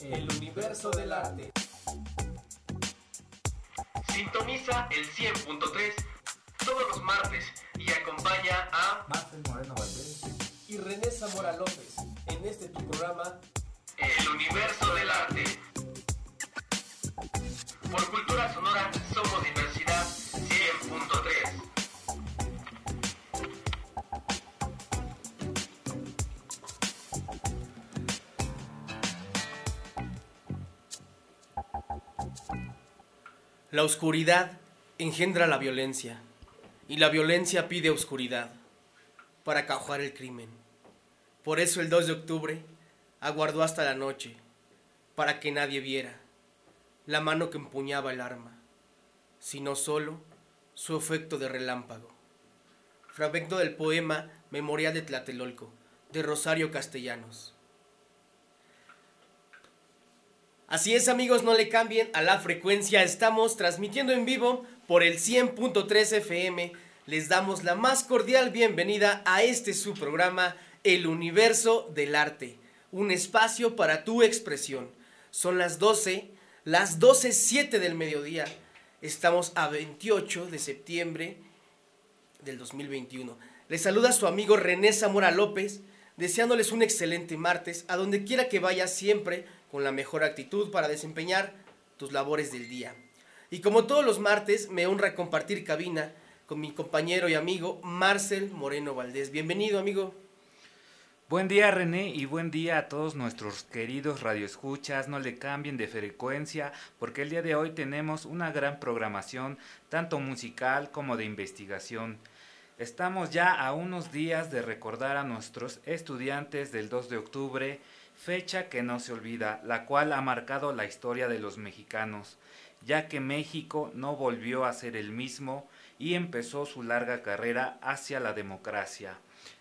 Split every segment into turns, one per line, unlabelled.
El universo del arte.
Sintoniza el 100.3 todos los martes y acompaña a
Marcel Moreno Valdés.
Y René Zamora López en este tu programa
El universo del arte. Por cultura sonora somos diversidad
La oscuridad engendra la violencia y la violencia pide oscuridad para cajar el crimen. Por eso el 2 de octubre aguardó hasta la noche para que nadie viera la mano que empuñaba el arma, sino solo su efecto de relámpago. Fragmento del poema Memorial de Tlatelolco de Rosario Castellanos. Así es amigos, no le cambien a la frecuencia, estamos transmitiendo en vivo por el 100.3 FM. Les damos la más cordial bienvenida a este su programa, El Universo del Arte, un espacio para tu expresión. Son las 12, las 12.07 del mediodía. Estamos a 28 de septiembre del 2021. Les saluda su amigo René Zamora López, deseándoles un excelente martes, a donde quiera que vaya siempre con la mejor actitud para desempeñar tus labores del día. Y como todos los martes, me honra compartir cabina con mi compañero y amigo Marcel Moreno Valdés. Bienvenido, amigo.
Buen día René y buen día a todos nuestros queridos radioescuchas. No le cambien de frecuencia porque el día de hoy tenemos una gran programación, tanto musical como de investigación. Estamos ya a unos días de recordar a nuestros estudiantes del 2 de octubre, fecha que no se olvida, la cual ha marcado la historia de los mexicanos, ya que México no volvió a ser el mismo y empezó su larga carrera hacia la democracia.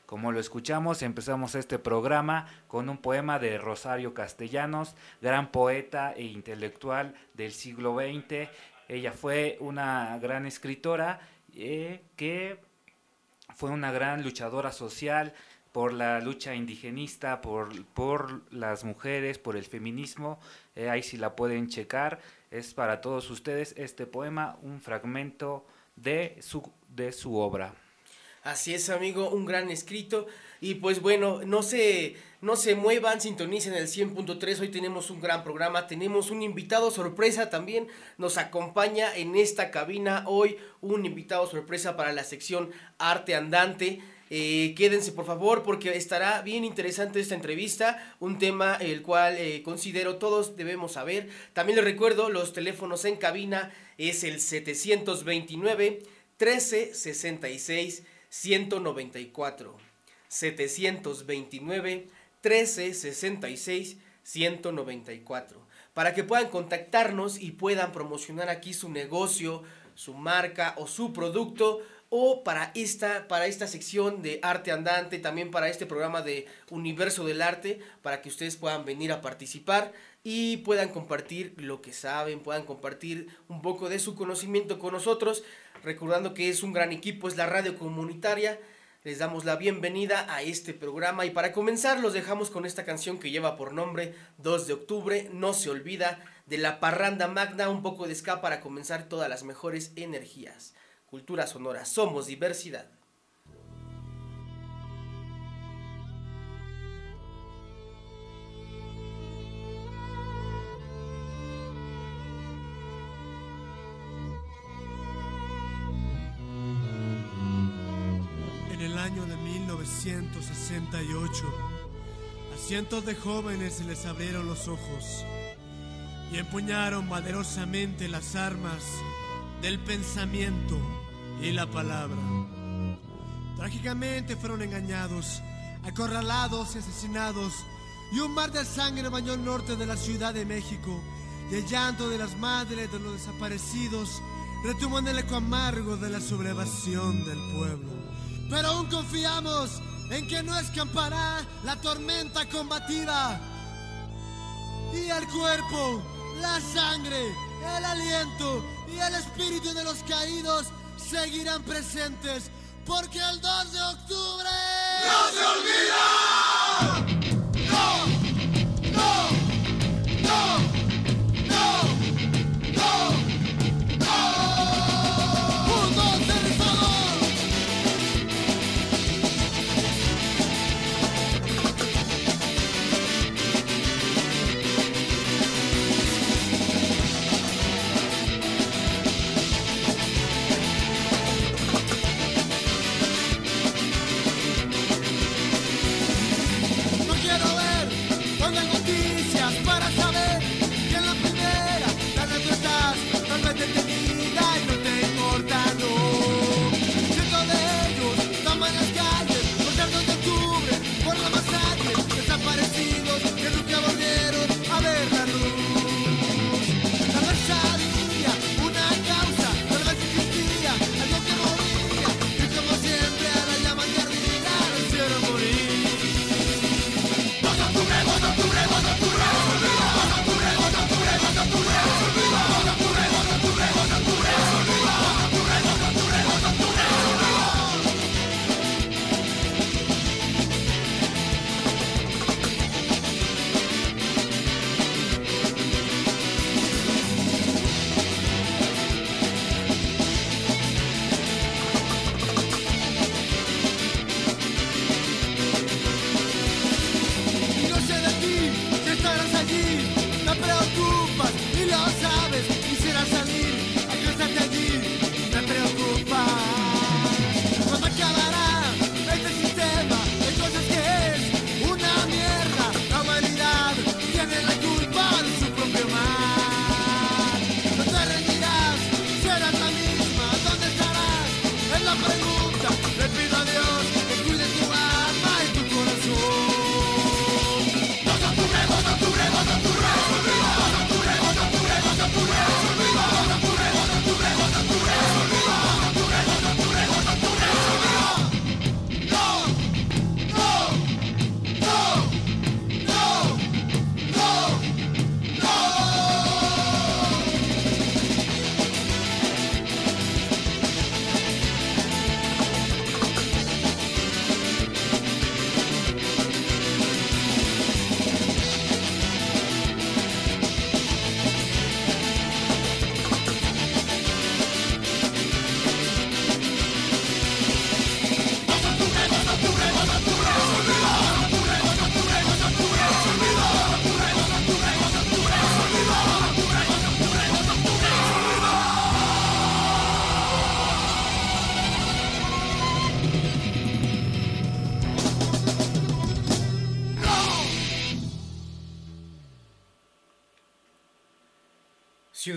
Como lo escuchamos, empezamos este programa con un poema de Rosario Castellanos, gran poeta e intelectual del siglo XX. Ella fue una gran escritora eh, que fue una gran luchadora social, por la lucha indigenista, por, por las mujeres, por el feminismo. Eh, ahí si la pueden checar. Es para todos ustedes este poema, un fragmento de su, de su obra.
Así es, amigo, un gran escrito. Y pues bueno, no se, no se muevan, sintonicen el 100.3. Hoy tenemos un gran programa. Tenemos un invitado sorpresa también. Nos acompaña en esta cabina hoy un invitado sorpresa para la sección Arte Andante. Eh, quédense por favor porque estará bien interesante esta entrevista, un tema el cual eh, considero todos debemos saber. También les recuerdo, los teléfonos en cabina es el 729 1366 194. 729 1366 194. Para que puedan contactarnos y puedan promocionar aquí su negocio, su marca o su producto o para esta, para esta sección de arte andante, también para este programa de Universo del Arte, para que ustedes puedan venir a participar y puedan compartir lo que saben, puedan compartir un poco de su conocimiento con nosotros, recordando que es un gran equipo, es la radio comunitaria. Les damos la bienvenida a este programa y para comenzar los dejamos con esta canción que lleva por nombre 2 de octubre, no se olvida, de la parranda magna, un poco de ska para comenzar todas las mejores energías. Cultura Sonora, somos diversidad.
En el año de 1968, a cientos de jóvenes se les abrieron los ojos y empuñaron valerosamente las armas del pensamiento y la palabra. Trágicamente fueron engañados, acorralados y asesinados, y un mar de sangre bañó el norte de la Ciudad de México, y el llanto de las madres de los desaparecidos retuvo en el eco amargo de la sublevación del pueblo. Pero aún confiamos en que no escampará la tormenta combativa. Y el cuerpo, la sangre, el aliento y el espíritu de los caídos seguirán presentes porque el 2 de octubre
¡No se olvida!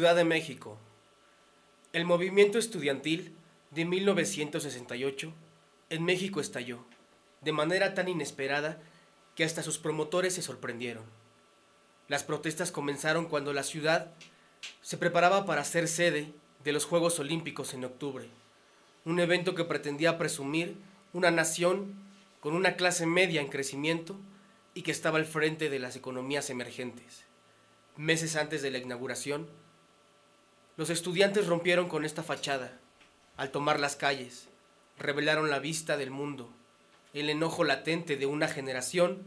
Ciudad de México. El movimiento estudiantil de 1968 en México estalló, de manera tan inesperada que hasta sus promotores se sorprendieron. Las protestas comenzaron cuando la ciudad se preparaba para ser sede de los Juegos Olímpicos en octubre, un evento que pretendía presumir una nación con una clase media en crecimiento y que estaba al frente de las economías emergentes. Meses antes de la inauguración, los estudiantes rompieron con esta fachada. Al tomar las calles, revelaron la vista del mundo, el enojo latente de una generación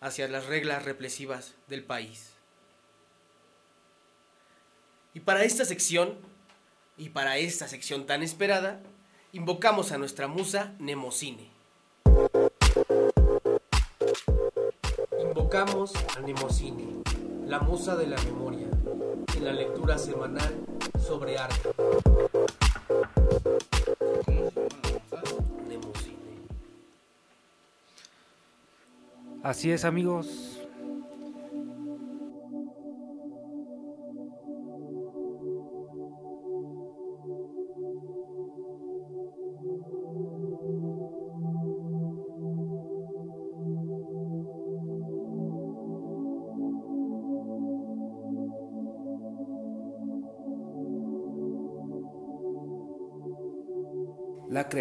hacia las reglas represivas del país. Y para esta sección, y para esta sección tan esperada, invocamos a nuestra musa Nemocine.
Invocamos a Nemocine, la musa de la memoria la lectura semanal sobre arte.
Así es amigos,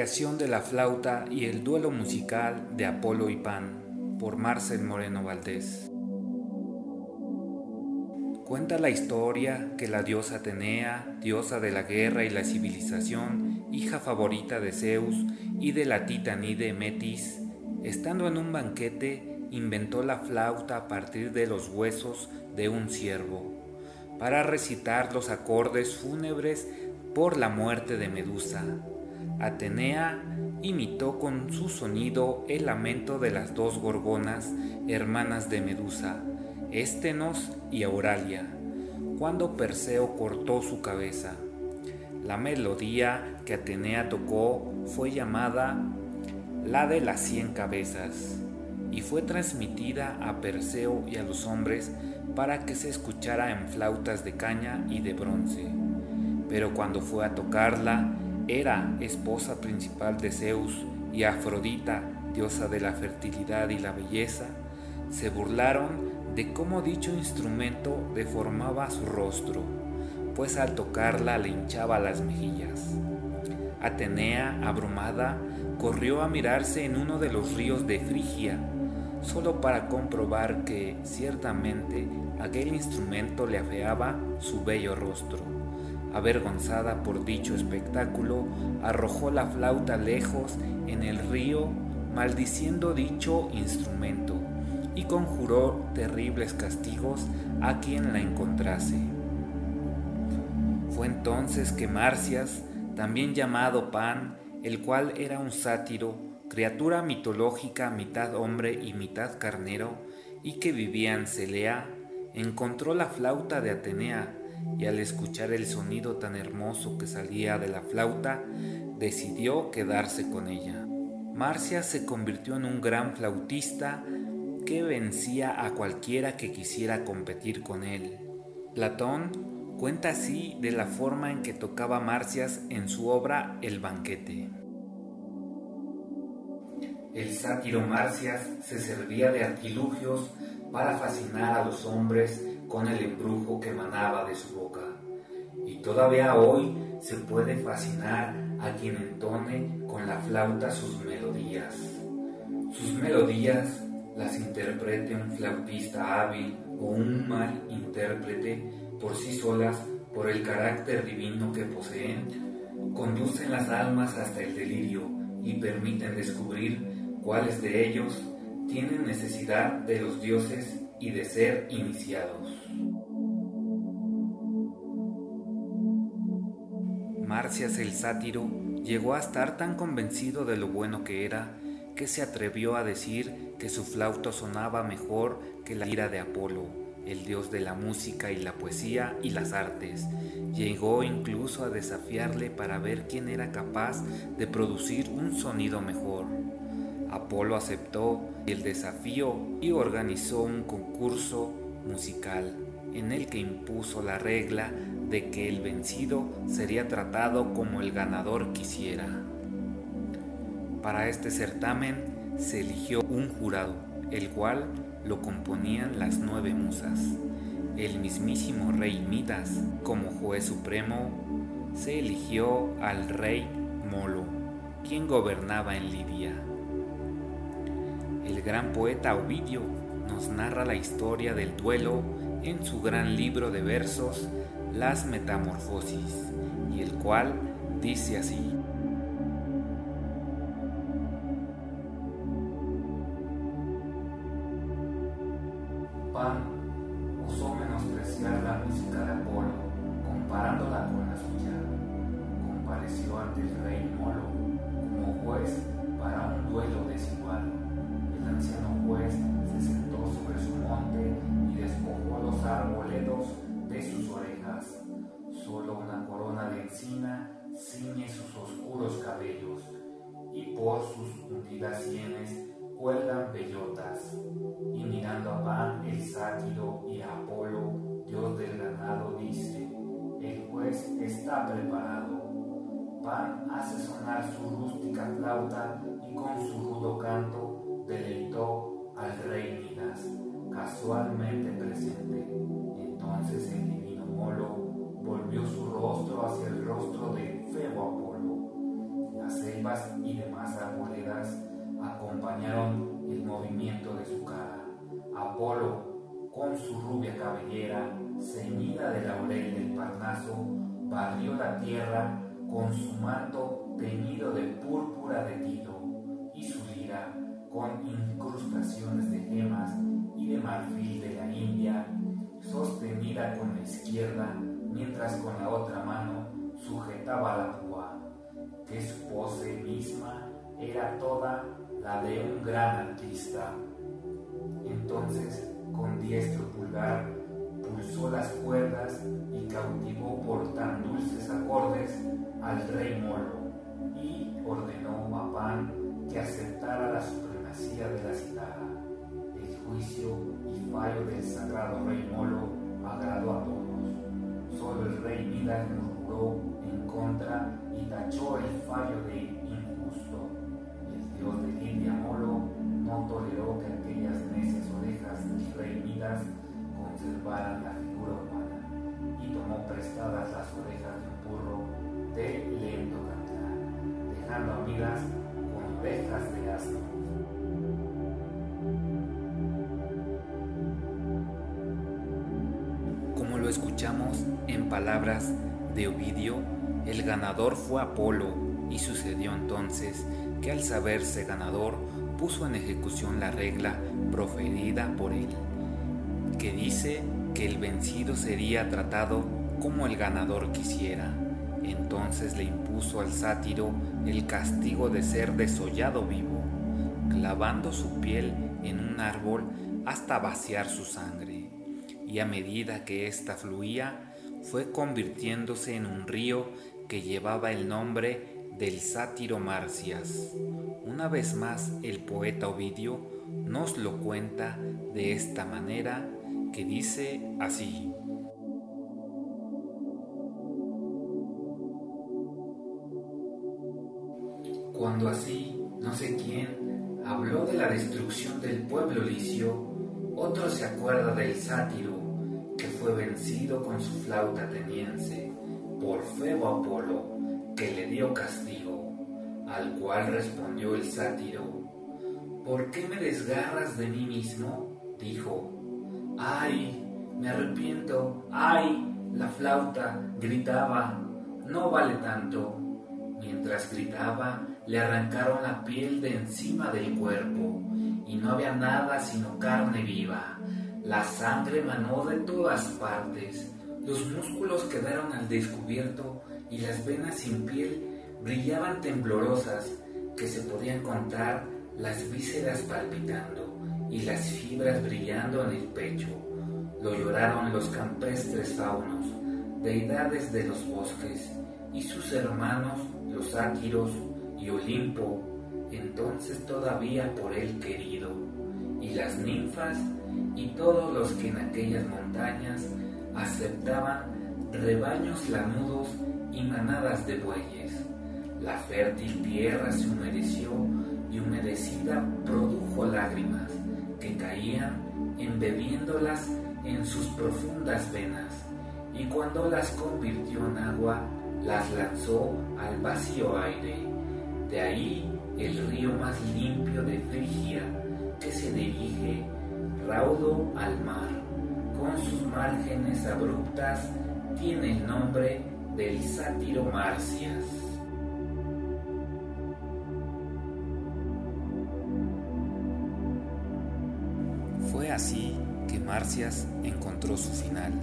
creación de la flauta y el duelo musical de Apolo y Pan por Marcel Moreno Valdés. Cuenta la historia que la diosa Atenea, diosa de la guerra y la civilización, hija favorita de Zeus y de la titanide Metis, estando en un banquete, inventó la flauta a partir de los huesos de un ciervo, para recitar los acordes fúnebres por la muerte de Medusa Atenea imitó con su sonido el lamento de las dos gorgonas, hermanas de Medusa, Éstenos y Auralia, cuando Perseo cortó su cabeza. La melodía que Atenea tocó fue llamada la de las cien cabezas y fue transmitida a Perseo y a los hombres para que se escuchara en flautas de caña y de bronce. Pero cuando fue a tocarla, era esposa principal de Zeus y Afrodita, diosa de la fertilidad y la belleza, se burlaron de cómo dicho instrumento deformaba su rostro, pues al tocarla le hinchaba las mejillas. Atenea, abrumada, corrió a mirarse en uno de los ríos de Frigia, solo para comprobar que ciertamente aquel instrumento le afeaba su bello rostro avergonzada por dicho espectáculo, arrojó la flauta lejos en el río, maldiciendo dicho instrumento, y conjuró terribles castigos a quien la encontrase. Fue entonces que Marcias, también llamado Pan, el cual era un sátiro, criatura mitológica mitad hombre y mitad carnero, y que vivía en Celea, encontró la flauta de Atenea, y al escuchar el sonido tan hermoso que salía de la flauta, decidió quedarse con ella. Marcia se convirtió en un gran flautista que vencía a cualquiera que quisiera competir con él. Platón cuenta así de la forma en que tocaba Marcias en su obra El banquete. El sátiro Marcias se servía de artilugios para fascinar a los hombres con el embrujo que emanaba de su boca. Y todavía hoy se puede fascinar a quien entone con la flauta sus melodías. Sus melodías las interprete un flautista hábil o un mal intérprete por sí solas por el carácter divino que poseen, conducen las almas hasta el delirio y permiten descubrir cuáles de ellos tienen necesidad de los dioses y de ser iniciados. Marcias el sátiro llegó a estar tan convencido de lo bueno que era que se atrevió a decir que su flauta sonaba mejor que la lira de Apolo, el dios de la música y la poesía y las artes. Llegó incluso a desafiarle para ver quién era capaz de producir un sonido mejor. Apolo aceptó el desafío y organizó un concurso musical en el que impuso la regla de que el vencido sería tratado como el ganador quisiera. Para este certamen se eligió un jurado, el cual lo componían las nueve musas. El mismísimo rey Midas como juez supremo se eligió al rey Molo, quien gobernaba en Lidia. El gran poeta Ovidio nos narra la historia del duelo en su gran libro de versos Las Metamorfosis, y el cual dice así. Ciñe sus oscuros cabellos, y por sus hundidas sienes cuelgan bellotas. Y mirando a Pan el sátiro y Apolo, dios del ganado, dice, el juez está preparado. Pan hace sonar su rústica flauta y con su rudo canto deleitó al rey Midas, casualmente presente. Entonces el divino Molo volvió su rostro hacia el rostro de feo Apolo. Las selvas y demás arboledas acompañaron el movimiento de su cara. Apolo, con su rubia cabellera, ceñida de laurel del Parnaso, barrió la tierra con su manto teñido de púrpura de Tito y su lira con incrustaciones de gemas y de marfil de la India, sostenida con la izquierda, mientras con la otra mano sujetaba la púa, que su pose misma era toda la de un gran artista. Entonces, con diestro pulgar, pulsó las cuerdas y cautivó por tan dulces acordes al rey Molo y ordenó a Pan que aceptara la supremacía de la citara. El juicio y fallo del sagrado rey Molo agradó a todos. Solo el rey Midas murmuró en contra y tachó el fallo de injusto. El dios de Lidia Molo no toleró que aquellas necias orejas del rey Midas conservaran la figura humana y tomó prestadas las orejas de un burro de lento cantar, dejando a Midas con orejas de asno. Escuchamos en palabras de Ovidio, el ganador fue Apolo y sucedió entonces que al saberse ganador puso en ejecución la regla proferida por él, que dice que el vencido sería tratado como el ganador quisiera. Entonces le impuso al sátiro el castigo de ser desollado vivo, clavando su piel en un árbol hasta vaciar su sangre, y a medida que ésta fluía, fue convirtiéndose en un río que llevaba el nombre del sátiro Marcias. Una vez más el poeta Ovidio nos lo cuenta de esta manera que dice así. Cuando así, no sé quién, habló de la destrucción del pueblo licio, otro se acuerda del sátiro, que fue vencido con su flauta ateniense por Febo Apolo, que le dio castigo, al cual respondió el sátiro, ¿por qué me desgarras de mí mismo? dijo, ¡ay! Me arrepiento, ¡ay! La flauta gritaba, no vale tanto. Mientras gritaba, le arrancaron la piel de encima del cuerpo y no había nada sino carne viva. La sangre manó de todas partes, los músculos quedaron al descubierto y las venas sin piel brillaban temblorosas que se podían contar las vísceras palpitando y las fibras brillando en el pecho. Lo lloraron los campestres faunos, deidades de los bosques, y sus hermanos, los sátiros y Olimpo, entonces todavía por él querido, y las ninfas y todos los que en aquellas montañas aceptaban rebaños lanudos y manadas de bueyes. La fértil tierra se humedeció y humedecida produjo lágrimas que caían embebiéndolas en sus profundas venas y cuando las convirtió en agua las lanzó al vacío aire. De ahí el río más limpio de Frigia que se dirige raudo al mar, con sus márgenes abruptas, tiene el nombre del sátiro Marcias. Fue así que Marcias encontró su final,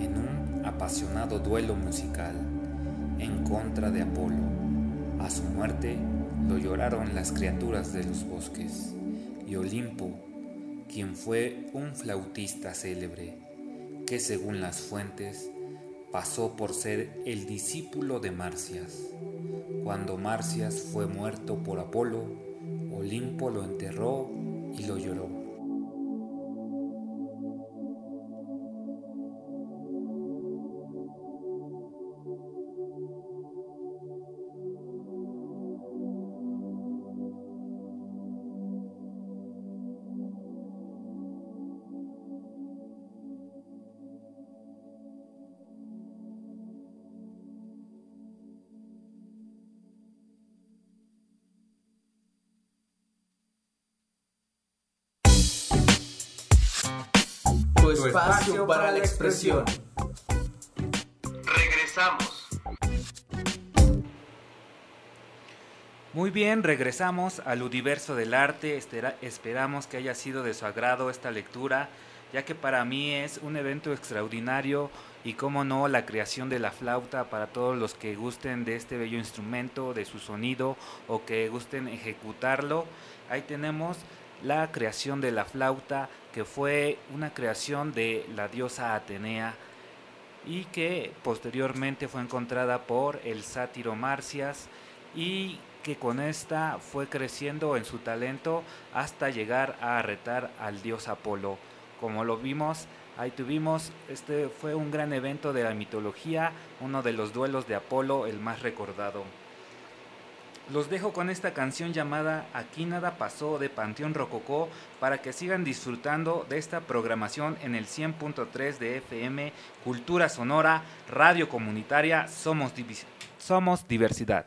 en un apasionado duelo musical, en contra de Apolo. A su muerte lo lloraron las criaturas de los bosques, y Olimpo, quien fue un flautista célebre, que según las fuentes pasó por ser el discípulo de Marcias. Cuando Marcias fue muerto por Apolo, Olimpo lo enterró y lo lloró.
Espacio para la expresión.
Regresamos.
Muy bien, regresamos al universo del arte. Esperamos que haya sido de su agrado esta lectura, ya que para mí es un evento extraordinario y, como no, la creación de la flauta para todos los que gusten de este bello instrumento, de su sonido o que gusten ejecutarlo. Ahí tenemos la creación de la flauta, que fue una creación de la diosa Atenea y que posteriormente fue encontrada por el sátiro Marcias y que con esta fue creciendo en su talento hasta llegar a retar al dios Apolo. Como lo vimos, ahí tuvimos, este fue un gran evento de la mitología, uno de los duelos de Apolo, el más recordado. Los dejo con esta canción llamada Aquí nada pasó de Panteón Rococó para que sigan disfrutando de esta programación en el 100.3 de FM, Cultura Sonora, Radio Comunitaria, Somos, Somos Diversidad.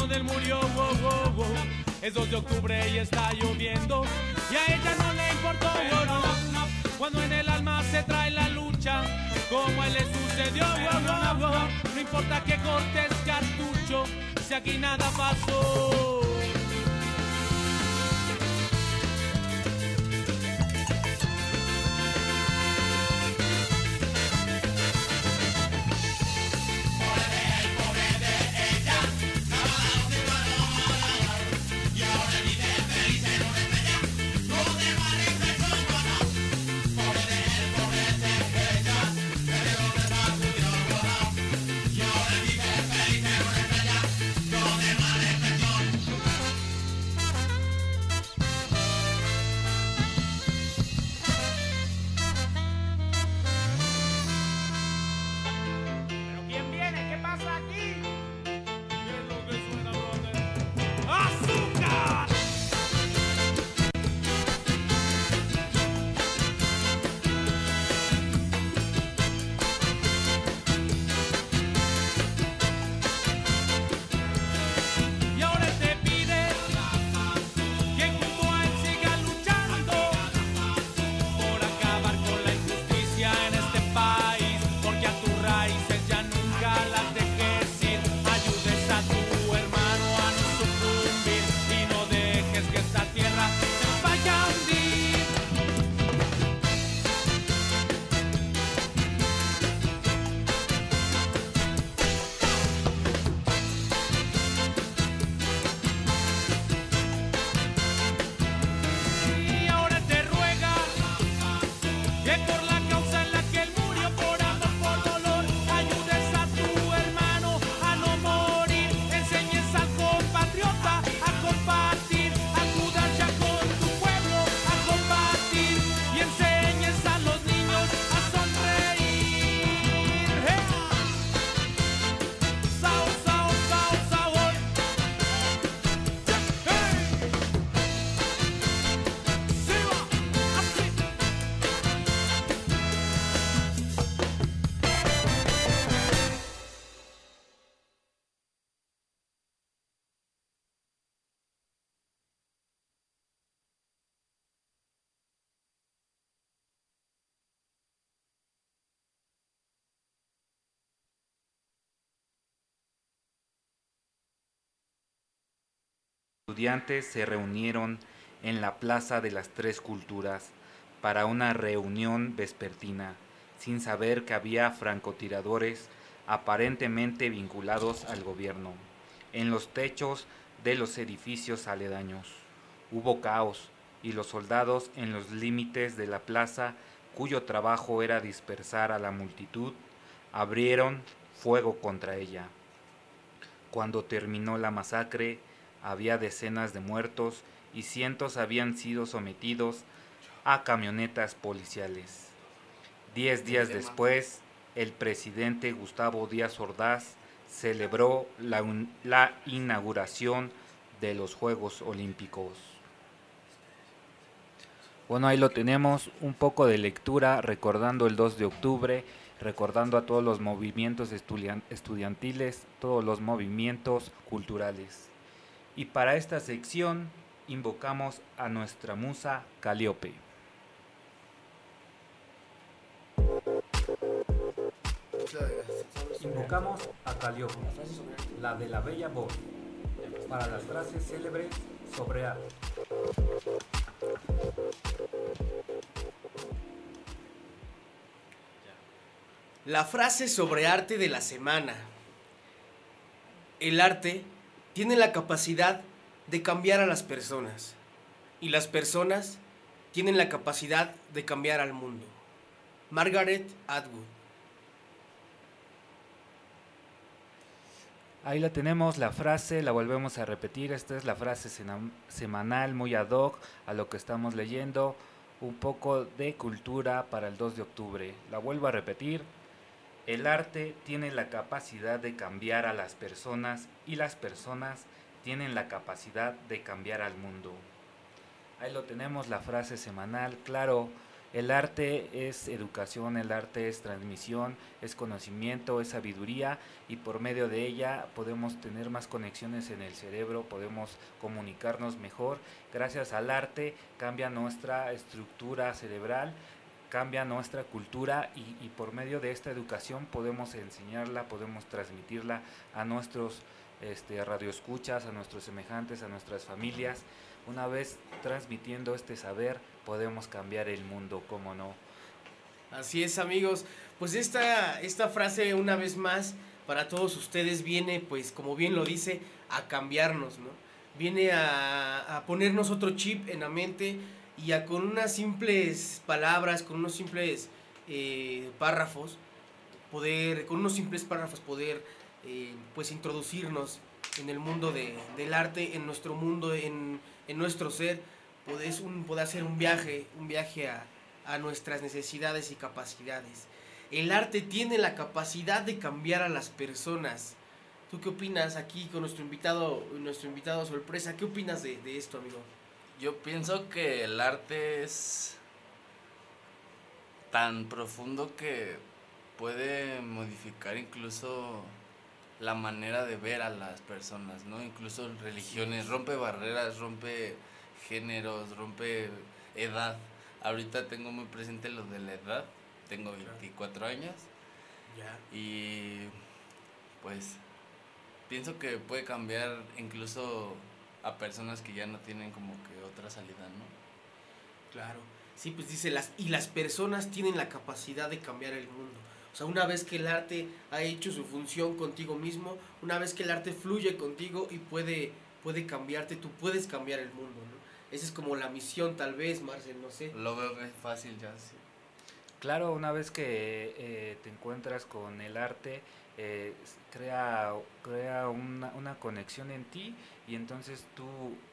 él murió. Oh, oh. Es 2 de octubre y está lloviendo y a ella no le importó. oh, no. Cuando en el alma se trae la lucha, como a él le sucedió. No importa que cortes cartucho, si aquí nada pasó. Se
reunieron en la Plaza de las Tres Culturas para una reunión vespertina, sin saber que había francotiradores aparentemente vinculados al gobierno en los techos de los edificios aledaños. Hubo caos y los soldados en los límites de la plaza, cuyo trabajo era dispersar a la multitud, abrieron fuego contra ella. Cuando terminó la masacre, había decenas de muertos y cientos habían sido sometidos a camionetas policiales. Diez días después, el presidente Gustavo Díaz Ordaz celebró la, inauguración de los Juegos Olímpicos. Bueno, ahí lo tenemos, un poco de lectura recordando el 2 de octubre, recordando a todos los movimientos estudian- estudiantiles, todos los movimientos culturales. Y para esta sección invocamos a nuestra musa Calíope. Invocamos a Calíope, la de la bella voz, para las frases célebres sobre arte.
La frase sobre arte de la semana. El arte tiene la capacidad de cambiar a las personas y las personas tienen la capacidad de cambiar al mundo. Margaret Atwood.
Ahí la tenemos, la frase, la volvemos a repetir. Esta es la frase semanal muy ad hoc a lo que estamos leyendo. Un poco de cultura para el 2 de octubre. La vuelvo a repetir. El arte tiene la capacidad de cambiar a las personas y las personas tienen la capacidad de cambiar al mundo. Ahí lo tenemos, la frase semanal. Claro, El arte es educación, el arte es transmisión, es conocimiento, es sabiduría y por medio de ella podemos tener más conexiones en el cerebro, podemos comunicarnos mejor. Gracias al arte cambia nuestra estructura cerebral, cambia nuestra cultura y, por medio de esta educación podemos enseñarla, podemos transmitirla a nuestros este, radioescuchas, a nuestros semejantes, a nuestras familias. Una vez transmitiendo este saber, podemos cambiar el mundo, ¿cómo no?
Así es, amigos. Pues esta, esta frase, una vez más, para todos ustedes viene, pues, como bien lo dice, a cambiarnos, ¿no? Viene a, a ponernos otro chip en la mente y con unas simples palabras, con unos simples eh, párrafos, poder, con unos simples párrafos poder, eh, pues, introducirnos en el mundo de, del arte, en nuestro mundo, en, en nuestro ser, poder, hacer un viaje, un viaje a, a nuestras necesidades y capacidades. El arte tiene la capacidad de cambiar a las personas. ¿Tú qué opinas aquí con nuestro invitado, nuestro invitado sorpresa? ¿Qué opinas de esto, amigo?
Yo pienso que el arte es tan profundo que puede modificar incluso la manera de ver a las personas, ¿no? Incluso religiones, rompe barreras, rompe géneros, rompe edad. Ahorita tengo muy presente lo de la edad, tengo 24 años y pues pienso que puede cambiar incluso a personas que ya no tienen como que otra salida, ¿no?
Claro. Sí, pues dice, las, y las personas tienen la capacidad de cambiar el mundo. O sea, una vez que el arte ha hecho su función contigo mismo, una vez que el arte fluye contigo y puede, puede cambiarte, tú puedes cambiar el mundo, ¿no? Esa es como la misión, tal vez, Marcel, no sé.
Lo veo que es fácil ya, sí.
Claro, una vez que eh, te encuentras con el arte, eh, crea, crea una, una conexión en ti y entonces tú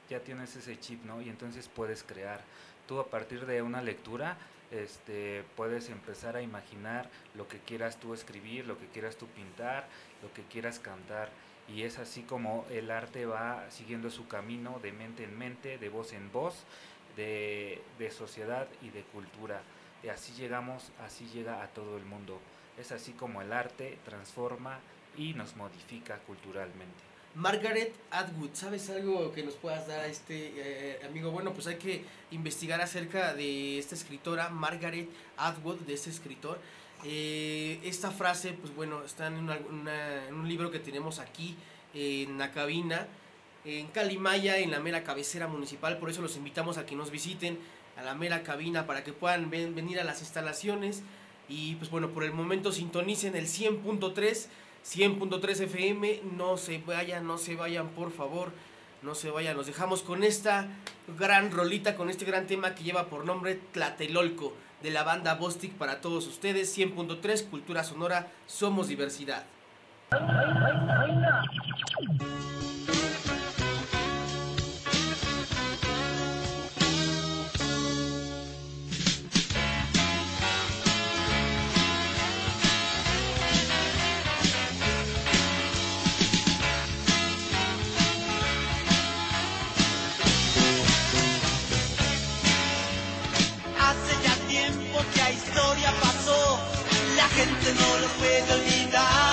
ya tienes ese chip, ¿no? Y entonces puedes crear. Tú a partir de una lectura este, puedes empezar a imaginar lo que quieras tú escribir, lo que quieras tú pintar, lo que quieras cantar. Y es así como el arte va siguiendo su camino de mente en mente, de voz en voz, de, de sociedad y de cultura. Y así llegamos, así llega a todo el mundo. Es así como el arte transforma y nos modifica culturalmente.
Margaret Atwood, ¿sabes algo que nos puedas dar a este eh, amigo? Bueno, pues hay que investigar acerca de esta escritora, Margaret Atwood, de este escritor. Eh, esta frase, pues bueno, está en, un libro que tenemos aquí en la cabina, en Calimaya, en la mera cabecera municipal. Por eso los invitamos a que nos visiten a la mera cabina para que puedan ven- venir a las instalaciones. Y pues bueno, por el momento sintonicen el 100.3. 100.3 FM, no se vayan, no se vayan, por favor, no se vayan. Nos dejamos con esta gran rolita, con este gran tema que lleva por nombre Tlatelolco, de la banda Bostic para todos ustedes. 100.3, Cultura Sonora, somos diversidad.
No lo puede olvidar.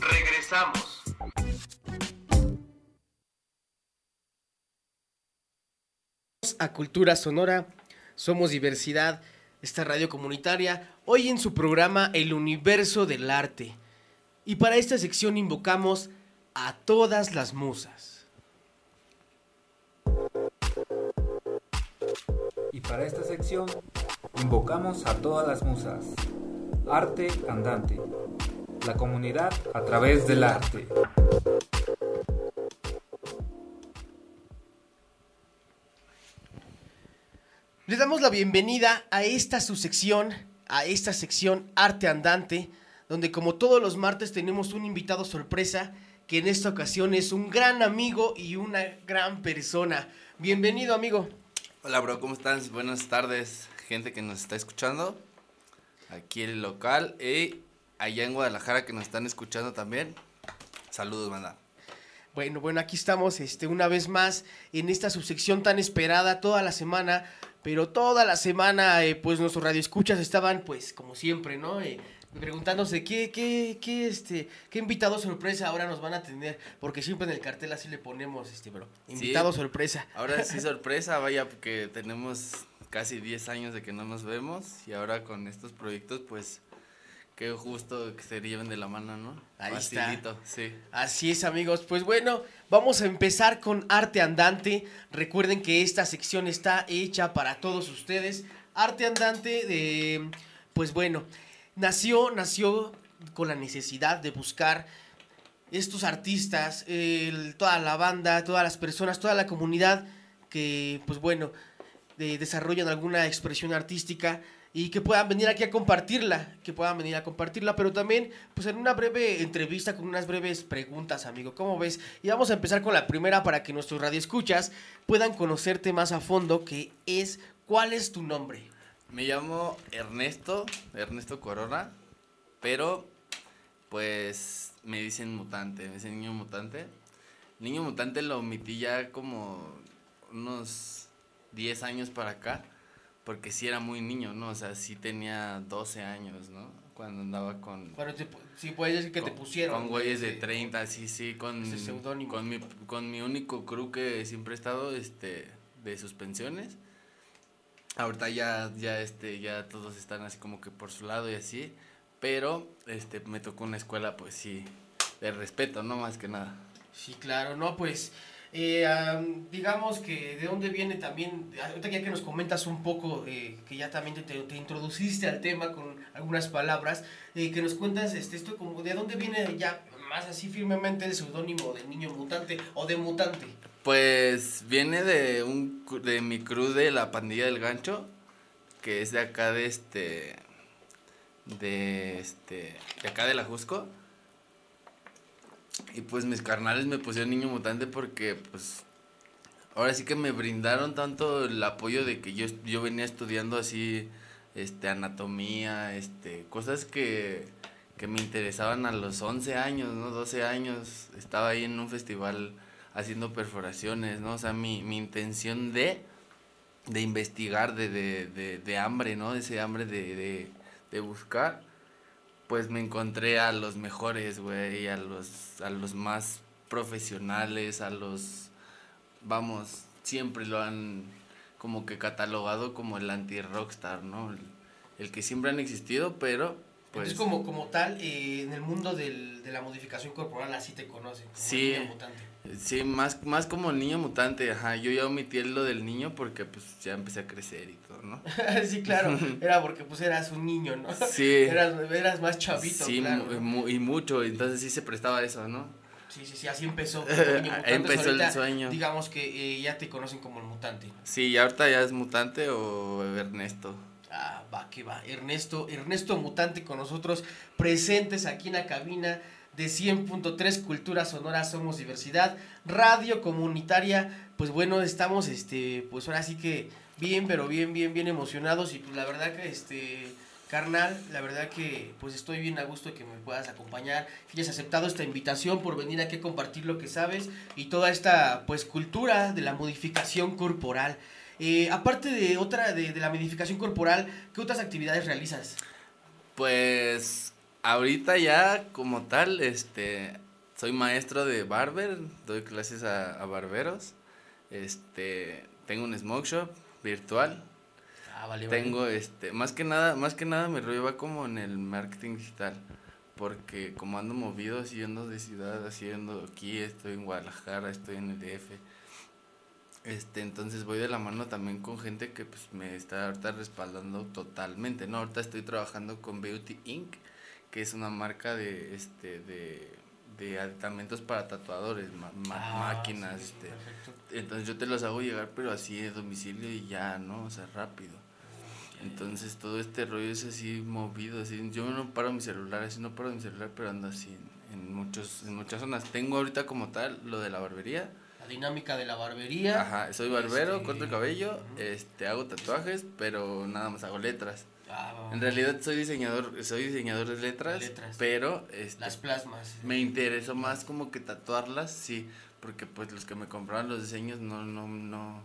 Regresamos.
a Cultura Sonora, somos diversidad, esta radio comunitaria, hoy en su programa El Universo del Arte. Y para esta sección invocamos a todas las musas.
Y para esta sección invocamos a todas las musas. Arte andante. La comunidad a través del arte.
Les damos la bienvenida a esta su sección, a esta sección Arte Andante, donde como todos los martes tenemos un invitado sorpresa, que en esta ocasión es un gran amigo y una gran persona. Bienvenido amigo.
Hola, bro, ¿cómo estás? Buenas tardes, gente que nos está escuchando. Aquí en el local y allá en Guadalajara que nos están escuchando también. Saludos, banda.
Bueno, bueno, aquí estamos este, una vez más en esta subsección tan esperada toda la semana, pero toda la semana eh, pues nuestros radioescuchas estaban pues como siempre, ¿no? Eh, preguntándose qué, qué, qué, este, qué invitado sorpresa ahora nos van a tener, porque siempre en el cartel así le ponemos, este, bro, invitado
Sí.
sorpresa.
Ahora sí, sorpresa, vaya, porque tenemos casi 10 años de que no nos vemos y ahora con estos proyectos, pues, qué justo que se lleven de la mano, ¿no?
Ahí está.
Sí.
Así es, amigos. Pues bueno, vamos a empezar con Arte Andante. Recuerden que esta sección está hecha para todos ustedes. Arte Andante, de, pues bueno, nació, nació con la necesidad de buscar estos artistas, toda la banda, todas las personas, toda la comunidad que, pues bueno, de- desarrollan alguna expresión artística y que puedan venir aquí a compartirla, que puedan venir a compartirla, pero también, pues en una breve entrevista con unas breves preguntas, amigo, ¿cómo ves? Y vamos a empezar con la primera para que nuestros radioescuchas puedan conocerte más a fondo, que es, ¿cuál es tu nombre?
Me llamo Ernesto, Ernesto Corona, pero pues me dicen mutante, me dicen niño mutante. Niño mutante lo omití ya como unos 10 años para acá, porque sí era muy niño, ¿no? O sea, sí tenía 12 años, ¿no? Cuando andaba con...
Bueno, te, sí puedes decir que te
con-
pusieron.
Con güeyes de
ese-
30, sí, sí, con, con, mi, con mi único crew que siempre he estado este, de suspensiones. Ahorita ya, ya, este, ya todos están así como que por su lado y así. Pero este, me tocó una escuela, pues sí, de respeto, no más que nada.
Sí, claro, no, pues eh, am, digamos que de dónde viene también, ahorita ya que nos comentas un poco, eh, que ya también te, te- te introduciste al tema con algunas palabras, eh, que nos cuentas este, esto como de dónde viene ya más así firmemente el seudónimo de niño mutante o de mutante.
Pues viene de un de mi crew de la pandilla del gancho, que es de acá de este de este de acá de la Jusco. Y pues mis carnales me pusieron niño mutante porque pues ahora sí que me brindaron tanto el apoyo de que yo yo venía estudiando así este anatomía, este cosas que que me interesaban a los 11 años, ¿no? 12 años. Estaba ahí en un festival haciendo perforaciones, ¿no? O sea, mi, mi intención de de investigar, de, de, de, de hambre, ¿no? Ese hambre de, de, de buscar, pues me encontré a los mejores, güey, a los, a los más profesionales, a los, vamos, siempre lo han como que catalogado como el anti-rockstar, ¿no? El, el que siempre han existido, pero pues...
Entonces, como, como tal, eh, en el mundo del, de la modificación corporal, así te conocen. Como
Sí.
niño mutante.
Sí, más, más como niño mutante, ajá. Yo ya omití lo del niño porque pues ya empecé a crecer y todo, ¿no?
sí, claro. Era porque pues eras un niño, ¿no?
Sí.
Eras, eras más chavito,
sí,
claro.
mu-
¿no?
mu- y mucho, entonces sí se prestaba eso, ¿no?
Sí, sí, sí, así empezó.
Empezó el sueño.
Digamos que eh, ya te conocen como el mutante.
Sí, y ahorita ya es mutante o Ernesto.
Ah, va, que va. Ernesto, Ernesto Mutante con nosotros, presentes aquí en la cabina de 100.3 Cultura Sonora Somos Diversidad, radio comunitaria. Pues bueno, estamos, este, pues ahora sí que bien, pero bien, bien, bien emocionados. Y pues la verdad que, este, carnal, la verdad que pues estoy bien a gusto que me puedas acompañar, que hayas aceptado esta invitación por venir aquí a compartir lo que sabes y toda esta, pues, cultura de la modificación corporal. Eh, aparte de otra, de, de la modificación corporal, ¿qué otras actividades realizas?
Pues ahorita ya como tal, este, soy maestro de barber, doy clases a, a barberos, este, tengo un smoke shop virtual,
Ah, vale,
tengo este, más que nada, más que nada mi rollo va como en el marketing digital, porque como ando movido, así ando de ciudad, así ando aquí, estoy en Guadalajara, estoy en el DF, este, entonces voy de la mano también con gente que pues me está ahorita respaldando totalmente, ¿no? Ahorita estoy trabajando con Beauty Inc., que es una marca de, este, de, de aditamentos para tatuadores, ma-
Ah,
máquinas,
sí,
este,
perfecto.
entonces yo te los hago llegar, pero así de domicilio y ya, ¿no? O sea, rápido. Entonces todo este rollo es así movido, así. Yo no paro mi celular, así no paro mi celular, pero ando así en, en muchos, en muchas zonas. Tengo ahorita como tal lo de la barbería.
La dinámica de la barbería.
Ajá, soy barbero,
Este,
corto el cabello, este, hago tatuajes, pero nada más hago letras.
Ah,
En realidad soy diseñador, soy diseñador de letras,
Letras.
pero este,
Las plasmas.
me interesó más como que tatuarlas, sí, porque pues los que me compraban los diseños no, no, no,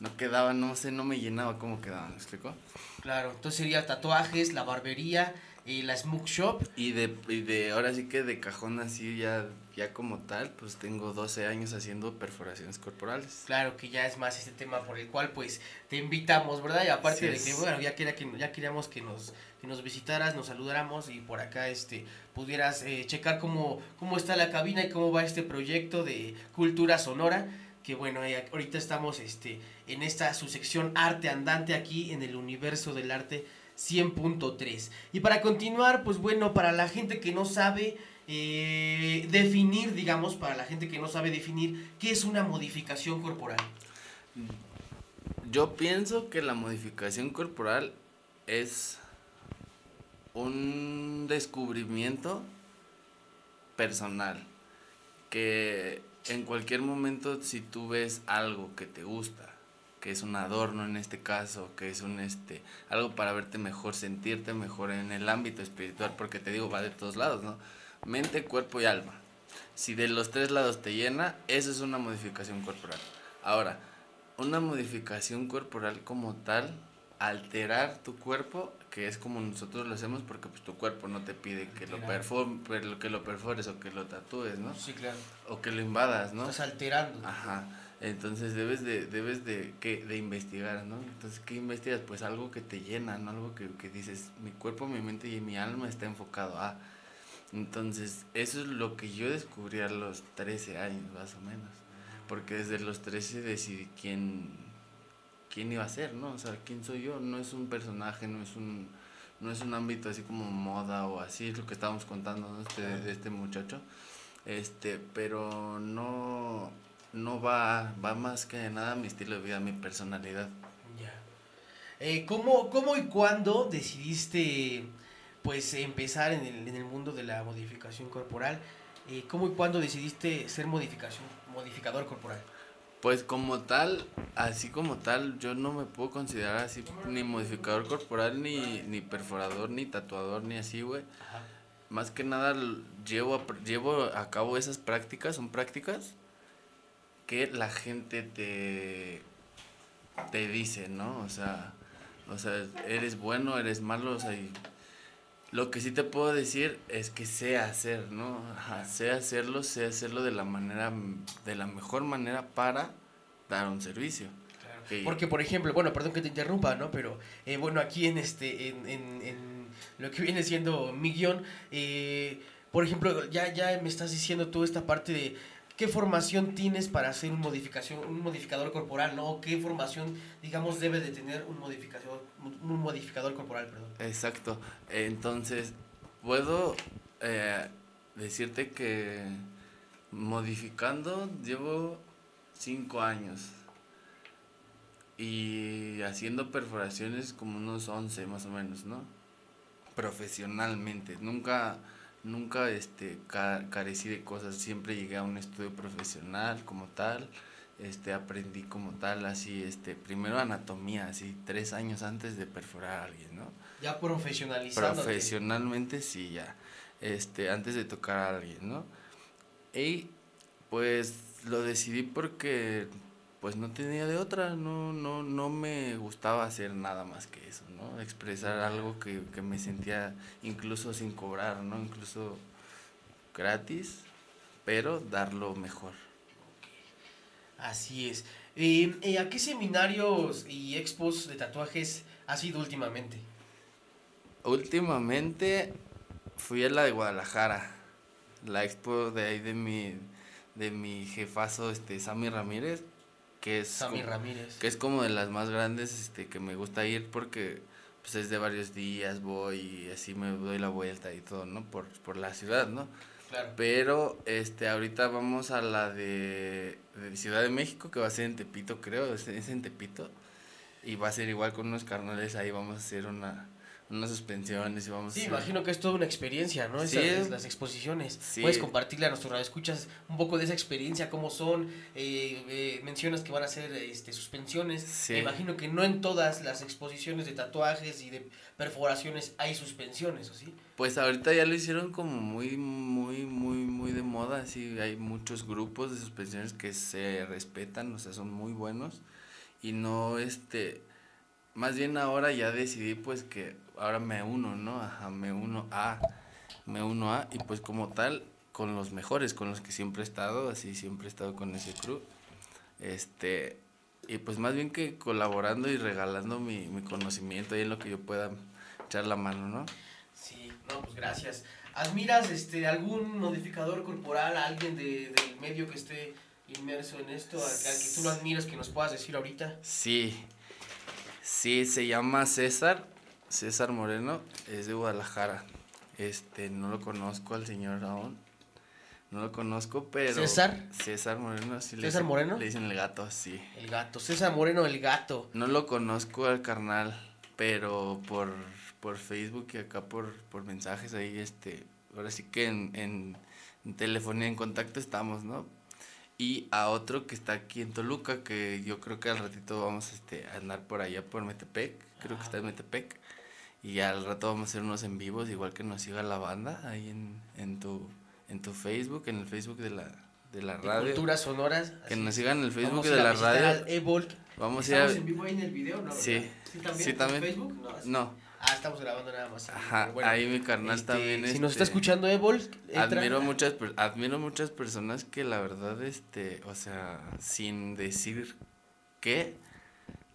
no quedaban, no sé, no me llenaba cómo quedaban, ¿me explico?
Claro, entonces sería tatuajes, la barbería, y la smoke shop.
Y de, y de, ahora sí que de cajón así ya, ya como tal, pues tengo 12 años haciendo perforaciones corporales.
Claro que ya es más este tema por el cual pues te invitamos, ¿verdad? Y aparte
Así
de que, bueno, ya, quería que, ya queríamos que nos, que nos visitaras, nos saludáramos y por acá este pudieras eh, checar cómo, cómo está la cabina y cómo va este proyecto de cultura sonora. Que bueno, eh, ahorita estamos este, en esta su sección arte andante aquí en el universo del arte 100.3. Y para continuar, pues bueno, para la gente que no sabe eh, definir, digamos, para la gente que no sabe definir, ¿qué es una modificación corporal?
Yo pienso que la modificación corporal es un descubrimiento personal que en cualquier momento si tú ves algo que te gusta, que es un adorno en este caso, que es un este algo para verte mejor, sentirte mejor en el ámbito espiritual, porque te digo, va de todos lados, ¿no? Mente, cuerpo y alma. Si de los tres lados te llena, eso es una modificación corporal. Ahora, una modificación corporal como tal, alterar tu cuerpo, que es como nosotros lo hacemos porque pues tu cuerpo no te pide que lo,
Alterar.
perfor- que lo perfores o que lo tatúes, ¿no?
Sí, claro.
O que lo invadas, ¿no?
Estás alterando.
Ajá. Entonces debes de, debes de, ¿qué? de investigar, ¿no? Entonces, ¿qué investigas? Pues algo que te llena, ¿no? Algo que, que dices, mi cuerpo, mi mente y mi alma está enfocado a... Entonces, eso es lo que yo descubrí a los 13 años, más o menos. Porque desde los 13 decidí quién, quién iba a ser, ¿no? O sea, quién soy yo. No es un personaje, no es un, no es un ámbito así como moda o así, es lo que estábamos contando, ¿no? Este, de este muchacho. Este, pero no, no va, va más que nada a mi estilo de vida, a mi personalidad.
Ya. Eh, ¿cómo, ¿Cómo y cuándo decidiste pues empezar en el, en el mundo de la modificación corporal? Eh, ¿Cómo y cuándo decidiste ser modificación, modificador corporal?
Pues como tal, así como tal, yo no me puedo considerar así ni modificador corporal, ni, ni perforador, ni tatuador, ni así, güey. Más que nada llevo a, llevo a cabo esas prácticas, son prácticas que la gente te, te dice, ¿no? O sea, o sea, eres bueno, eres malo, o sea, y lo que sí te puedo decir es que sé hacer, ¿no? Ajá, sé hacerlo, sé hacerlo de la manera, de la mejor manera para dar un servicio. Que-
Porque, por ejemplo, bueno, perdón que te interrumpa, ¿no? Pero, eh, bueno, aquí en este, en, en, en lo que viene siendo mi guion, eh, por ejemplo, ya, ya me estás diciendo tú esta parte de qué formación tienes para hacer un modificación, un modificador corporal, ¿no? ¿Qué formación, digamos, debe de tener un modificador, un modificador corporal, perdón?
Exacto. Entonces, puedo eh, decirte que modificando llevo cinco años y haciendo perforaciones como unos 11 más o menos, ¿no? Profesionalmente. Nunca, nunca este, ca- carecí de cosas. Siempre llegué a un estudio profesional como tal. Este, aprendí como tal, así, este, primero anatomía, así, tres años antes de perforar a alguien, ¿no?
Ya profesionalizando.
Profesionalmente sí, ya. Este, antes de tocar a alguien, ¿no? Y pues lo decidí porque pues no tenía de otra, no, no, no me gustaba hacer nada más que eso, ¿no? Expresar algo que, que me sentía incluso sin cobrar, ¿no? Incluso gratis, pero darlo mejor.
Así es. Eh, eh, ¿A qué seminarios y expos de tatuajes has ido últimamente?
Últimamente fui a la de Guadalajara, la expo de ahí de mi, de mi jefazo, este, Sammy Ramírez, que es,
Sammy
como,
Ramírez.
que es como de las más grandes, este, que me gusta ir porque, pues, es de varios días, voy y así me doy la vuelta y todo, ¿no? Por, por la ciudad, ¿no?
Claro.
Pero, este, ahorita vamos a la de, de Ciudad de México, que va a ser en Tepito, creo, es, es en Tepito, y va a ser igual con unos carnales, ahí vamos a hacer una, unas suspensiones y vamos
Sí,
a
imagino que es toda una experiencia, ¿no?
Sí.
Esas, las exposiciones.
Sí.
Puedes compartirle a nuestros escuchas un poco de esa experiencia, cómo son. eh, eh, mencionas que van a hacer este, suspensiones.
Sí.
Me imagino que no en todas las exposiciones de tatuajes y de perforaciones hay suspensiones, ¿o sí?
Pues ahorita ya lo hicieron como muy, muy, muy, muy de moda, así hay muchos grupos de suspensiones que se respetan, o sea, son muy buenos y no, este, más bien ahora ya decidí pues que ahora me uno, ¿no? Ajá, me uno a, me uno a y pues como tal con los mejores, con los que siempre he estado, así siempre he estado con ese crew, este, y pues más bien que colaborando y regalando mi, mi conocimiento y en lo que yo pueda echar la mano, ¿no?
Sí, no, pues gracias. ¿Admiras este, algún modificador corporal, a alguien de, del medio que esté inmerso en esto, al, al que tú lo admiras, que nos puedas decir ahorita?
Sí, sí, se llama César, César Moreno, es de Guadalajara. Este, no lo conozco al señor aún, no lo conozco, pero...
¿César?
César Moreno, sí. le
¿César
dicen-
Moreno?
Le dicen el gato, sí.
El gato, César Moreno, el gato.
No lo conozco al carnal, pero por, por Facebook y acá por, por mensajes ahí, este, ahora sí que en, en, en telefonía, en contacto estamos, ¿no? Y a otro que está aquí en Toluca, que yo creo que al ratito vamos este, a andar por allá por Metepec, creo que está en Metepec. Y al rato vamos a hacer unos en vivos, igual que nos siga la banda ahí en, en, tu, en tu Facebook, en el Facebook de la, de la
de
radio.
Culturas sonoras.
Que nos sigan en el Facebook de la radio. Vamos a ir a...
¿Estamos en vivo ahí en el video? No,
Sí.
¿Sí también?
Sí,
¿En
también.
Facebook? No, Ah, estamos grabando nada más.
ajá,
bueno,
ahí mi carnal
este,
también.
Si nos está
este,
escuchando Evolk, entra-
Admiro muchas, admiro muchas personas que la verdad, este, o sea, sin decir qué,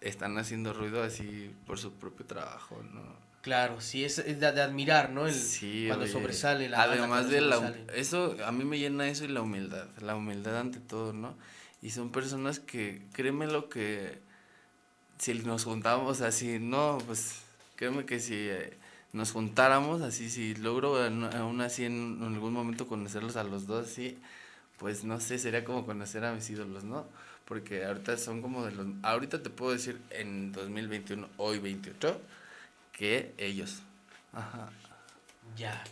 están haciendo ruido así por su propio trabajo, ¿no?
Claro, sí, es, de, de admirar, ¿no? El,
Sí,
cuando
oye,
sobresale la
Además de la, eso, a mí me llena eso y la humildad, la humildad ante todo, ¿no? Y son personas que, créeme lo que, si nos juntamos así, no, pues, créeme que si eh, nos juntáramos así, si logro en- aún así en, algún momento conocerlos a los dos, sí, pues no sé, sería como conocer a mis ídolos, ¿no? Porque ahorita son como de los, ahorita te puedo decir en 2021, hoy 28, que ellos. Ajá.
Ya.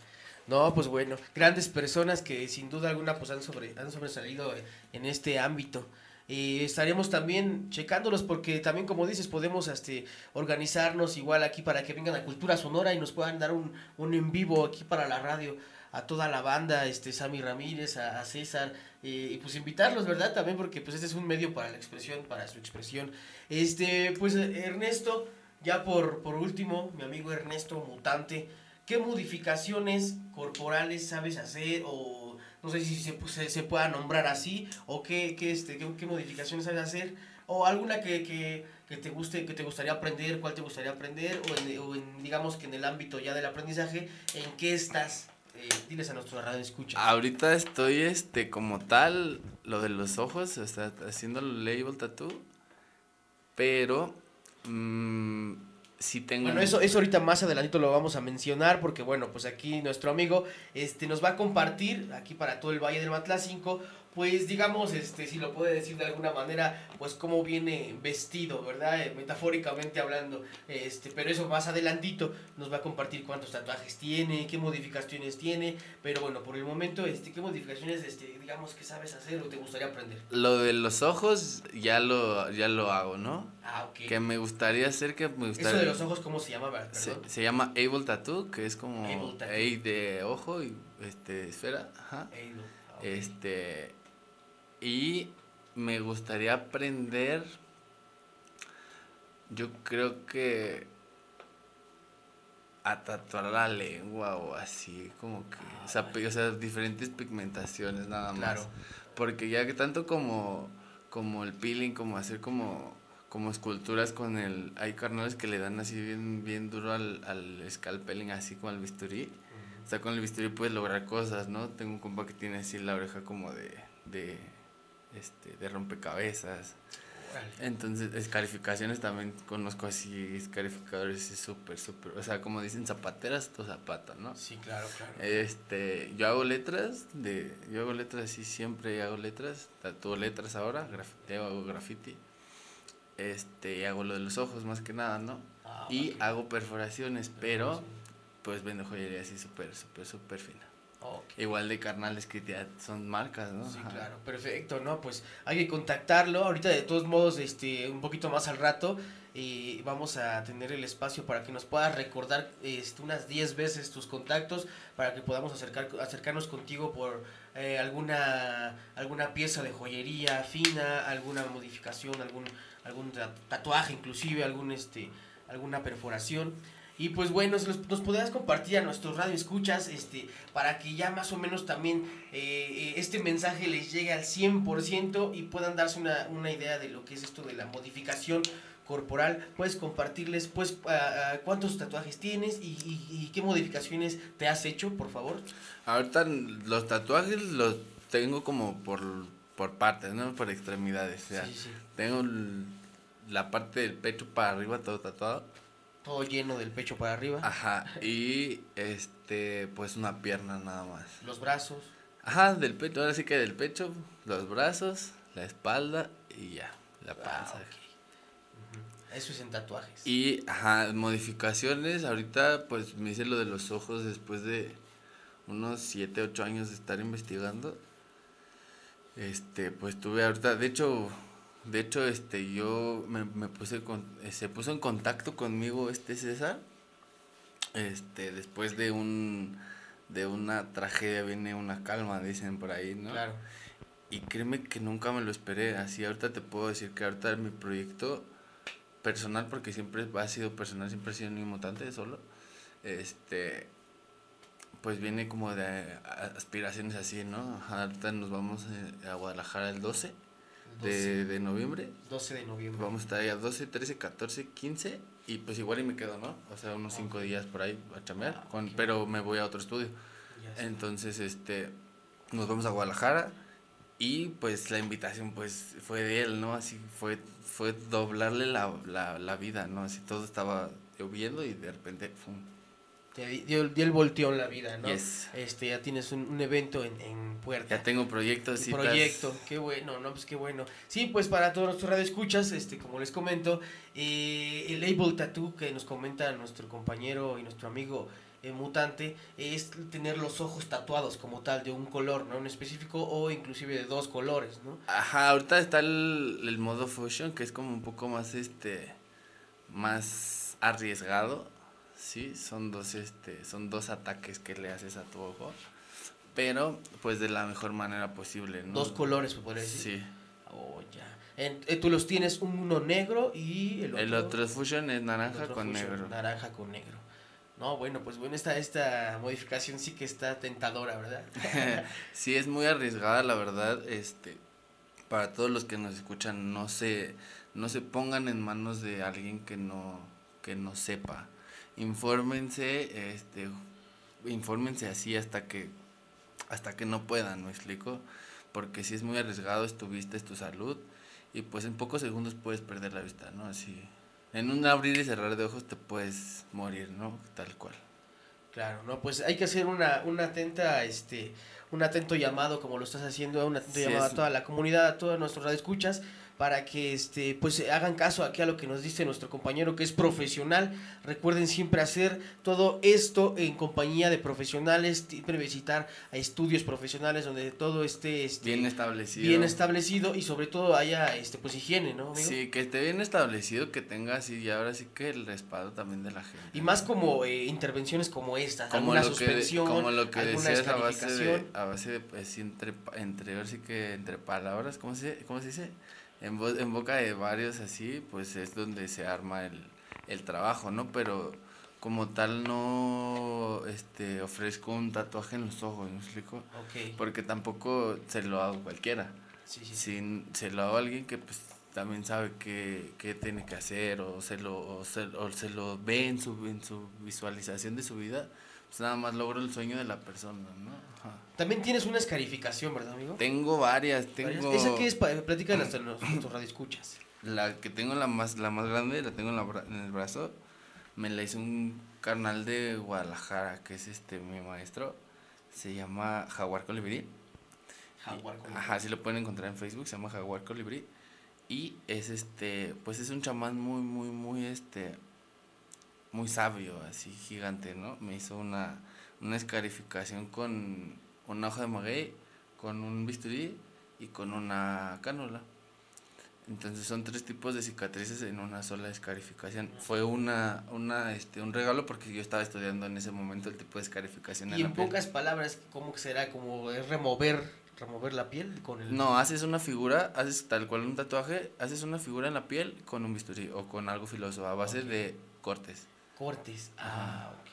No, pues bueno, grandes personas que sin duda alguna pues han, sobre, han sobresalido en este ámbito. Eh, estaremos también checándolos porque también como dices podemos este, organizarnos igual aquí para que vengan a Cultura Sonora y nos puedan dar un, un en vivo aquí para la radio a toda la banda, este Sammy Ramírez, a, a César, eh, y pues invitarlos, ¿verdad? También porque pues este es un medio para la expresión, para su expresión. Este, pues Ernesto, ya por, por último, mi amigo Ernesto Mutante, ¿qué modificaciones corporales sabes hacer o no sé si se, se, pueda nombrar así o qué, qué, este, qué, qué modificaciones sabes hacer o alguna que, que, que te guste que te gustaría aprender cuál te gustaría aprender o en, digamos que en el ámbito ya del aprendizaje en qué estás eh, diles a nuestro radio escucha.
Ahorita estoy, este, como tal, lo de los ojos, o haciendo el label tattoo, pero mm, sí tengo...
Bueno, eso, eso ahorita más adelantito lo vamos a mencionar porque bueno, pues aquí nuestro amigo este, nos va a compartir aquí para todo el Valle del Matla 5, pues digamos, este, si lo puede decir de alguna manera, pues cómo viene vestido, ¿verdad? Eh, metafóricamente hablando, este, pero eso más adelantito nos va a compartir cuántos tatuajes tiene, qué modificaciones tiene, pero bueno, por el momento, este, qué modificaciones, este, digamos, que sabes hacer o te gustaría aprender.
Lo de los ojos ya lo, ya lo hago, ¿no?
Ah, ok.
Que me gustaría hacer que me gustaría...
Eso de los ojos, ¿cómo se llama? Perdón.
Se, se llama Able Tattoo, que es como
Able Tattoo.
A de ojo y este esfera, ajá.
Able, ah.
Este y me gustaría aprender yo creo que a tatuar la lengua o así, como que, o, sea, o sea, diferentes pigmentaciones nada más.
Claro.
Porque ya que tanto como, como el peeling, como hacer como, como esculturas con el, hay carnales que le dan así bien, bien duro al, al scalpeling, así como al bisturí. O sea, con el bisturí puedes lograr cosas, ¿no? Tengo un compa que tiene así la oreja como de, de, este, de rompecabezas. Entonces, escarificaciones también conozco así, escarificadores es súper, súper, o sea, como dicen zapateras, tu zapata, ¿no?
Sí, claro, claro.
Este, yo hago letras, de, yo hago letras así, siempre hago letras, tatúo letras ahora, grafiteo, hago graffiti, este, hago lo de los ojos más que nada, ¿no?
Ah,
Y hago perforaciones, pero pues vendo joyería así súper, súper, súper fina. Igual de carnales que ya son marcas, ¿no?
Sí,
Ajá.
claro, perfecto, ¿no? Pues hay que contactarlo. Ahorita, de todos modos, este, un poquito más al rato, eh, vamos a tener el espacio para que nos puedas recordar este, unas 10 veces tus contactos para que podamos acercar, acercarnos contigo por eh, alguna, alguna pieza de joyería fina, alguna modificación, algún, algún ta- tatuaje, inclusive, algún, este, alguna perforación. Y pues bueno, los- nos podrás compartir a nuestros radio escuchas este, para que ya más o menos también eh, eh, este mensaje les llegue al 100% y puedan darse una, una idea de lo que es esto de la modificación corporal. Puedes compartirles pues ah, cuántos tatuajes tienes y, y- y qué modificaciones te has hecho, por favor.
Ahorita los tatuajes los tengo como por, por partes, ¿no? Por extremidades. O sea,
Sí, sí.
tengo la parte del pecho para arriba todo tatuado.
Todo lleno del pecho para arriba.
Ajá. Y este, pues una pierna nada más.
Los brazos.
Ajá, del pecho, ahora sí que del pecho, los brazos, la espalda y ya, la
Ah,
panza.
ok. Ujú. Eso es en tatuajes.
Y, ajá, modificaciones, ahorita pues me hice lo de los ojos después de unos 7, 8 años de estar investigando. Este, pues tuve ahorita, de hecho, de hecho, este, yo me, me puse con, eh, se puso en contacto conmigo este César, este, después de un, de una tragedia viene una calma, dicen por ahí, ¿no?
Claro.
Y créeme que nunca me lo esperé. Así ahorita te puedo decir que ahorita mi proyecto personal, porque siempre ha sido personal, siempre ha sido un mutante solo. Este, pues viene como de aspiraciones así, ¿no? Ahorita nos vamos eh, a Guadalajara el 12 de,
12.
de noviembre.
12 de noviembre.
Vamos a estar ahí a 12, 13, 14, 15 y pues igual y me quedo, ¿no? O sea, unos 5 días por ahí a chambear,
Ah,
con, pero me voy a otro estudio. Entonces, este, nos vamos a Guadalajara y pues la invitación pues fue de él, ¿no? Así fue, fue doblarle la, la, la vida, ¿no? Así todo estaba lloviendo y de repente, ¡fum!
Te dio, dio el volteo en la vida, ¿no?
Yes.
Este, ya tienes un, un evento en, en puerta.
Ya tengo proyectos, citas.
proyecto, qué bueno, no, pues qué bueno. Sí, pues para todos nuestros radioescuchas, este, como les comento, eh, el label tattoo que nos comenta nuestro compañero y nuestro amigo eh, mutante es tener los ojos tatuados como tal de un color, ¿no? En específico o inclusive de dos colores, ¿no?
Ajá, ahorita está el, el modo fusion, que es como un poco más, este, más arriesgado, sí, son dos, este, son dos ataques que le haces a tu ojo, pero, pues, de la mejor manera posible, ¿no?
Dos colores, podría decir.
Sí,
Oh, ya. En- eh, tú los tienes uno negro y el otro,
el otro fusion es naranja con
fusion,
negro.
Naranja con negro. No, bueno, pues bueno, esta, esta modificación sí que está tentadora, ¿verdad?
sí, es muy arriesgada, la verdad, este, para todos los que nos escuchan, no se, no se pongan en manos de alguien que no, que no sepa. Infórmense, este, infórmense así hasta que, hasta que no puedan, ¿me explico? Porque si es muy arriesgado, es tu vista, es tu salud, y pues en pocos segundos puedes perder la vista, ¿no? Así, en un abrir y cerrar de ojos te puedes morir, ¿no? Tal cual.
Claro, no, pues hay que hacer una, una atenta, este, un atento llamado, como lo estás haciendo, un atento
Sí,
llamado
es-
a toda la comunidad, a todos nuestros radioescuchas, para que este, pues hagan caso aquí a lo que nos dice nuestro compañero que es profesional. Recuerden siempre hacer todo esto en compañía de profesionales, siempre visitar a estudios profesionales donde todo esté este,
Bien establecido.
bien establecido y sobre todo haya este pues higiene, ¿no? amigo?
Sí, que esté bien establecido, que tenga así, y ahora sí que el respaldo también de la gente.
Y más como eh, intervenciones como estas,
como
alguna suspensión,
como lo que decías a base de, a base de, pues, entre, entre, ahora sí que entre palabras, ¿cómo se, cómo se dice? En, vo- en boca de varios así, pues es donde se arma el, el trabajo, ¿no? Pero como tal no este, ofrezco un tatuaje en los ojos, ¿me explico?
Ok,
Porque tampoco se lo hago cualquiera.
sí, sí, sí.
Si se lo hago a alguien que pues también sabe qué, qué tiene que hacer o se lo, o se, o se lo ve en su, en su visualización de su vida, pues nada más logro el sueño de la persona, ¿no? Ajá.
También tienes una escarificación, ¿verdad, amigo?
Tengo varias, tengo...
¿Esa qué es? Platícanos hasta los, nuestros radioescuchas.
La que tengo la más, la más grande, la tengo en, la bra- en el brazo, me la hizo un carnal de Guadalajara, que es este mi maestro, se llama Jaguar Colibrí.
Jaguar con-
Ajá, sí lo pueden encontrar en Facebook, se llama Jaguar Colibrí. Y es este, pues es un chamán muy, muy, muy, este, muy sabio, así gigante, ¿no? Me hizo una, una escarificación con una hoja de maguey, con un bisturí y con una cánula. Entonces son tres tipos de cicatrices en una sola escarificación. Fue una, una, este, un regalo porque yo estaba estudiando en ese momento el tipo de escarificación
Y
la
en
piel.
pocas palabras, ¿cómo será? ¿Como es remover, remover la piel con el...
No, haces una figura, haces tal cual un tatuaje, haces una figura en la piel con un bisturí o con algo filoso a base de cortes.
Cortes. Ah, ok.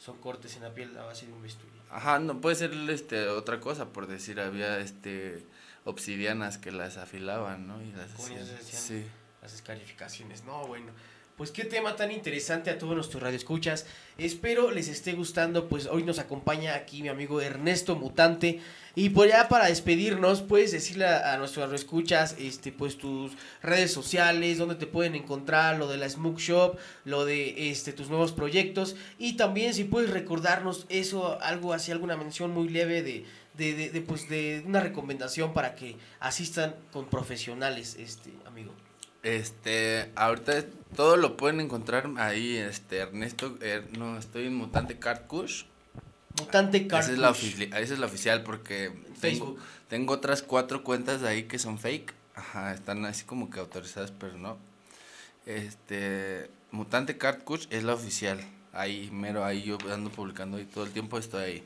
Son cortes en la piel a base de un bisturí.
Ajá, no puede ser este otra cosa, por decir, había este obsidianas que las afilaban, ¿no? Y las hacían- Sí.
Las escarificaciones. No, bueno. Pues qué tema tan interesante a todos nuestros radioescuchas. Espero les esté gustando. Pues hoy nos acompaña aquí mi amigo Ernesto Mutante. Y pues ya para despedirnos, puedes decirle a, a nuestros radioescuchas, este, pues tus redes sociales, donde te pueden encontrar, lo de la Smoke Shop, lo de este, tus nuevos proyectos. Y también si puedes recordarnos eso, algo así, alguna mención muy leve de, de, de, de, pues, de una recomendación para que asistan con profesionales, este, amigo.
Este, ahorita todo lo pueden encontrar ahí, este, Ernesto, er- no, estoy en Mutante Card Kush.
Mutante Car
Esa es, la
Push.
ofici- esa es la oficial porque tengo,
Facebook.
tengo otras cuatro cuentas ahí que son fake. Ajá, están así como que autorizadas, pero no. Este, Mutante Card Kush es la oficial. Ahí, mero, ahí yo ando publicando y todo el tiempo estoy ahí.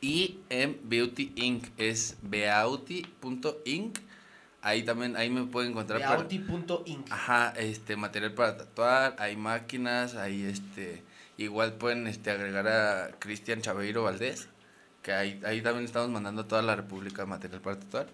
Y en Beauty Inc. es beauty.inc. Ahí también, ahí me pueden encontrar.
Beauty.inc.
Ajá, este, material para tatuar, hay máquinas, hay este, igual pueden este, agregar a Cristian Chaveiro Valdés, que ahí, ahí también estamos mandando a toda la República material para tatuar.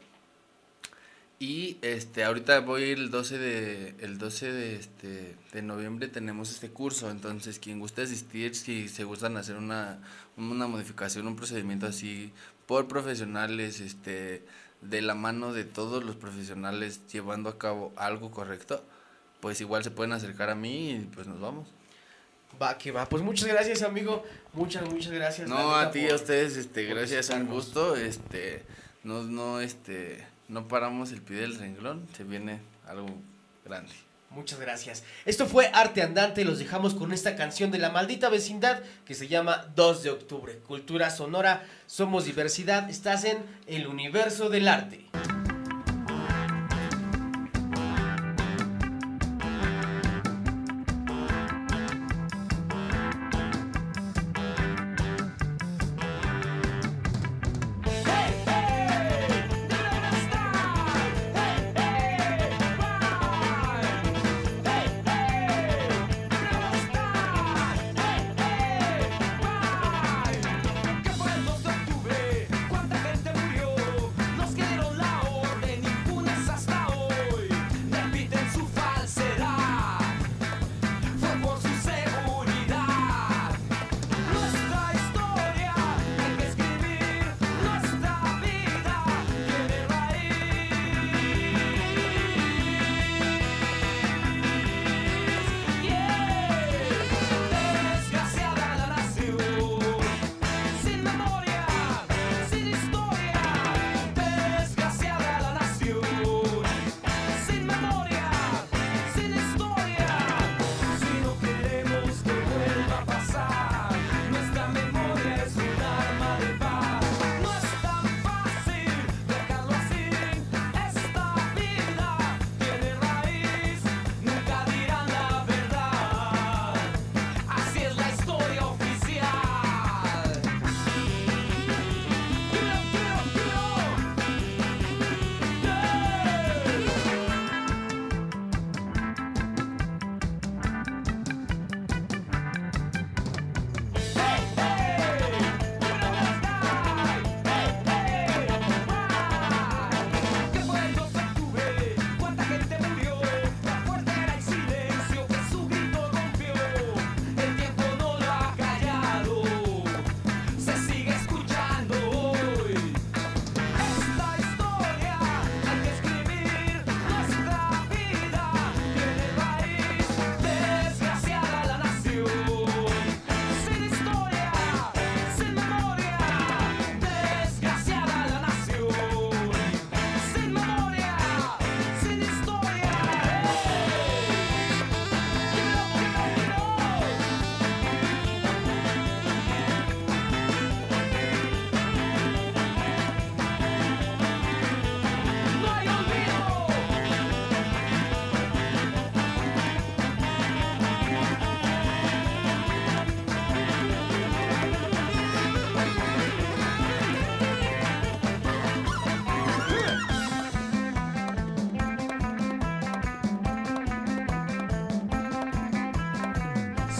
Y este, ahorita voy el 12 de, el 12 de, este, de noviembre tenemos este curso, entonces quien guste asistir, si se gustan hacer una, una modificación, un procedimiento así por profesionales, este, de la mano de todos los profesionales llevando a cabo algo correcto, pues igual se pueden acercar a mí y pues nos vamos.
Va, que va. Pues muchas gracias, amigo. Muchas, muchas gracias.
No, a ti y
por-
a ustedes, este, gracias, un gusto, este, no, no, este, no paramos el pie del renglón, se viene algo grande.
Muchas gracias. Esto fue Arte Andante. Los dejamos con esta canción de la maldita vecindad que se llama 2 de octubre. Cultura sonora, somos diversidad. Estás en el universo del arte.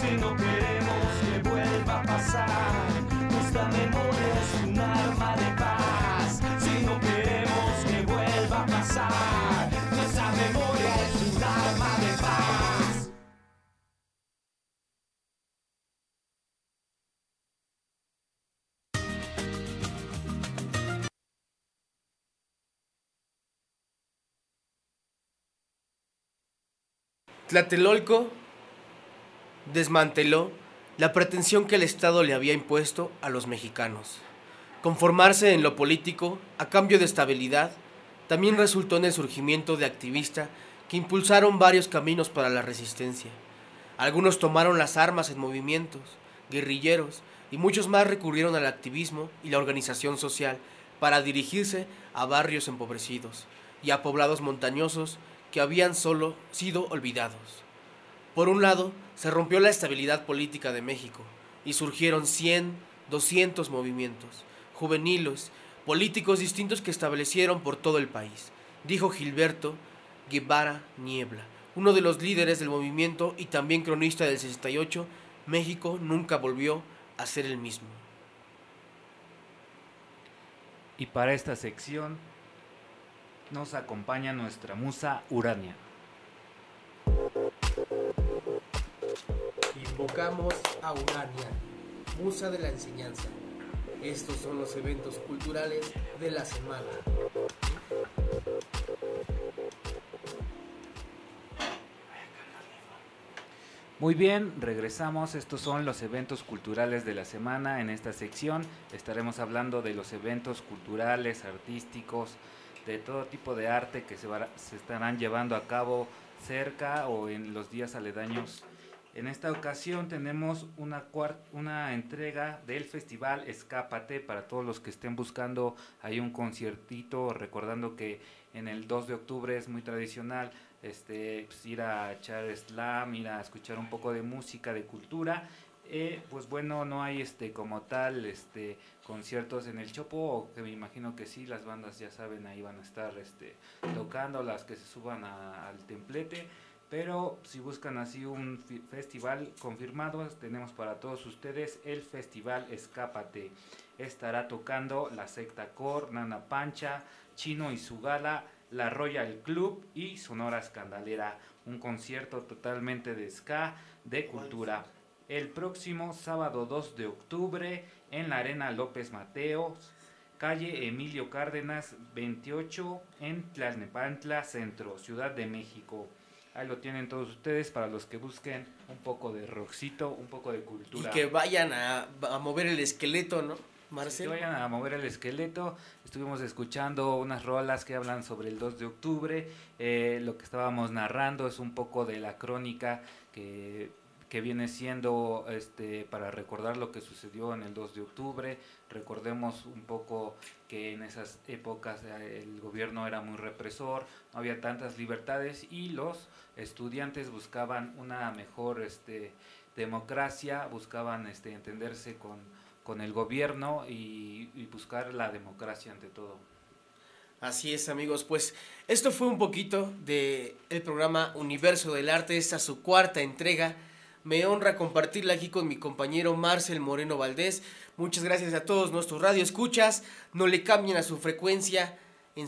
Si no queremos que vuelva a pasar, nuestra memoria es un arma de paz. Si no queremos que vuelva a pasar, nuestra memoria es un arma de paz.
Tlatelolco desmanteló la pretensión que el Estado le había impuesto a los mexicanos. Conformarse en lo político a cambio de estabilidad también resultó en el surgimiento de activistas que impulsaron varios caminos para la resistencia. Algunos tomaron las armas en movimientos, guerrilleros, y muchos más recurrieron al activismo y la organización social para dirigirse a barrios empobrecidos y a poblados montañosos que habían solo sido olvidados. Por un lado, se rompió la estabilidad política de México y surgieron 100, 200 movimientos, juveniles, políticos distintos que establecieron por todo el país, dijo Gilberto Guevara Niebla, uno de los líderes del movimiento y también cronista del 68, México nunca volvió a ser el mismo.
Y para esta sección nos acompaña nuestra musa Urania.
Invocamos a Urania, musa de la enseñanza. Estos son los eventos culturales de la semana.
Muy bien, regresamos. Estos son los eventos culturales de la semana. En esta sección estaremos hablando de los eventos culturales, artísticos, de todo tipo de arte que se, se estarán llevando a cabo cerca o en los días aledaños. En esta ocasión tenemos una, una entrega del festival Escápate para todos los que estén buscando ahí un conciertito, recordando que en el 2 de octubre es muy tradicional este, pues, ir a echar slam, ir a escuchar un poco de música, de cultura. Eh, pues bueno, no hay este como tal este conciertos en el Chopo, que me imagino que sí, las bandas ya saben, ahí van a estar este, tocando, las que se suban al templete. Pero si buscan así un festival confirmado, tenemos para todos ustedes el Festival Escápate. Estará tocando la secta Cor, Nana Pancha, Chino y su gala, la Royal Club y Sonora Escandalera. Un concierto totalmente de ska, de cultura. El próximo sábado 2 de octubre en la Arena López Mateos, calle Emilio Cárdenas 28 en Tlalnepantla Centro, Ciudad de México. Ahí lo tienen todos ustedes para los que busquen un poco de rockcito, un poco de
Y
cultura.
que vayan a, a mover el esqueleto, ¿no?
Que
Marcel.
vayan a mover el esqueleto. Estuvimos escuchando unas rolas que hablan sobre el 2 de octubre. Eh, lo que estábamos narrando es un poco de la crónica que, que viene siendo este, para recordar lo que sucedió en el 2 de octubre. Recordemos un poco que en esas épocas eh, el gobierno era muy represor, no había tantas libertades y los estudiantes buscaban una mejor este, democracia, buscaban este, entenderse con, el gobierno y, y buscar la democracia ante todo.
Así es, amigos. Pues esto fue un poquito de el programa Universo del Arte, esta su cuarta entrega. Me honra compartirla aquí con mi compañero Marcel Moreno Valdés. Muchas gracias a todos nuestros radioescuchas. No le cambien a su frecuencia, eh,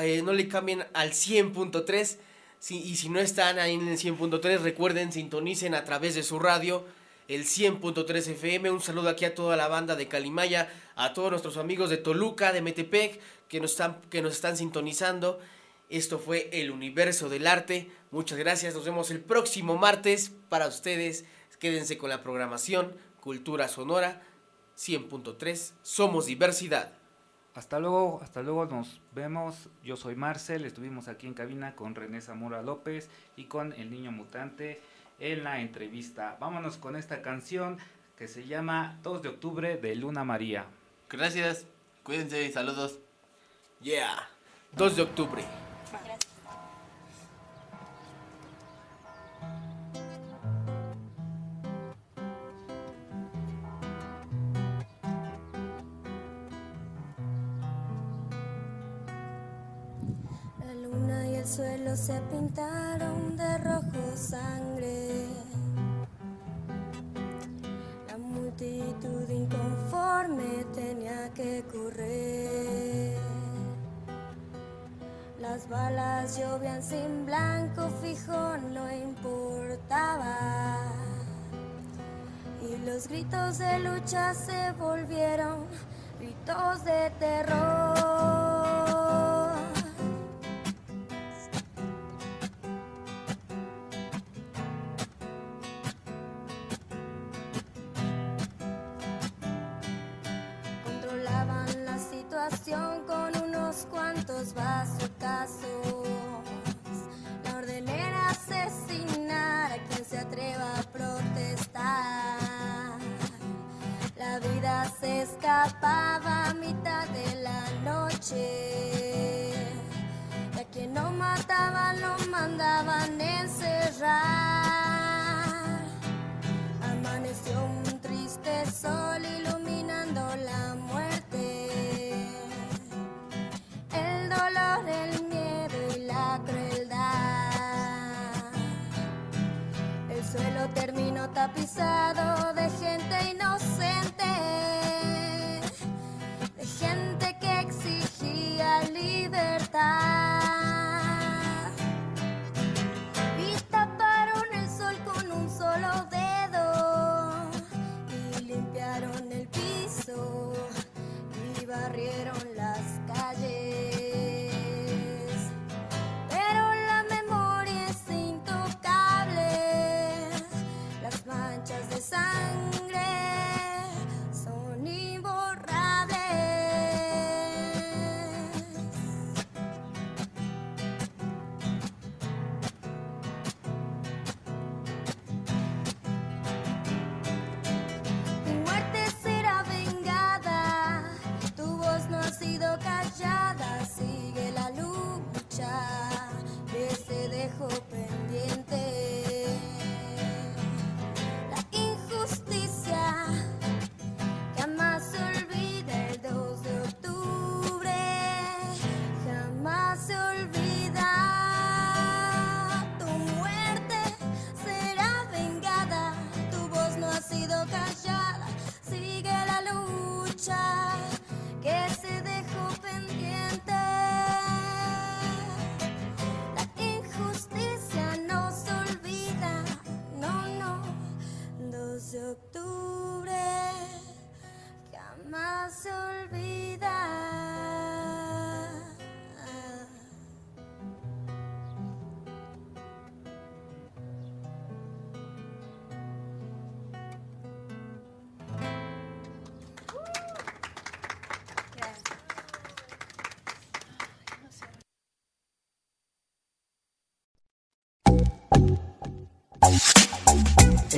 eh, no le cambien al 100.3. Si- y si no están ahí en el 100.3, recuerden, sintonicen a través de su radio el 100.3 FM. Un saludo aquí a toda la banda de Calimaya, a todos nuestros amigos de Toluca, de Metepec, que nos están sintonizando. Esto fue el universo del arte. Muchas gracias. Nos vemos el próximo martes para ustedes. Quédense con la programación Cultura Sonora 100.3. Somos diversidad.
Hasta luego, hasta luego nos vemos. Yo soy Marcel, estuvimos aquí en cabina con René Zamora López y con el niño mutante en la entrevista. Vámonos con esta canción que se llama 2 de octubre de Luna María.
Gracias, cuídense y saludos.
Yeah. 2 de octubre.
La se pintaron de rojo sangre. La multitud inconforme tenía que correr. Las balas llovían sin blanco fijo, no importaba. Y los gritos de lucha se volvieron gritos de terror.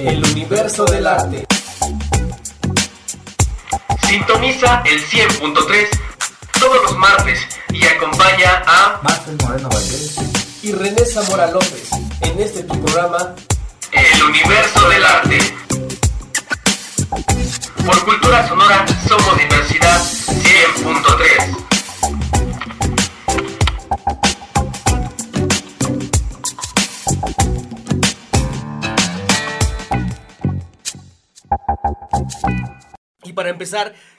El
universo del arte.
Sintoniza el 100.3 todos los martes y acompaña a
Marcel Moreno Valdés.
Y René Zamora López en este tu programa
El universo del arte. Por cultura sonora somos diversidad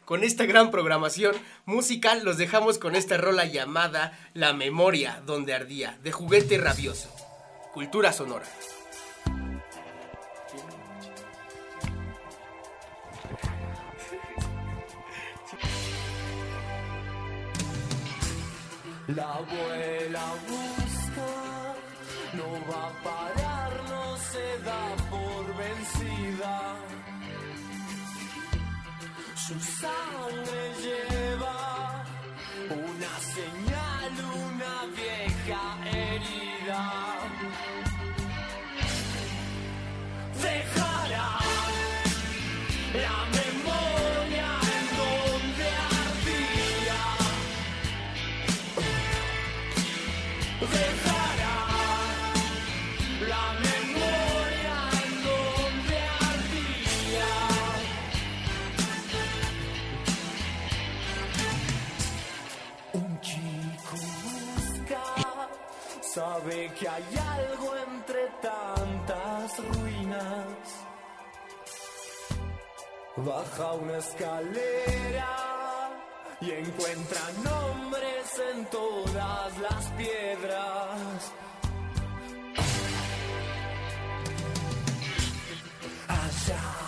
con esta gran programación musical, los dejamos con esta rola llamada La memoria donde ardía, de juguete rabioso. Cultura sonora.
La abuela busca, no va a parar, no se da por vencida. Su sangre lleva una señal, una vieja herida. Sabe que hay algo entre tantas ruinas. Baja una escalera y encuentra nombres en todas las piedras. Allá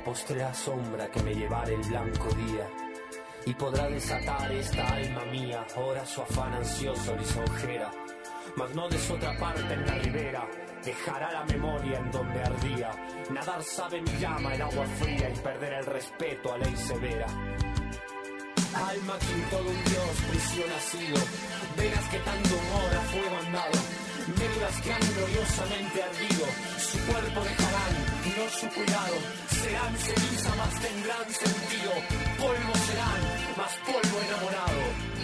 ojos la sombra que me llevará el blanco día. Y podrá desatar esta alma mía, ahora su afán ansioso lisonjera. Mas no de su otra parte en la ribera, dejará la memoria en donde ardía. Nadar sabe mi llama en agua fría y perder el respeto a ley severa. Alma que en todo un dios prisión ha sido, venas que tanto humor a fuego médulas que han gloriosamente ardido, su cuerpo dejarán, no su cuidado, serán ceniza más tendrán sentido, polvo serán, más polvo enamorado.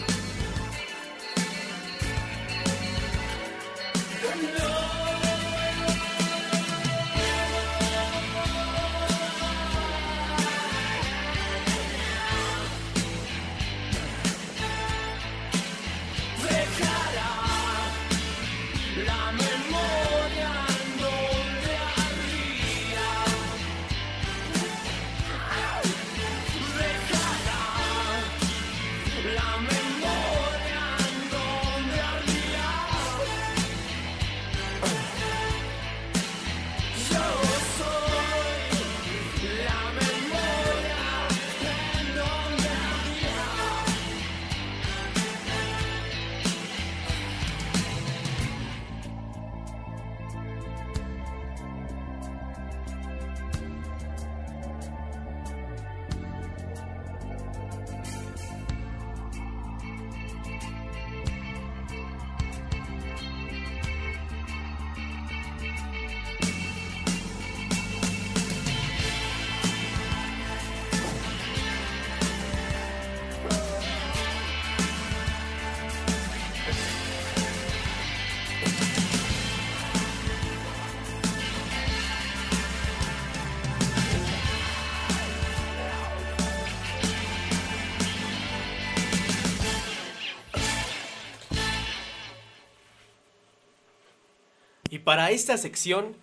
Para esta sección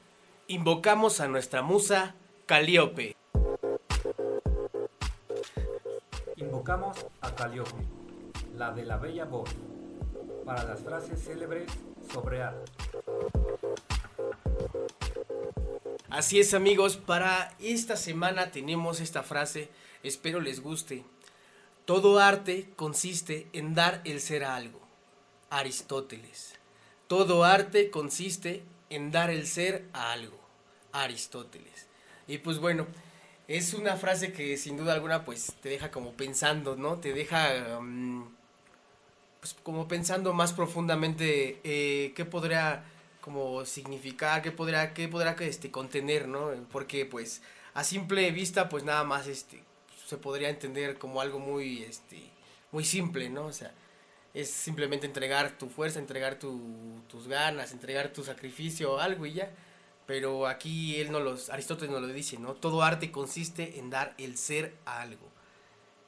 invocamos a nuestra musa Calíope.
Invocamos a Calíope, la de la bella voz, para las frases célebres sobre arte.
Así es amigos, para esta semana tenemos esta frase, espero les guste. Todo arte consiste en dar el ser a algo. Aristóteles. Todo arte consiste en dar el ser a algo. Aristóteles. Y pues bueno, es una frase que sin duda alguna pues te deja como pensando, ¿no? Te deja mm, pues como pensando más profundamente eh, qué podría como significar, qué podrá, qué podrá este, contener, ¿no? Porque pues a simple vista pues nada más este se podría entender como algo muy este muy simple, ¿no? O sea, es simplemente entregar tu fuerza, entregar tu, tus ganas, entregar tu sacrificio, algo y ya. Pero aquí él no los, Aristóteles nos lo dice, ¿no? Todo arte consiste en dar el ser a algo,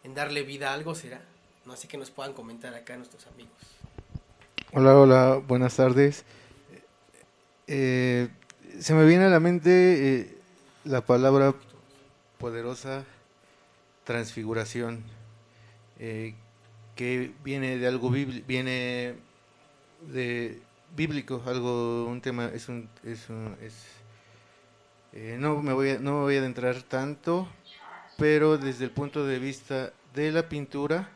en darle vida a algo será. No sé que nos puedan comentar acá nuestros amigos.
Hola, hola, buenas tardes. Eh, se me viene a la mente eh, la palabra poderosa transfiguración, eh, que viene de algo bíblico, viene de bíblico, algo, un tema, es un, es, no me voy a, no me voy a adentrar tanto, pero desde el punto de vista de la pintura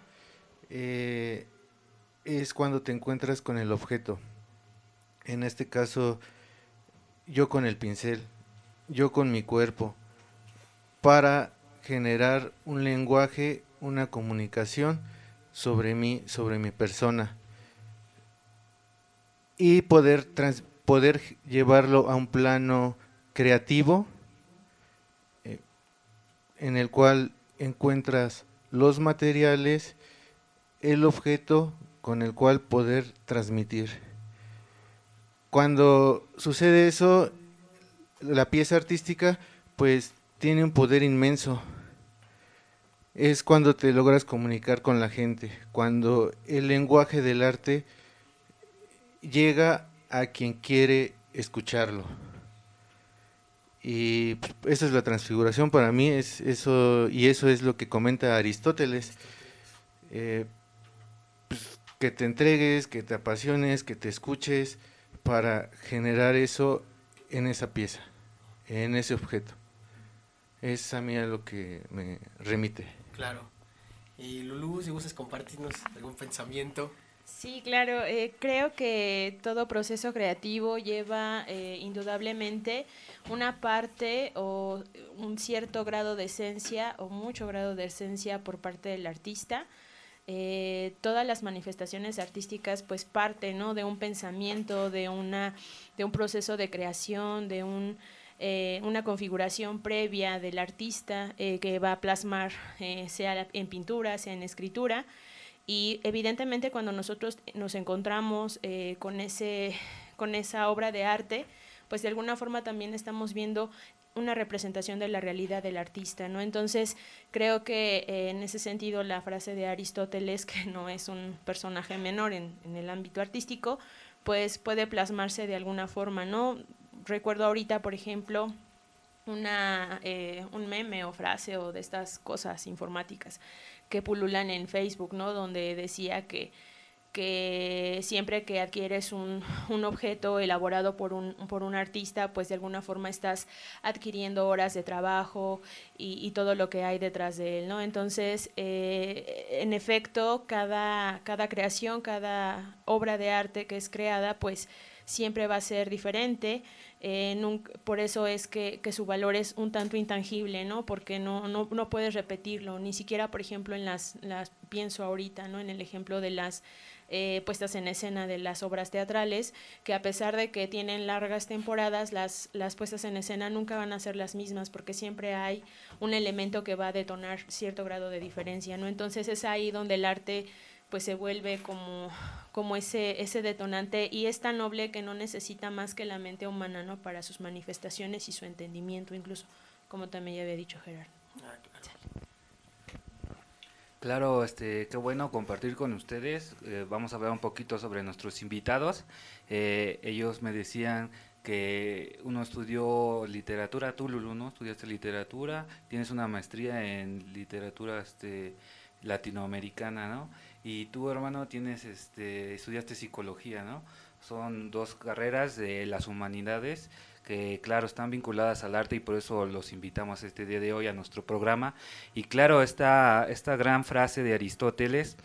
es cuando te encuentras con el objeto. En este caso, yo con el pincel, yo con mi cuerpo, para generar un lenguaje, una comunicación sobre mí, sobre mi persona y poder, poder llevarlo a un plano creativo eh, en el cual encuentras los materiales, el objeto con el cual poder transmitir. Cuando sucede eso, la pieza artística pues tiene un poder inmenso. Es cuando te logras comunicar con la gente, cuando el lenguaje del arte llega a quien quiere escucharlo. Y esa es la transfiguración para mí, es eso, y eso es lo que comenta Aristóteles. Eh, pues, que te entregues, que te apasiones, que te escuches, para generar eso en esa pieza, en ese objeto. Es a mí a lo que me remite.
Claro. Y Lulu, si gustas compartirnos algún pensamiento.
Sí, claro. Eh, creo que todo proceso creativo lleva eh, indudablemente una parte o un cierto grado de esencia o mucho grado de esencia por parte del artista eh, todas las manifestaciones artísticas pues parten ¿no? de un pensamiento, de, una, de un proceso de creación, de un, eh, una configuración previa del artista eh, que va a plasmar sea en pintura, sea en escritura. Y evidentemente cuando nosotros nos encontramos con, ese, con esa obra de arte, pues de alguna forma también estamos viendo una representación de la realidad del artista, ¿no? Entonces, creo que eh, en ese sentido la frase de Aristóteles, que no es un personaje menor en, el ámbito artístico, pues puede plasmarse de alguna forma, ¿no? Recuerdo ahorita, por ejemplo, una, eh, un meme o frase o de estas cosas informáticas que pululan en Facebook, ¿no? Donde decía que que siempre que adquieres un, un, objeto elaborado por un, por un artista, pues de alguna forma estás adquiriendo horas de trabajo y, todo lo que hay detrás de él, ¿no? Entonces, eh, en efecto, cada, cada creación, cada obra de arte que es creada, pues siempre va a ser diferente. Eh, por eso es que, su valor es un tanto intangible, ¿no? Porque no, no, no puedes repetirlo, ni siquiera, por ejemplo, en las, las, pienso ahorita, ¿no? En el ejemplo de las eh, puestas en escena de las obras teatrales, que a pesar de que tienen largas temporadas, las, las puestas en escena nunca van a ser las mismas porque siempre hay un elemento que va a detonar cierto grado de diferencia, ¿no? Entonces es ahí donde el arte pues se vuelve como, como ese, ese detonante y es tan noble que no necesita más que la mente humana, ¿no? Para sus manifestaciones y su entendimiento incluso, como también ya había dicho Gerard. Ah,
Claro, este, qué bueno compartir con ustedes. Eh, vamos a ver un poquito sobre nuestros invitados. Eh, ellos me decían que uno estudió literatura, tú Lulu, ¿no? Estudiaste literatura, tienes una maestría en literatura este, latinoamericana, ¿no? Y tú, hermano, tienes, este, estudiaste psicología, ¿no? Son dos carreras de las humanidades que, claro, están vinculadas al arte y por eso los invitamos este día de hoy a nuestro programa. Y claro, esta, esta gran frase de Aristóteles,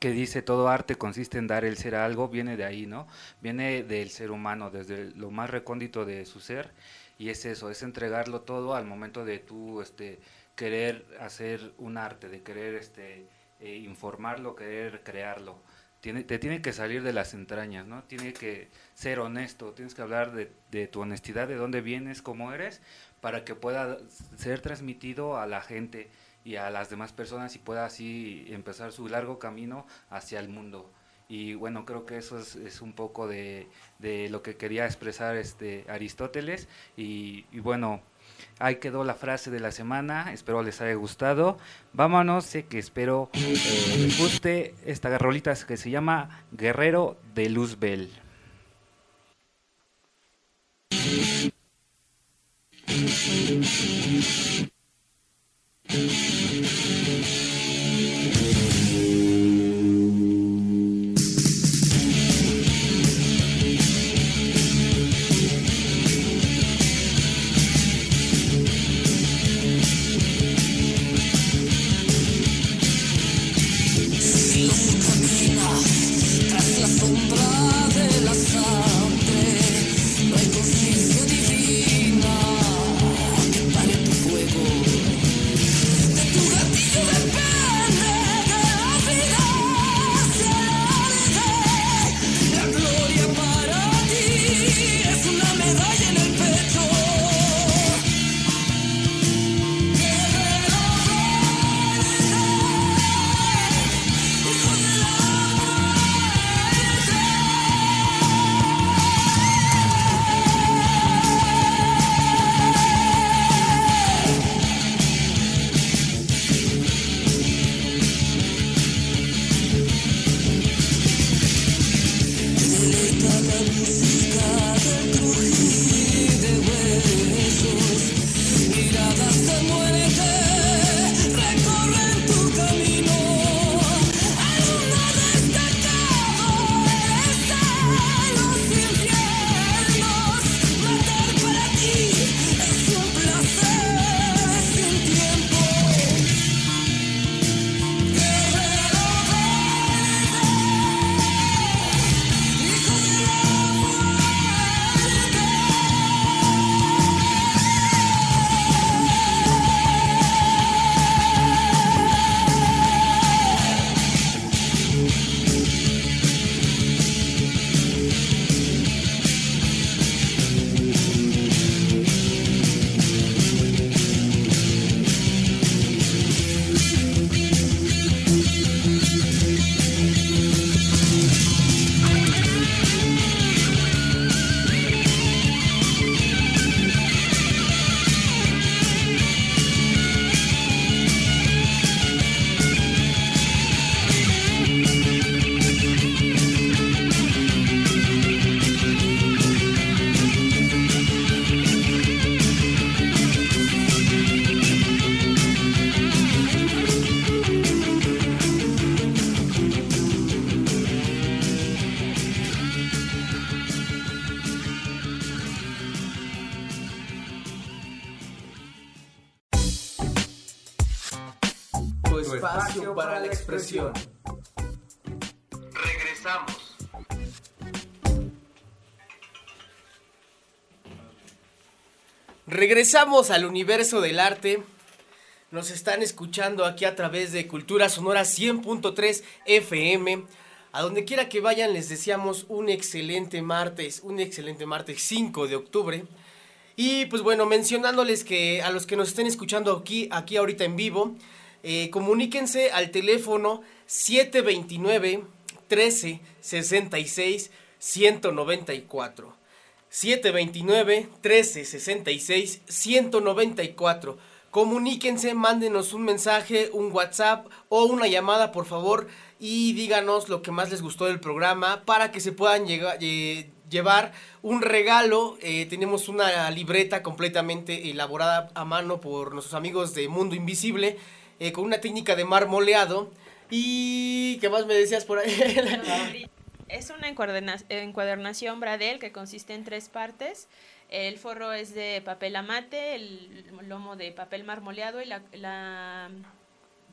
que dice todo arte consiste en dar el ser a algo, viene de ahí, ¿no? Viene del ser humano, desde lo más recóndito de su ser, y es eso, es entregarlo todo al momento de tú este, querer hacer un arte, de querer este, eh, informarlo, querer crearlo. Te tiene que salir de las entrañas, ¿no? Tiene que ser honesto, tienes que hablar de, tu honestidad, de dónde vienes, cómo eres, para que pueda ser transmitido a la gente y a las demás personas y pueda así empezar su largo camino hacia el mundo. Y bueno, creo que eso es, un poco de, lo que quería expresar este Aristóteles. Y, bueno, ahí quedó la frase de la semana. Espero les haya gustado. Vámonos, sé que espero eh, les guste esta rolita que se llama Guerrero de Luzbel.
Regresamos.
Regresamos al universo del arte. Nos están escuchando aquí a través de Cultura Sonora 100.3 FM. A donde quiera que vayan les deseamos un excelente martes, un excelente martes 5 de octubre. Y pues bueno, mencionándoles que a los que nos estén escuchando aquí, aquí ahorita en vivo, eh, comuníquense al teléfono 729 13 66 194. 729 13 66 194. Comuníquense, mándenos un mensaje, un WhatsApp o una llamada, por favor, y díganos lo que más les gustó del programa para que se puedan eh, llevar un regalo. Eh, tenemos una libreta completamente elaborada a mano por nuestros amigos de Mundo Invisible, eh, con una técnica de marmoleado. Y, ¿qué más me decías por ahí?
Es una encuaderna- encuadernación Bradel que consiste en tres partes. El forro es de papel amate, el lomo de papel marmoleado y la, la-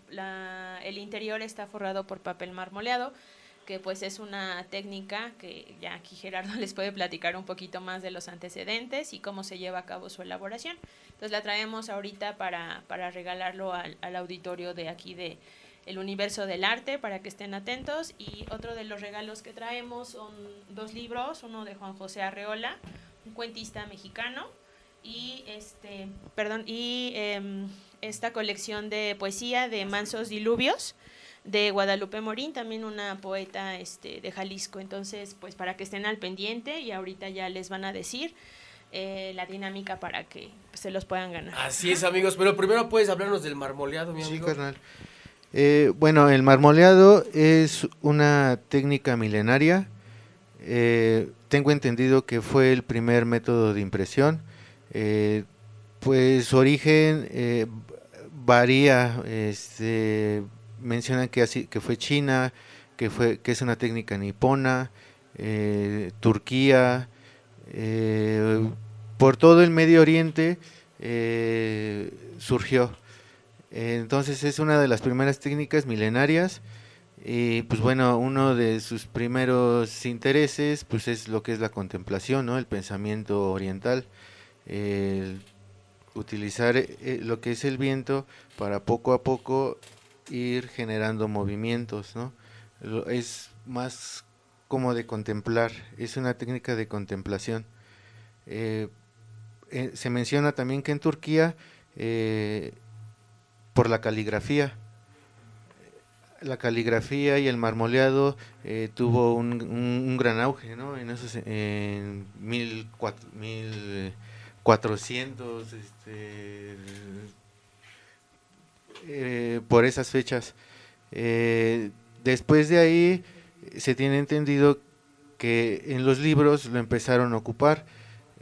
la- el interior está forrado por papel marmoleado, que pues es una técnica que ya aquí Gerardo les puede platicar un poquito más de los antecedentes y cómo se lleva a cabo su elaboración. Entonces la traemos ahorita para, para regalarlo al, auditorio de aquí de el universo del arte para que estén atentos y otro de los regalos que traemos son dos libros, uno de Juan José Arreola, un cuentista mexicano y este, perdón, y em, esta colección de poesía de Mansos Diluvios de Guadalupe Morín, también una poeta este, de Jalisco. Entonces, pues para que estén al pendiente y ahorita ya les van a decir eh, la dinámica para que pues, se los puedan ganar.
Así es, amigos. Pero primero puedes hablarnos del marmoleado, mi
Sí,
amigo.
carnal. Eh, bueno, el marmoleado es una técnica milenaria. Eh, tengo entendido que fue el primer método de impresión. Eh, pues su origen eh, varía. Este, mencionan que así que fue China, que fue que es una técnica nipona, eh, Turquía, eh, por todo el Medio Oriente eh, surgió. Entonces es una de las primeras técnicas milenarias y pues bueno, uno de sus primeros intereses pues es lo que es la contemplación, ¿no? El pensamiento oriental, el utilizar lo que es el viento para poco a poco ir generando movimientos, ¿no? Es más como de contemplar, es una técnica de contemplación. Eh, eh, se menciona también que en Turquía eh, por la caligrafía. La caligrafía y el marmoleado tuvo un, un- gran auge, ¿no? En esos en mil cuatro- 1400, este, eh, por esas fechas. Eh, después de ahí se tiene entendido que en los libros lo empezaron a ocupar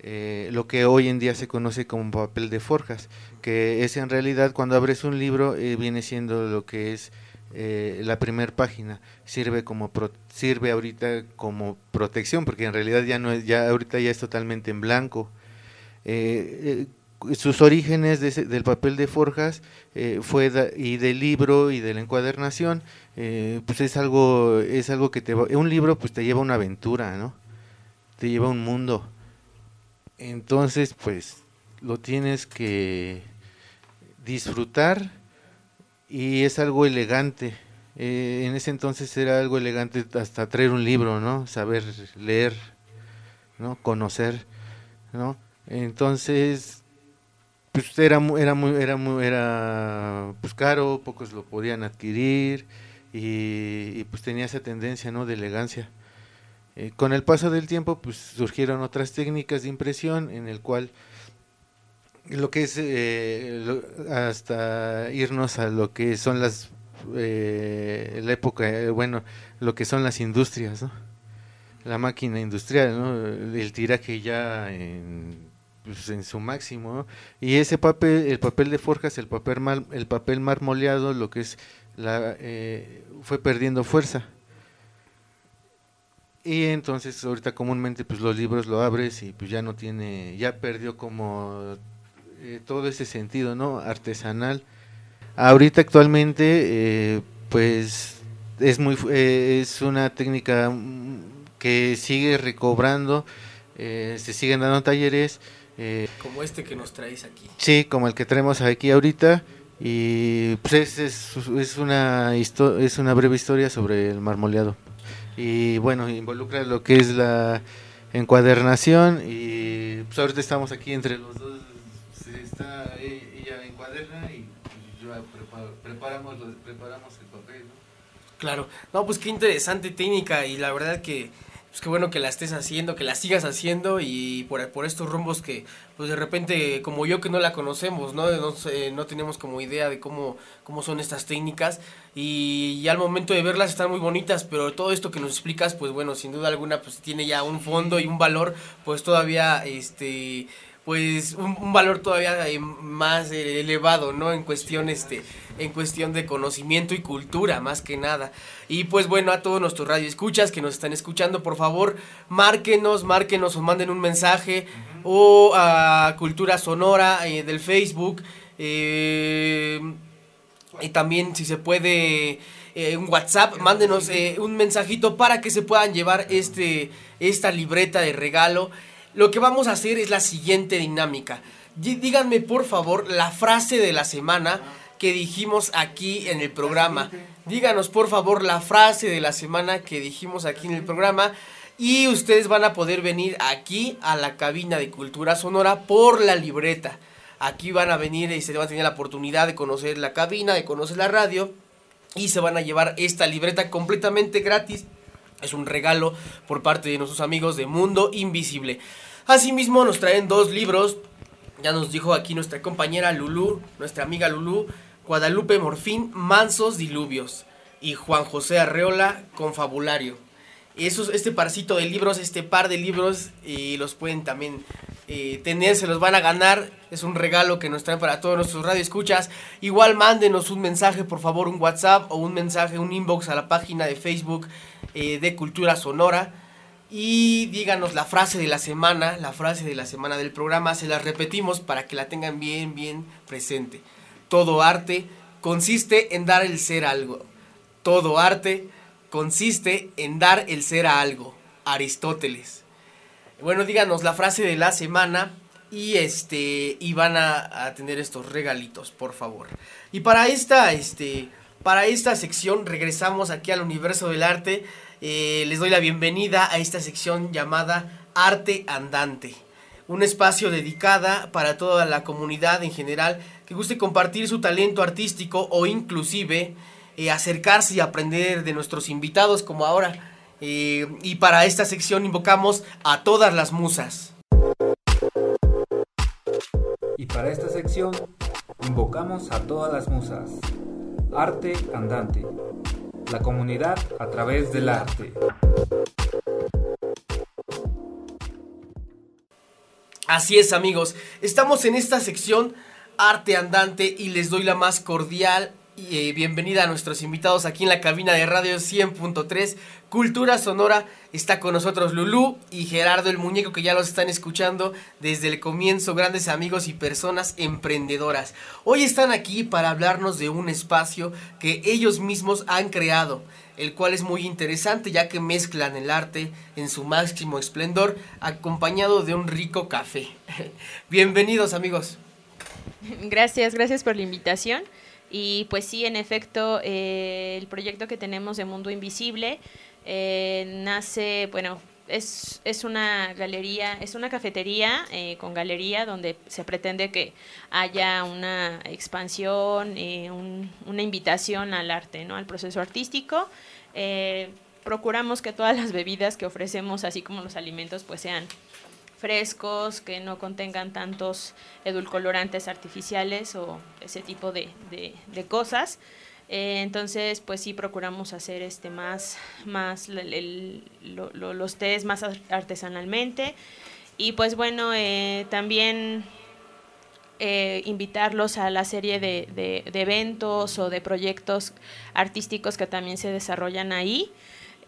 eh, lo que hoy en día se conoce como papel de forjas, que es en realidad cuando abres un libro eh, viene siendo lo que es eh, la primera página, sirve como pro- sirve ahorita como protección, porque en realidad ya no es, ya ahorita ya es totalmente en blanco. Eh, eh, sus orígenes del papel de forjas eh, fue y del libro y de la encuadernación eh, pues es algo es algo que te va- un libro pues te lleva una aventura no te lleva un mundo. Entonces pues lo tienes que disfrutar y es algo elegante. Eh, en ese entonces era algo elegante hasta traer un libro no saber leer no conocer no entonces pues era era muy era muy era pues caro pocos lo podían adquirir y, y, pues tenía esa tendencia no de elegancia Eh, con el paso del tiempo pues surgieron otras técnicas de impresión en el cual lo que es eh, lo- hasta irnos a lo que son las eh, la época eh, bueno lo que son las industrias ¿no? la máquina industrial ¿no? el tiraje ya en pues, en su máximo y ese papel el papel de forjas el papel el papel marmoleado lo que es la eh, fue perdiendo fuerza. Y entonces ahorita comúnmente pues los libros lo abres y pues ya no tiene ya perdió como eh, todo ese sentido no artesanal. Ahorita actualmente eh, pues es muy es una técnica mm, que sigue recobrando se siguen dando talleres eh,
Como este que nos traéis aquí.
Sí, como el que traemos aquí ahorita. Y pues es, es, es una histo- es una breve historia sobre el marmoleado. Y bueno, involucra lo que es la encuadernación. Y pues ahorita estamos aquí entre los dos. Se Está, e- ella encuaderna y pues, yo prepa- preparamos, preparamos el papel. ¿no?
Claro, no, pues qué interesante técnica y la verdad que pues qué bueno que la estés haciendo, que la sigas haciendo y por, por estos rumbos que pues de repente como yo que no la conocemos, ¿no? No, no tenemos como idea de cómo, cómo son estas técnicas y, ya al momento de verlas están muy bonitas, pero todo esto que nos explicas pues bueno, sin duda alguna pues tiene ya un fondo y un valor pues todavía este pues un, valor todavía más eh, elevado, ¿no? En cuestión este en cuestión de conocimiento y cultura, más que nada. Y pues bueno, a todos nuestros radioescuchas que nos están escuchando, por favor, márquenos, márquenos o manden un mensaje o a Cultura Sonora eh, del Facebook. eh, y también si se puede un WhatsApp, mándenos un mensajito para que se puedan llevar este esta libreta de regalo. Lo que vamos a hacer es la siguiente dinámica. Dí- Díganme por favor la frase de la semana que dijimos aquí en el programa. Díganos por favor la frase de la semana que dijimos aquí en el programa. Y ustedes van a poder venir aquí a la cabina de Cultura Sonora por la libreta. Aquí van a venir y se van a tener la oportunidad de conocer la cabina, de conocer la radio. Y se van a llevar esta libreta completamente gratis. Es un regalo por parte de nuestros amigos de Mundo Invisible. Asimismo nos traen dos libros. Ya nos dijo aquí nuestra compañera Lulú, nuestra amiga Lulú, Guadalupe Morfín, Mansos Diluvios. Y Juan José Arreola, Confabulario. Esos, este parcito de libros, este par de libros, y los pueden también eh, tener, se los van a ganar. Es un regalo que nos traen para todos nuestros radioescuchas. Igual mándenos un mensaje, por favor, un WhatsApp o un mensaje, un inbox a la página de Facebook eh, de Cultura Sonora. Y díganos la frase de la semana, la frase de la semana del programa, se la repetimos para que la tengan bien, bien presente. Todo arte consiste en dar el ser a algo. Todo arte consiste en dar el ser a algo. Aristóteles. Bueno, díganos la frase de la semana y este y van a, a tener estos regalitos, por favor. Y para esta este para esta sección regresamos aquí al universo del arte. Eh, les doy la bienvenida a esta sección llamada Arte Andante. Un espacio dedicada para toda la comunidad en general que guste compartir su talento artístico o inclusive eh, acercarse y aprender de nuestros invitados como ahora. Eh, y para esta sección invocamos a todas las musas.
Y para esta sección invocamos a todas las musas. Arte andante. La comunidad a través del arte.
Así es amigos, estamos en esta sección Arte Andante y les doy la más cordial bienvenida a nuestros invitados aquí en la cabina de radio 100.3 Cultura Sonora. Está con nosotros Lulú y Gerardo el Muñeco que ya los están escuchando desde el comienzo, grandes amigos y personas emprendedoras. Hoy están aquí para hablarnos de un espacio que ellos mismos han creado el cual es muy interesante ya que mezclan el arte en su máximo esplendor acompañado de un rico café. Bienvenidos amigos.
Gracias, gracias por la invitación. Y pues sí, en efecto, eh, el proyecto que tenemos de Mundo Invisible eh, nace, bueno, es, es una galería, es una cafetería eh, con galería donde se pretende que haya una expansión, eh, un- una invitación al arte, ¿no? al proceso artístico. Eh, procuramos que todas las bebidas que ofrecemos, así como los alimentos, pues sean frescos, que no contengan tantos edulcorantes artificiales o ese tipo de, de- cosas. Eh, entonces, pues sí procuramos hacer este más, más lo- lo- los tés más ar- artesanalmente. Y pues bueno, eh, también eh, invitarlos a la serie de, de- de eventos o de proyectos artísticos que también se desarrollan ahí.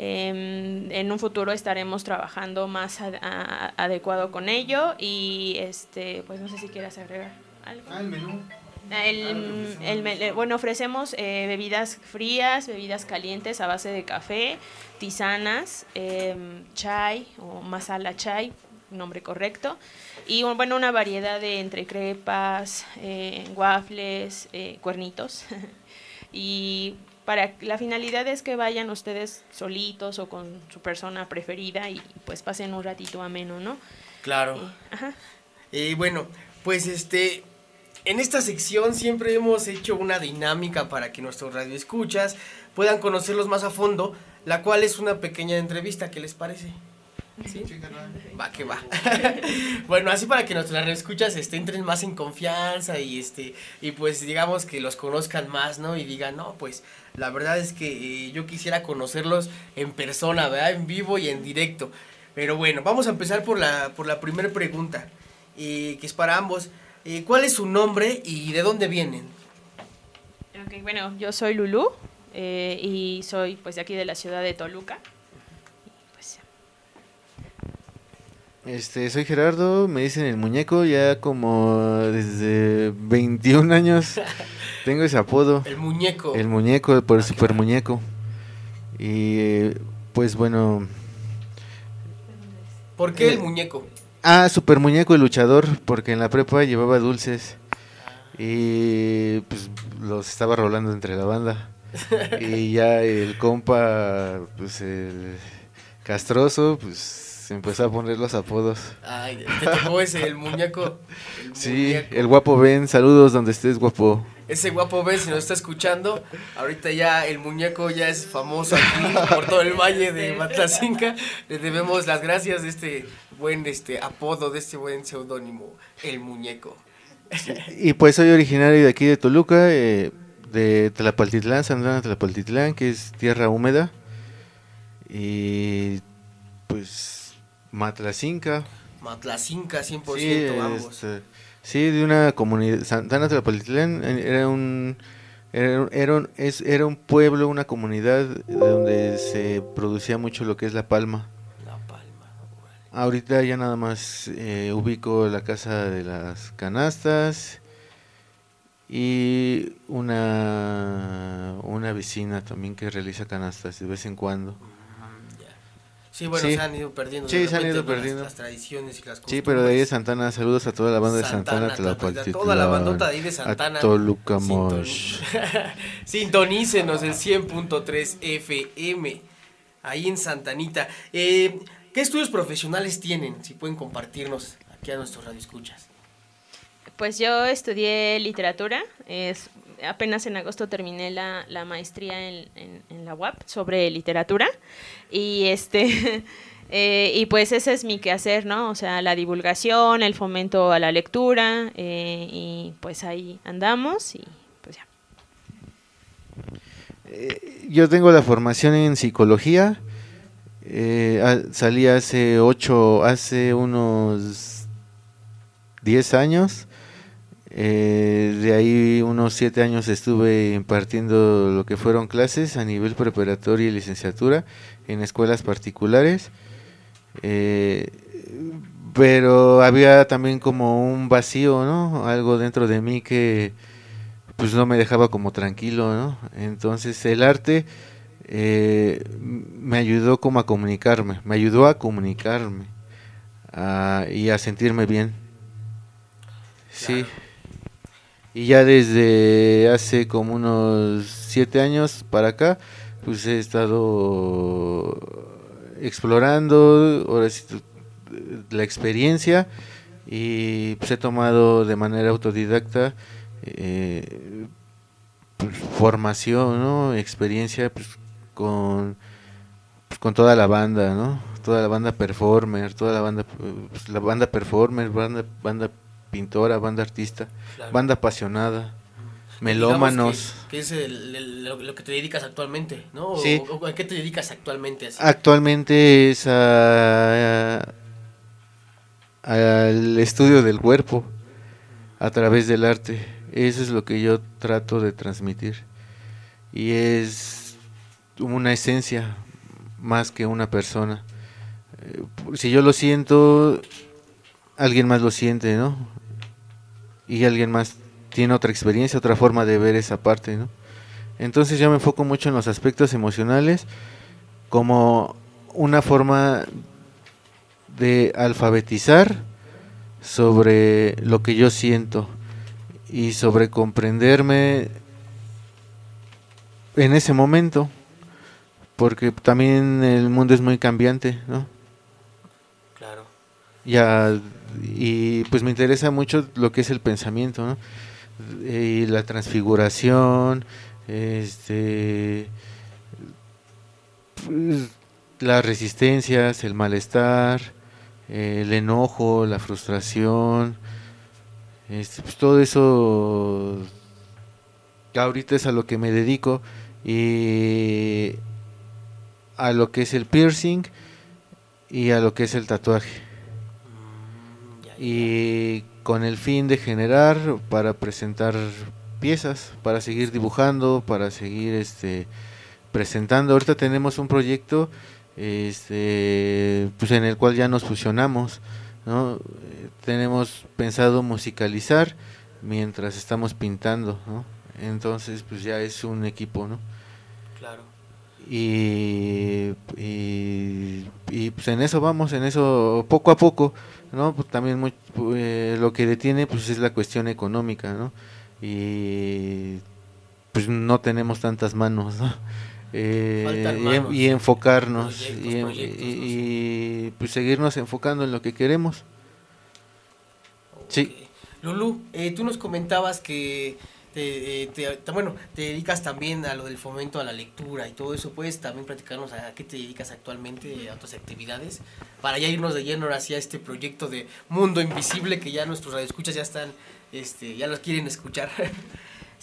Em, en un futuro estaremos trabajando más a- adecuado con ello y este pues no sé si quieras agregar algo.
Ah, el menú.
El- el me- eh, bueno, ofrecemos eh, bebidas frías, bebidas calientes a base de café, tisanas, em, chai o masala chai, nombre correcto, y bueno, una variedad de entre crepas, eh, waffles, eh, cuernitos. y para la finalidad es que vayan ustedes solitos o con su persona preferida y pues pasen un ratito ameno, ¿no?
Claro.
Ajá.
Y bueno, pues este, en esta sección siempre hemos hecho una dinámica para que nuestros radioescuchas puedan conocerlos más a fondo, la cual es una pequeña entrevista, ¿qué les parece? ¿Sí? Va que va. bueno, así para que nuestras escuchas este, entren más en confianza y este y pues digamos que los conozcan más, ¿no? Y digan, no, pues la verdad es que eh, yo quisiera conocerlos en persona, ¿verdad? En vivo y en directo. Pero bueno, vamos a empezar por la, por la primera pregunta, eh, que es para ambos. Eh, ¿Cuál es su nombre y de dónde vienen?
Ok, bueno, yo soy Lulú eh, y soy pues de aquí de la ciudad de Toluca.
Este, soy Gerardo, me dicen el muñeco, ya como desde 21 años tengo ese apodo.
El muñeco.
El muñeco, por el super muñeco. Y pues bueno.
¿Por qué el
Eh,
muñeco?
Ah, super muñeco y luchador, porque en la prepa llevaba dulces. Y pues los estaba rolando entre la banda. Y ya el compa, pues el castroso, pues se empezó a poner los apodos.
Ay, te tocó ese, el muñeco. El
Sí,
muñeco.
el guapo Ben, saludos donde estés, guapo.
Ese guapo Ben, si nos está escuchando, ahorita ya el muñeco ya es famoso aquí por todo el valle de Matlacinca. Le debemos las gracias de este buen este apodo, de este buen seudónimo, el muñeco.
Y pues soy originario de aquí de Toluca, eh, de Tlapaltitlán, San Juan de Tlapaltitlán, que es tierra húmeda. Y pues Matlacinca.
Matlacinca 100%
Sí,
ambos.
este, sí, de una comunidad. Santana Tlapaltitlán eh, era un. Era, un- era, un, es, era un pueblo, una comunidad donde se producía mucho lo que es la palma.
La palma.
Ahorita ya nada más eh, ubico la casa de las canastas y una, una vecina también que realiza canastas de vez en cuando.
Sí, bueno,
Sí.
se han ido perdiendo.
Sí, se han ido perdiendo.
Las, tradiciones y las
Sí, pero de ahí de. Santana, saludos a toda la banda de Santana,
Santana,
Tlapatiltlán,
toda la bandota de ahí de Santana.
A Toluca, Mosh.
Sintonícenos el 100.3 FM, ahí en Santanita. Eh, ¿Qué estudios profesionales tienen? Si pueden compartirnos aquí a nuestros radioescuchas.
Pues yo estudié literatura, es, apenas en agosto terminé la, la maestría en, en- la UAP sobre literatura y este eh, y pues ese es mi quehacer, ¿no? O sea, la divulgación, el fomento a la lectura eh, y pues ahí andamos y pues ya.
Yo tengo la formación en psicología. eh, salí hace ocho, hace unos 10 años. Eh, de ahí unos 7 años estuve impartiendo lo que fueron clases a nivel preparatoria y licenciatura en escuelas particulares. eh, pero había también como un vacío, ¿no? Algo dentro de mí que pues no me dejaba como tranquilo, ¿no? Entonces el arte eh, me ayudó como a comunicarme, me ayudó a comunicarme a- y a sentirme bien. Sí. Y ya desde hace como unos siete años para acá, pues he estado explorando, tu- la experiencia y pues he tomado de manera autodidacta eh, pues, formación, ¿no? Experiencia pues, con, pues, con toda la banda, ¿no? Toda la banda performer, toda la banda, pues, la banda performer, banda, banda pintora, banda artista,
Claro.
banda apasionada, melómanos.
Que, que es el- el- lo, lo que te dedicas actualmente, ¿no? O-
Sí.
o- ¿A qué te dedicas actualmente? así?
Actualmente es a- al estudio del cuerpo a través del arte. Eso es lo que yo trato de transmitir. Y es una esencia más que una persona. Eh, Si yo lo siento, alguien más lo siente, ¿no? Y alguien más tiene otra experiencia, otra forma de ver esa parte, ¿no? Entonces yo me enfoco mucho en los aspectos emocionales como una forma de alfabetizar sobre lo que yo siento y sobre comprenderme en ese momento porque también el mundo es muy cambiante, ¿no?
Claro.
Ya y pues me interesa mucho lo que es el pensamiento, ¿no? Y la transfiguración, este pues, las resistencias, el malestar, eh, el enojo, la frustración, este, pues todo eso ahorita es a lo que me dedico y a lo que es el piercing y a lo que es el tatuaje. Y con el fin de generar para presentar piezas, para seguir dibujando, para seguir este presentando. Ahorita tenemos un proyecto este pues en el cual ya nos fusionamos, ¿no? Tenemos pensado musicalizar mientras estamos pintando, ¿no? Entonces, pues ya es un equipo, ¿no?
Claro.
Y, y, y, pues en eso vamos, en eso poco a poco, ¿no? Pues también muy, eh, lo que detiene pues es la cuestión económica, ¿no? Y pues no tenemos tantas manos, ¿no? Eh, y-
manos,
y, enfocarnos
proyectos,
y,
proyectos,
y- y, pues seguirnos enfocando en lo que queremos. Sí.
Lulu, eh, tú nos comentabas que te, eh, te- te- bueno, te dedicas también a lo del fomento a la lectura y todo eso. ¿Puedes también platicarnos a qué te dedicas actualmente, a tus actividades? Para ya irnos de lleno hacia este proyecto de Mundo Invisible que ya nuestros radioescuchas ya están, este, ya los quieren escuchar.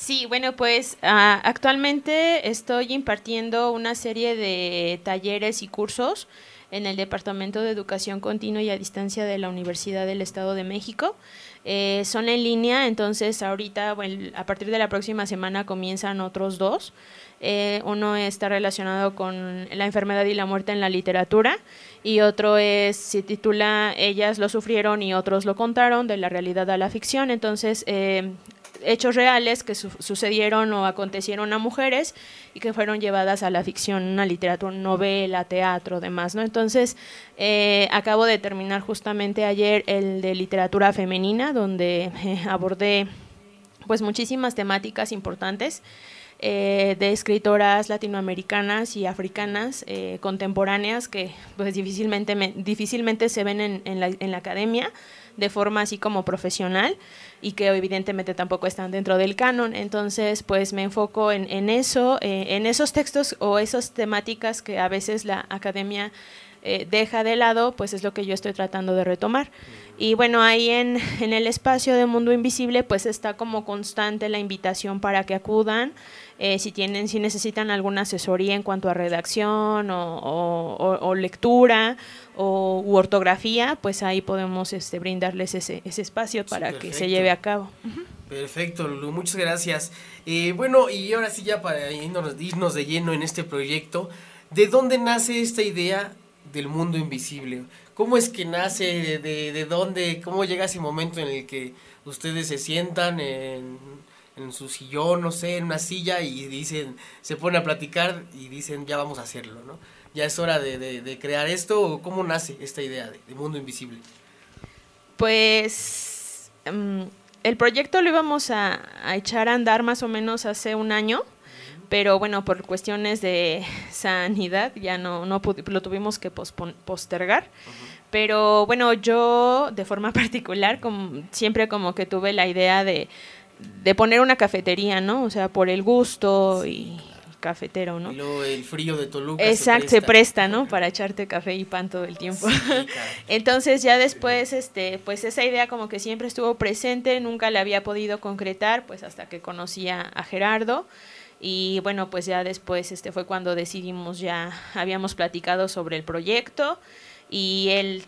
Sí, bueno, pues ah, actualmente estoy impartiendo una serie de talleres y cursos en el Departamento de Educación Continua y a Distancia de la Universidad del Estado de México. Eh, son en línea, entonces ahorita, bueno, a partir de la próxima semana comienzan otros dos. Eh, uno está relacionado con la enfermedad y la muerte en la literatura y otro es, se titula Ellas lo sufrieron y otros lo contaron, de la realidad a la ficción. Entonces, eh, hechos reales que su- sucedieron o acontecieron a mujeres y que fueron llevadas a la ficción, una literatura, novela, teatro, demás, ¿no? Entonces, eh, acabo de terminar justamente ayer el de literatura femenina, donde eh, abordé pues muchísimas temáticas importantes eh, de escritoras latinoamericanas y africanas eh, contemporáneas que pues difícilmente, me- difícilmente se ven en, en la, en la academia de forma así como profesional y que evidentemente tampoco están dentro del canon. Entonces, pues me enfoco en, en eso, eh, en esos textos o esas temáticas que a veces la academia eh, deja de lado, pues es lo que yo estoy tratando de retomar. Y bueno, ahí en, en el espacio de Mundo Invisible, pues está como constante la invitación para que acudan. Eh, si tienen, si necesitan alguna asesoría en cuanto a redacción o, o- o- o lectura o u ortografía, pues ahí podemos este, brindarles ese, ese espacio para que se lleve a cabo.
Perfecto, Lulu, muchas gracias. Eh, bueno, y ahora sí ya para irnos, irnos de lleno en este proyecto, ¿de dónde nace esta idea del mundo invisible? ¿Cómo es que nace? ¿De, de, de dónde? ¿Cómo llega ese momento en el que ustedes se sientan en, en su sillón, no sé, en una silla y dicen, se ponen a platicar y dicen, ya vamos a hacerlo, ¿no? Ya es hora de, de- de crear esto, ¿o ¿cómo nace esta idea de, de mundo invisible?
Pues mm, el proyecto lo íbamos a, a echar a andar más o menos hace un año, pero bueno, por cuestiones de sanidad ya no, no lo tuvimos que postergar. Pero bueno, yo de forma particular como, siempre como que tuve la idea de, de poner una cafetería, ¿no? O sea, por el gusto y cafetero, ¿no?
Y luego el frío de Toluca.
Exacto, se
presta.
presta, ¿no? Para echarte café y pan todo el tiempo. Entonces ya después, este, pues esa idea como que siempre estuvo presente, nunca la había podido concretar, pues hasta que conocí a, Gerardo. Y bueno, pues ya después este fue cuando decidimos ya, habíamos platicado sobre el proyecto y él,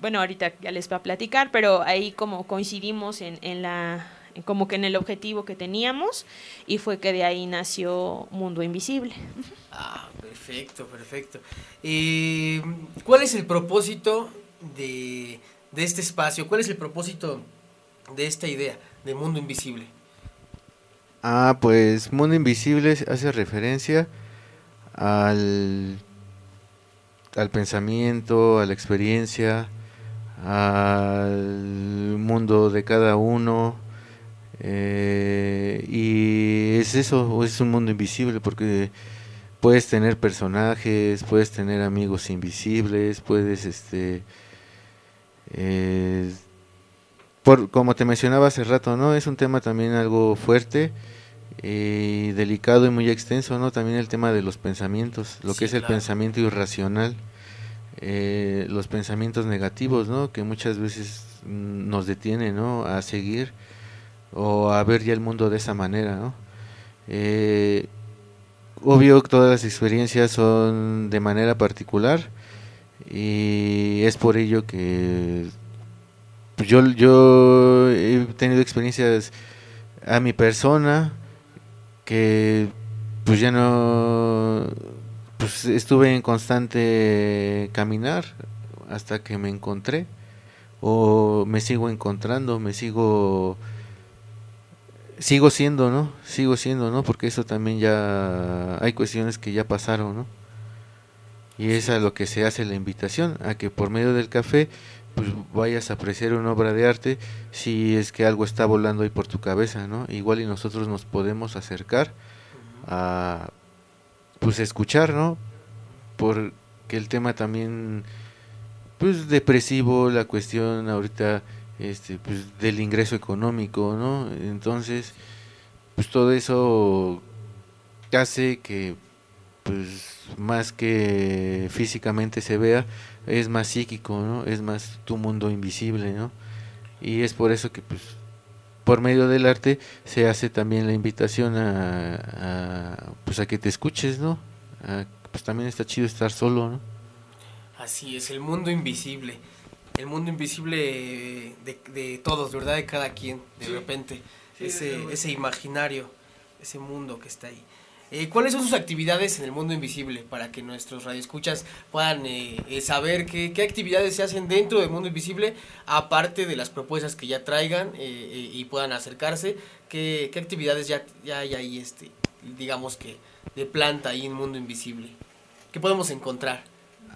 bueno, ahorita ya les va a platicar, pero ahí como coincidimos en, en la, como que en el objetivo que teníamos y fue que de ahí nació Mundo Invisible.
Ah, perfecto, perfecto. Eh, ¿Cuál es el propósito de, de este espacio? ¿Cuál es el propósito de esta idea de Mundo Invisible?
Ah, pues Mundo Invisible hace referencia al, al pensamiento, a la experiencia, al mundo de cada uno. Eh, y es eso, es un mundo invisible porque puedes tener personajes, puedes tener amigos invisibles, puedes este eh, por, como te mencionaba hace rato, ¿no? Es un tema también algo fuerte eh, delicado y muy extenso, ¿no? También el tema de los pensamientos, lo
Sí,
que es el pensamiento irracional, eh, los pensamientos negativos, ¿no? Que muchas veces mm, nos detienen, ¿no? A seguir o a ver ya el mundo de esa manera, ¿no? Eh, obvio todas las experiencias son de manera particular y es por ello que pues, yo, yo he tenido experiencias a mi persona que pues ya no pues estuve en constante caminar hasta que me encontré o me sigo encontrando me sigo sigo siendo no sigo siendo no porque eso también ya hay cuestiones que ya pasaron no y es a lo que se hace la invitación a que por medio del café pues vayas a apreciar una obra de arte si es que algo está volando ahí por tu cabeza, ¿no? Igual y nosotros nos podemos acercar a pues escuchar, ¿no? Porque el tema también pues depresivo, la cuestión ahorita este pues del ingreso económico, ¿no? Entonces, pues todo eso hace que pues más que físicamente se vea, es más psíquico, ¿no? Es más tu mundo invisible, ¿no? Y es por eso que, pues, por medio del arte se hace también la invitación a, a, pues, a que te escuches, ¿no? Pues también está chido estar solo, ¿no?
Así es, el mundo invisible. El mundo invisible de, de todos, ¿verdad? De cada quien, de
Sí.
repente.
Sí,
ese, ese imaginario, ese mundo que está ahí. Eh, ¿Cuáles son sus actividades en el mundo invisible para que nuestros radioescuchas puedan eh, eh, saber qué, qué actividades se hacen dentro del mundo invisible, aparte de las propuestas que ya traigan eh, eh, y puedan acercarse? ¿Qué, qué actividades ya, ya hay ahí, este, digamos que, de planta ahí en Mundo Invisible? ¿Qué podemos encontrar?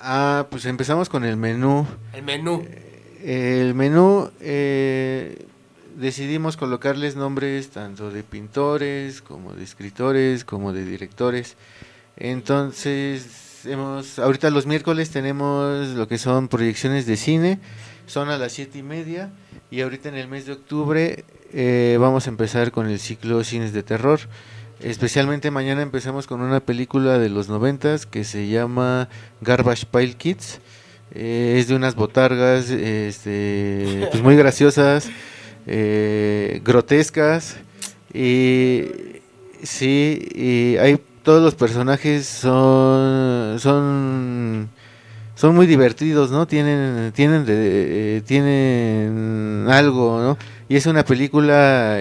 Ah, pues empezamos con el menú.
El menú.
El menú, eh, decidimos colocarles nombres tanto de pintores, como de escritores, como de directores. Entonces, hemos, ahorita los miércoles tenemos lo que son proyecciones de cine, son a las siete y media, y ahorita en el mes de octubre eh, vamos a empezar con el ciclo Cines de Terror. Especialmente mañana empezamos con una película de los noventas que se llama Garbage Pile Kids. Eh, es de unas botargas este, pues muy graciosas, eh, grotescas. Y sí, y hay todos los personajes son son son muy divertidos, ¿no? Tienen tienen de- eh, tienen algo, ¿no? Y es una película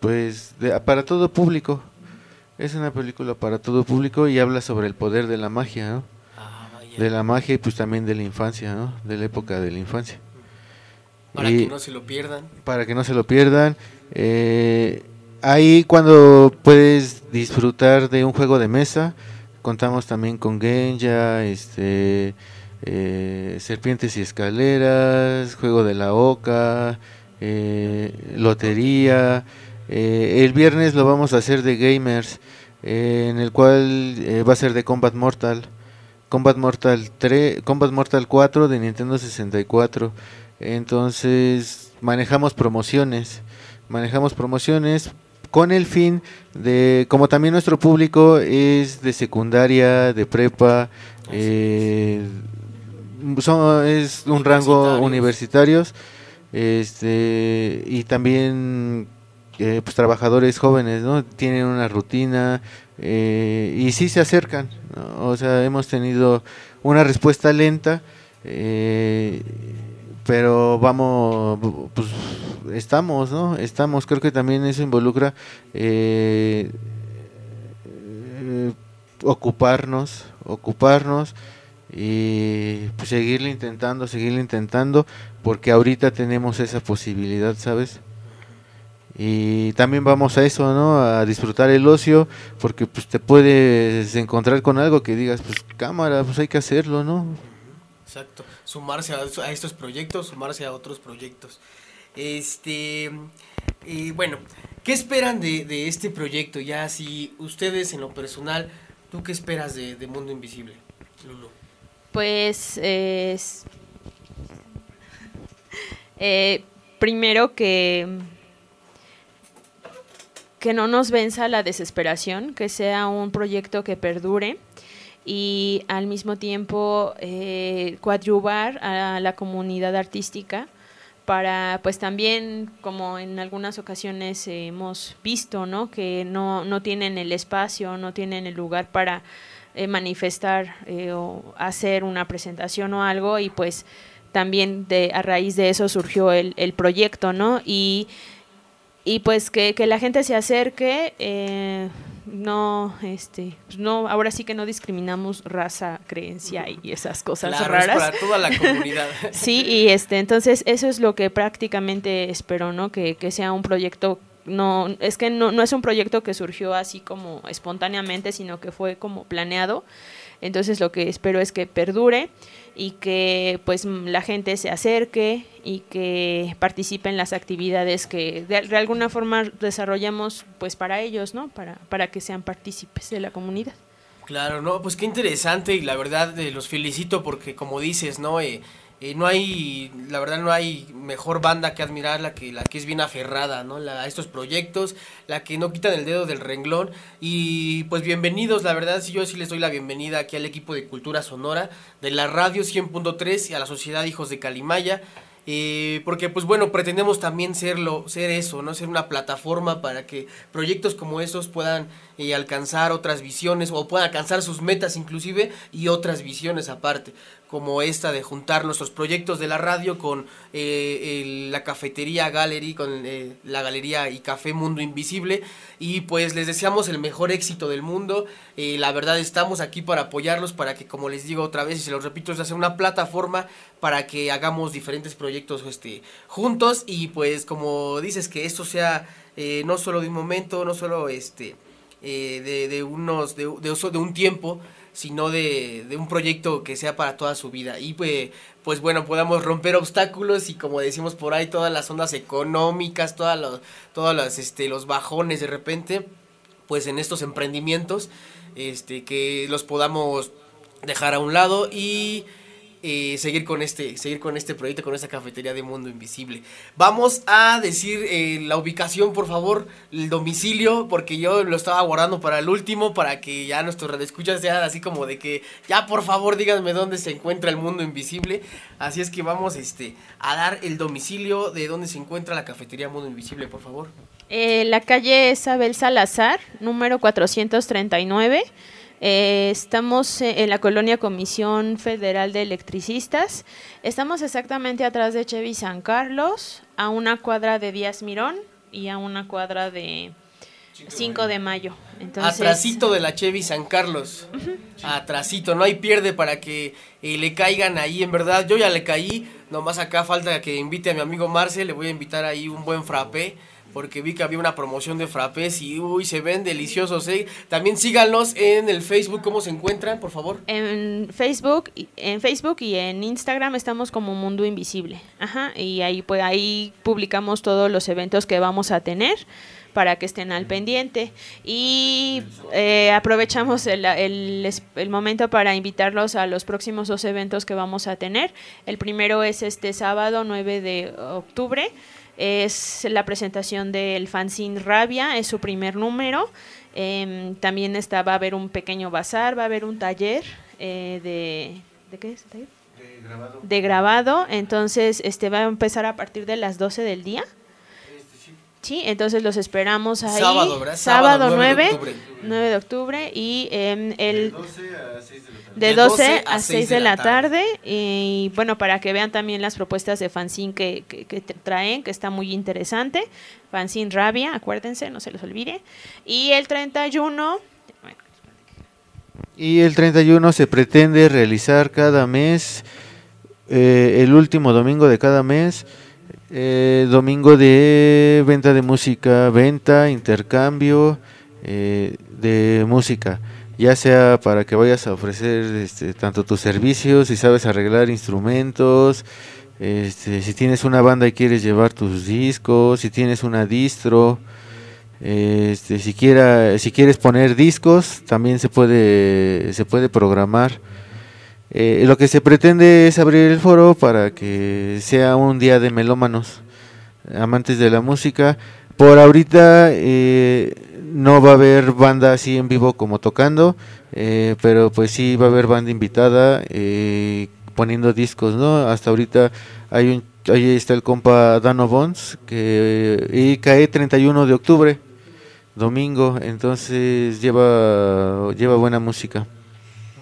pues de- para todo público. Es una película para todo público y habla sobre el poder de la magia, ¿no? De la magia y pues también de la infancia, ¿no? De la época de la infancia.
Para
Y-
que no se lo pierdan.
para que no se lo pierdan. Eh, ahí cuando puedes disfrutar de un juego de mesa, contamos también con Genja, este, eh, Serpientes y Escaleras, Juego de la Oca, eh, Lotería. Eh, el viernes lo vamos a hacer de Gamers, eh, en el cual eh, va a ser de Combat Mortal. Combat Mortal 3, Combat Mortal 4 de Nintendo 64. Entonces, manejamos promociones. Manejamos promociones con el fin de, como también nuestro público es de secundaria, de prepa, son, es un rango universitarios, este, y también eh, pues trabajadores jóvenes, ¿no? Tienen una rutina eh, y sí se acercan, o sea, hemos tenido una respuesta lenta, eh, pero vamos, pues estamos, ¿no? Estamos, creo que también eso involucra eh, ocuparnos, ocuparnos y pues, seguirle intentando, seguirle intentando, porque ahorita tenemos esa posibilidad, ¿sabes? Y también vamos a eso, ¿no? A disfrutar el ocio, porque pues te puedes encontrar con algo que digas, pues cámara, pues hay que hacerlo, ¿no?
Exacto. Sumarse a, a estos proyectos, sumarse a otros proyectos. Este. Y bueno, ¿qué esperan de, de este proyecto? Ya, si ustedes en lo personal, ¿tú qué esperas de, de Mundo Invisible, Lulu?
Pues es- eh, primero que que no nos venza la desesperación, que sea un proyecto que perdure y al mismo tiempo eh, coadyuvar a la comunidad artística para pues también como en algunas ocasiones hemos visto no que no, no tienen el espacio no tienen el lugar para eh, manifestar eh, o hacer una presentación o algo y pues también de a raíz de eso surgió el, el proyecto no y y pues que, que la gente se acerque eh, no este pues no ahora sí que no discriminamos raza creencia y esas cosas
Claro, es
raras.
para toda la comunidad.
sí y este entonces eso es lo que prácticamente espero no que, que sea un proyecto no es que no, no es un proyecto que surgió así como espontáneamente sino que fue como planeado entonces lo que espero es que perdure y que pues la gente se acerque y que participe en las actividades que de, de alguna forma desarrollamos pues para ellos, ¿no? Para, para que sean partícipes de la comunidad.
Claro, no, pues qué interesante y la verdad eh, los felicito porque como dices, ¿no? Eh, eh, no hay, la verdad no hay mejor banda que admirar la que, la que es bien aferrada, ¿no? La, a estos proyectos, la que no quitan el dedo del renglón y pues bienvenidos, la verdad sí yo sí les doy la bienvenida aquí al equipo de Cultura Sonora de la radio 100.3 y a la Sociedad Hijos de Calimaya. Eh, porque pues bueno, pretendemos también serlo, ser eso, ¿no? Ser una plataforma para que proyectos como esos puedan eh, alcanzar otras visiones o puedan alcanzar sus metas inclusive y otras visiones aparte, como esta de juntar nuestros proyectos de la radio con eh, la cafetería Gallery, con eh, la galería y café Mundo Invisible y pues les deseamos el mejor éxito del mundo, Eh, la verdad estamos aquí para apoyarlos, para que como les digo otra vez y se los repito, es hacer una plataforma para que hagamos diferentes proyectos este, juntos y pues como dices que esto sea eh, no solo de un momento, no solo este eh, de, de unos de, de uso de un tiempo, sino de, de un proyecto que sea para toda su vida. Y pues, pues bueno podamos romper obstáculos y como decimos por ahí todas las ondas económicas, todas los, todas las este los bajones de repente, pues en estos emprendimientos este que los podamos dejar a un lado y eh, seguir con este seguir con este proyecto con esta cafetería de Mundo Invisible vamos a decir eh, la ubicación por favor el domicilio porque yo lo estaba guardando para el último para que ya nuestros redescuchas sean así como de que ya por favor díganme dónde se encuentra el Mundo Invisible así es que vamos este a dar el domicilio de dónde se encuentra la cafetería Mundo Invisible por favor
Eh, la calle es Abel Salazar, número 439. Eh, estamos en la colonia Comisión Federal de Electricistas. Estamos exactamente atrás de Chevy San Carlos, a una cuadra de Díaz Mirón y a una cuadra de 5 de mayo. Entonces,
Atrasito de la Chevy San Carlos. Atrasito, no hay pierde para que eh, le caigan ahí, en verdad. Yo ya le caí, nomás acá falta que invite a mi amigo Marce, le voy a invitar ahí un buen frappé. Porque vi que había una promoción de frappés y uy, se ven deliciosos, ¿eh? También síganlos en el Facebook, ¿cómo se encuentran, por favor?
En Facebook, en Facebook y en Instagram estamos como Mundo Invisible. Ajá, y ahí pues ahí publicamos todos los eventos que vamos a tener para que estén al pendiente. Y eh, aprovechamos el, el el momento para invitarlos a los próximos dos eventos que vamos a tener. El primero es este sábado 9 de octubre. Es la presentación del fanzine Rabia, es su primer número. Em, también está, va a haber un pequeño bazar, va a haber un taller eh, de... ¿De qué es el taller? De grabado. Entonces, este va a empezar a partir de las 12 del día. Sí, entonces los esperamos ahí.
Sábado, ¿verdad?
Sábado,
Sábado, 9 de
9,
octubre.
9 de octubre y em, el... De
De
12 a 6 de la tarde y bueno, para que vean también las propuestas de fanzine que, que, que te traen, que está muy interesante. Fanzine Rabia, acuérdense, no se los olvide. Y el 31,
Y el 31 se pretende realizar cada mes, eh, el último domingo de cada mes, eh, domingo de venta de música, venta, intercambio eh, de música, ya sea para que vayas a ofrecer este, tanto tus servicios, si sabes arreglar instrumentos, este, si tienes una banda y quieres llevar tus discos, si tienes una distro, este, si, quieres poner discos, también se puede, se puede programar. Eh, lo que se pretende es abrir el foro para que sea un día de melómanos, amantes de la música, por ahorita eh, no va a haber banda así en vivo como tocando, eh, pero pues sí va a haber banda invitada eh, poniendo discos, ¿no? Hasta ahorita hay un, ahí está el compa Dano Bones que y cae 31 de octubre, domingo, entonces lleva lleva buena música.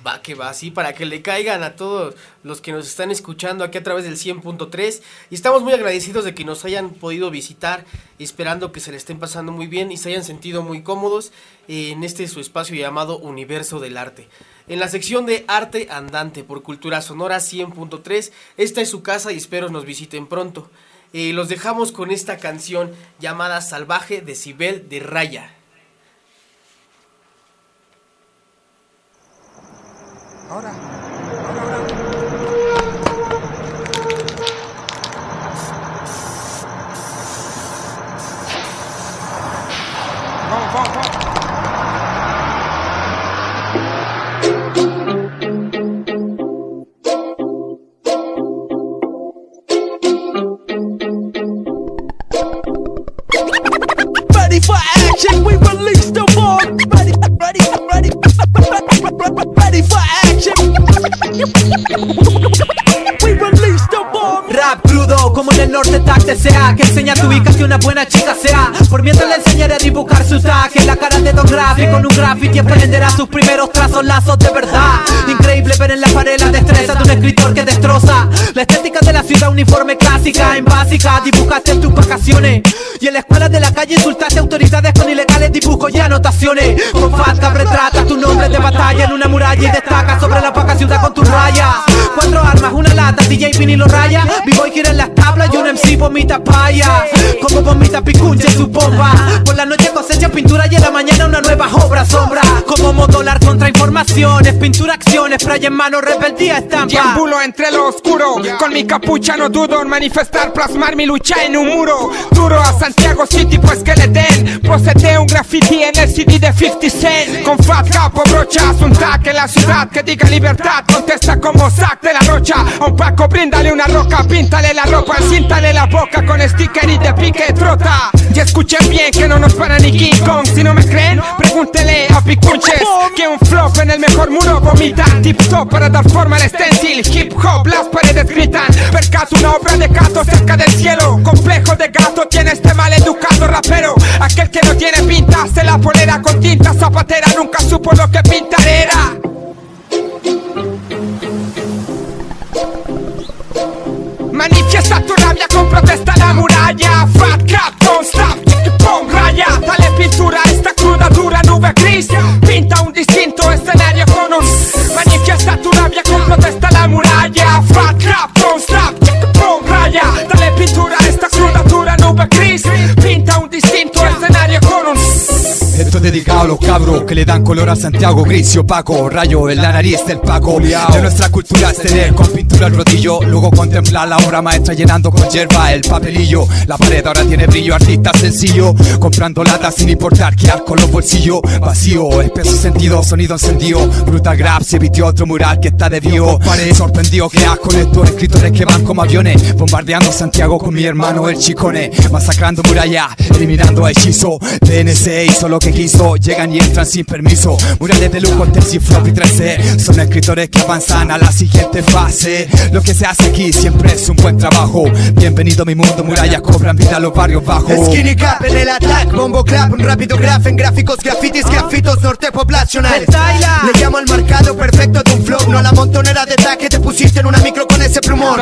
Va que va, sí, para que le caigan a todos los que nos están escuchando aquí a través del 100.3. Y estamos muy agradecidos de que nos hayan podido visitar, esperando que se le estén pasando muy bien y se hayan sentido muy cómodos en este su espacio llamado Universo del Arte. En la sección de Arte Andante por Cultura Sonora 100.3, esta es su casa y espero nos visiten pronto. Eh, los dejamos con esta canción llamada Salvaje de Cibel de Raya.
Ahora.
Rap crudo, como en el norte tag sea Que enseña tu hija que una buena chica sea. Por mientras le enseñaré a dibujar su tag En Don Graphic con un graffiti aprenderá sus primeros trazos, lazos de verdad. Increíble ver en la pared la destreza de un escritor que destroza. La estética de la ciudad uniforme clásica En básica, dibujaste en tus vacaciones Y en la escuela de la calle insultaste autoridades con ilegales dibujos y anotaciones. Con falta retratas tu nombre de batalla en una muralla Y destaca sobre la vaca ciudad con tu raya Cuatro armas, una lata, DJ vinilo raya. Vivo y gira en las tablas y un MC vomita paya. Como vomita picunche en su bomba. Por la noche cosecha pintura y en la mañana una nueva obra sombra. Como modular contra informaciones Pintura acciones, spray en mano, rebeldía estampa.
Deambulo entre lo oscuro. Con mi capucha no dudo en manifestar Plasmar mi lucha en un muro. Duro a Santiago City pues que le den. Posete un graffiti en el CD de 50 Cent. Con fat capo brochas Un tag en la ciudad que diga libertad. Contesta como sac de la rocha. A un Paco bríndale una roca Píntale la ropa, encíntale la boca Con sticker y de pique trota. Y escuchen bien que no nos para ni King Kong. Si no me creen, pregúntele a Picunches Que un flop en el mejor muro vomita. Tip top para dar forma al stencil Hip hop, las paredes gritan. Percato una obra de gato cerca del cielo. Complejo de gato tiene este mal educado rapero. Aquel que no tiene pinta se la polera con tinta zapatera Nunca supo lo que pintar era Manifiesta tu rabia con protesta la muralla. Fat Cat, don't stop, pon raya. Dale pintura a esta cruda dura nube gris. Pinta un distinto escenario con un Manifiesta tu rabia con protesta la muralla. Fat Cat, don't stop, pon raya. Dale pintura a esta cruda dura nube gris. Pinta un distinto escenario
Esto es dedicado a los cabros que le dan color a Santiago gris y opaco Rayo en la nariz del Paco De nuestra cultura es tener con pintura el rodillo Luego contemplar la obra maestra llenando con hierba el papelillo. La pared ahora tiene brillo, artista sencillo Comprando latas sin importar qué con los bolsillos. Vacío, espeso sentido, sonido encendido. Brutal grab, se vistió otro mural que está de vivo Paré sorprendido que con estos escritores que van como aviones Bombardeando Santiago con mi hermano el chicone Masacrando muralla, eliminando hechizo TNC hizo lo que quiso, llegan y entran sin permiso. Murales de lujo, Terzi, Flop y 13 Son escritores que avanzan a la siguiente fase. Lo que se hace aquí siempre es un buen trabajo. Bienvenido a mi mundo, murallas cobran vida a los barrios bajos.
Skinny Cap en el attack, bombo clap, un rápido graph en gráficos, grafitis, grafitos norte poblacionales Le llamo al marcado perfecto de un flow, no a la montonera de tag que te pusiste en una micro con ese plumón.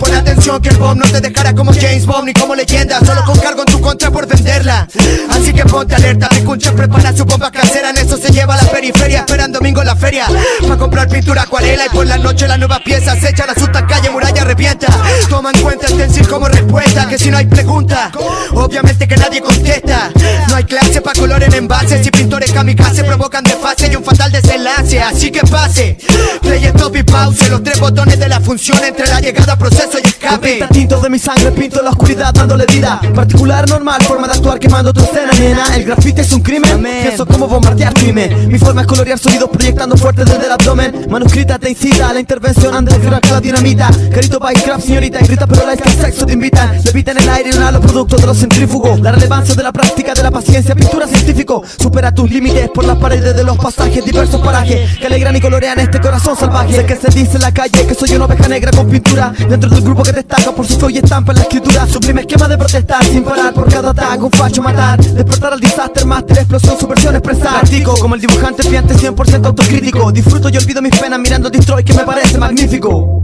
Pon atención que el bomb no te dejará como James Bond ni como leyenda, solo con cargo en tu contra por venderla. Así que ponte alerta, Picunche prepara su bomba casera, en eso se lleva a la periferia, esperan domingo la feria Pa' comprar pintura acuarela y por la noche las nuevas piezas se echan a su calle, muralla revienta Toma en cuenta el stencil como respuesta, que si no hay pregunta, obviamente que nadie contesta no hay clase pa' color en envases y pintores kamikaze provocan desfase y un fatal desenlace. Así que pase, play, stop y pause. Los tres botones de la función entre la llegada, proceso y escape.
Tinto de mi sangre, pinto la oscuridad dándole vida. Particular, normal, forma de actuar quemando tu escena, nena. El grafite es un crimen, pienso como bombardear crimen. Mi forma es colorear sonidos proyectando fuerte desde el abdomen. Manuscrita te incita a la intervención underground que la dinamita. Carito Bycraft, señorita, y grita, pero la que el sexo te invita. Levita en el aire y los productos de los centrífugos. La relevancia de la práctica de la paciencia, pintura científico. Supera tus límites por las paredes de los pasajes, diversos parajes que alegran y colorean este corazón salvaje. Sé que se dice en la calle que soy una oveja negra con pintura. Dentro del grupo que destaca por su fe y estampa en la escritura. Sublime esquema de protestar sin parar por cada ataque, un facho matar. Despertar al disaster, máster, explosión, subversión, expresar. Practico como el dibujante fiante 100% autocrítico. Disfruto y olvido mis penas mirando Destroy que me parece magnífico.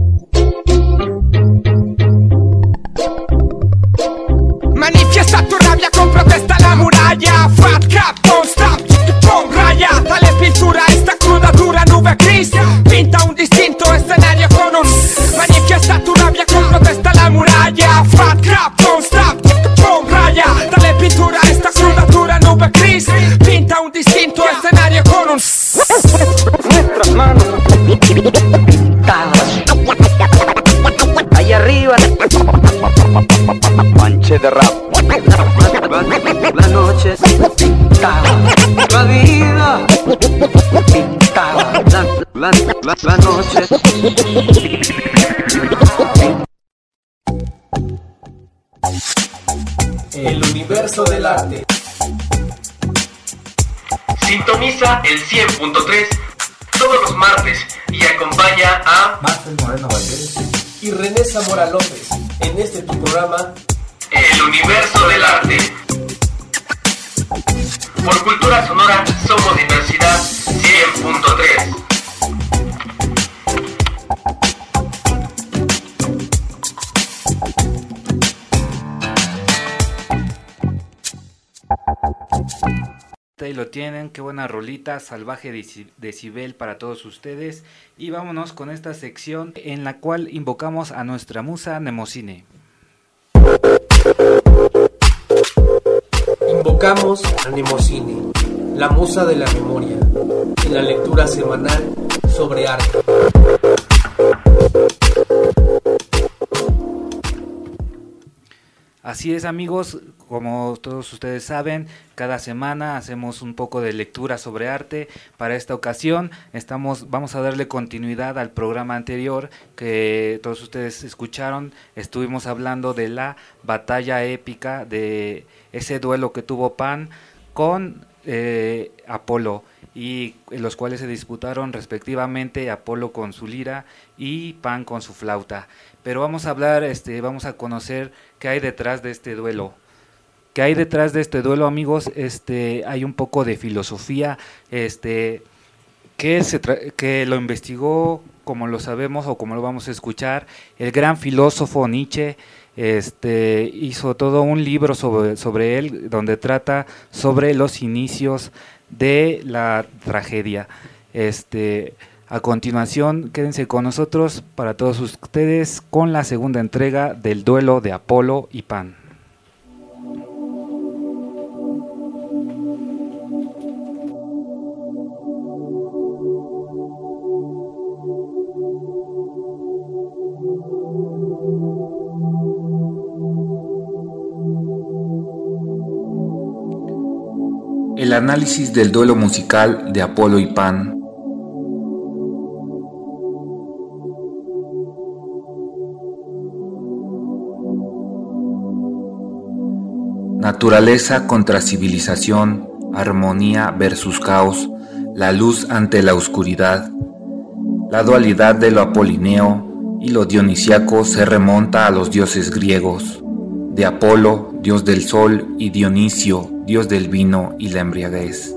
Manifiesta tu rabia con protesta la muralla Fat Cap, don't stop, pon raya Dale pintura esta cruda dura nube gris Pinta un distinto muralla Fat Cap, don't stop, pon raya. Dale pintura a esta cruda dura nube gris Pinta un distinto escenario con un
Nuestras manos Ahí arriba. Manche de rap. La noche pintada La vida pintada La, la, la, la noche
El universo del arte.
Sintoniza el 100.3 todos los martes y acompaña a
Marcel Moreno Valdés y René Zamora López en este tu programa
El universo del arte. Por cultura sonora somos diversidad 100.3.
Ahí lo tienen, qué buena rolita, salvaje deci- decibel para todos ustedes. Y vámonos con esta sección en la cual invocamos a nuestra musa Nemocine.
Invocamos a Nemocine, la musa de la memoria, en la lectura semanal sobre arte.
Así es amigos, como todos ustedes saben, cada semana hacemos un poco de lectura sobre arte. Para esta ocasión estamos, vamos a darle continuidad al programa anterior que todos ustedes escucharon. Estuvimos hablando de la batalla épica, de ese duelo que tuvo Pan con eh, Apolo y los cuales se disputaron respectivamente Apolo con su lira y Pan con su flauta. Pero vamos a hablar, este, vamos a conocer qué hay detrás de este duelo. ¿Qué hay detrás de este duelo, amigos? Este, hay un poco de filosofía, este, que, se que lo investigó, como lo sabemos o como lo vamos a escuchar, el gran filósofo Nietzsche, este, hizo todo un libro sobre, sobre él, donde trata sobre los inicios de la tragedia. Este, a continuación, quédense con nosotros para todos ustedes con la segunda entrega del duelo de Apolo y Pan. El análisis del duelo musical de Apolo y Pan Naturaleza contra civilización, armonía versus caos, la luz ante la oscuridad. La dualidad de lo apolineo y lo dionisiaco se remonta a los dioses griegos, de Apolo, dios del sol, y Dionisio, dios del vino y la embriaguez.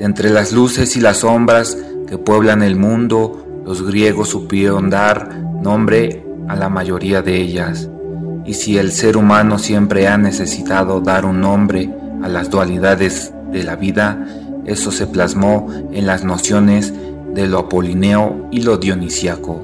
Entre las luces y las sombras que pueblan el mundo, los griegos supieron dar nombre a la mayoría de ellas. Y si el ser humano siempre ha necesitado dar un nombre a las dualidades de la vida, eso se plasmó en las nociones de lo apolineo y lo dionisiaco,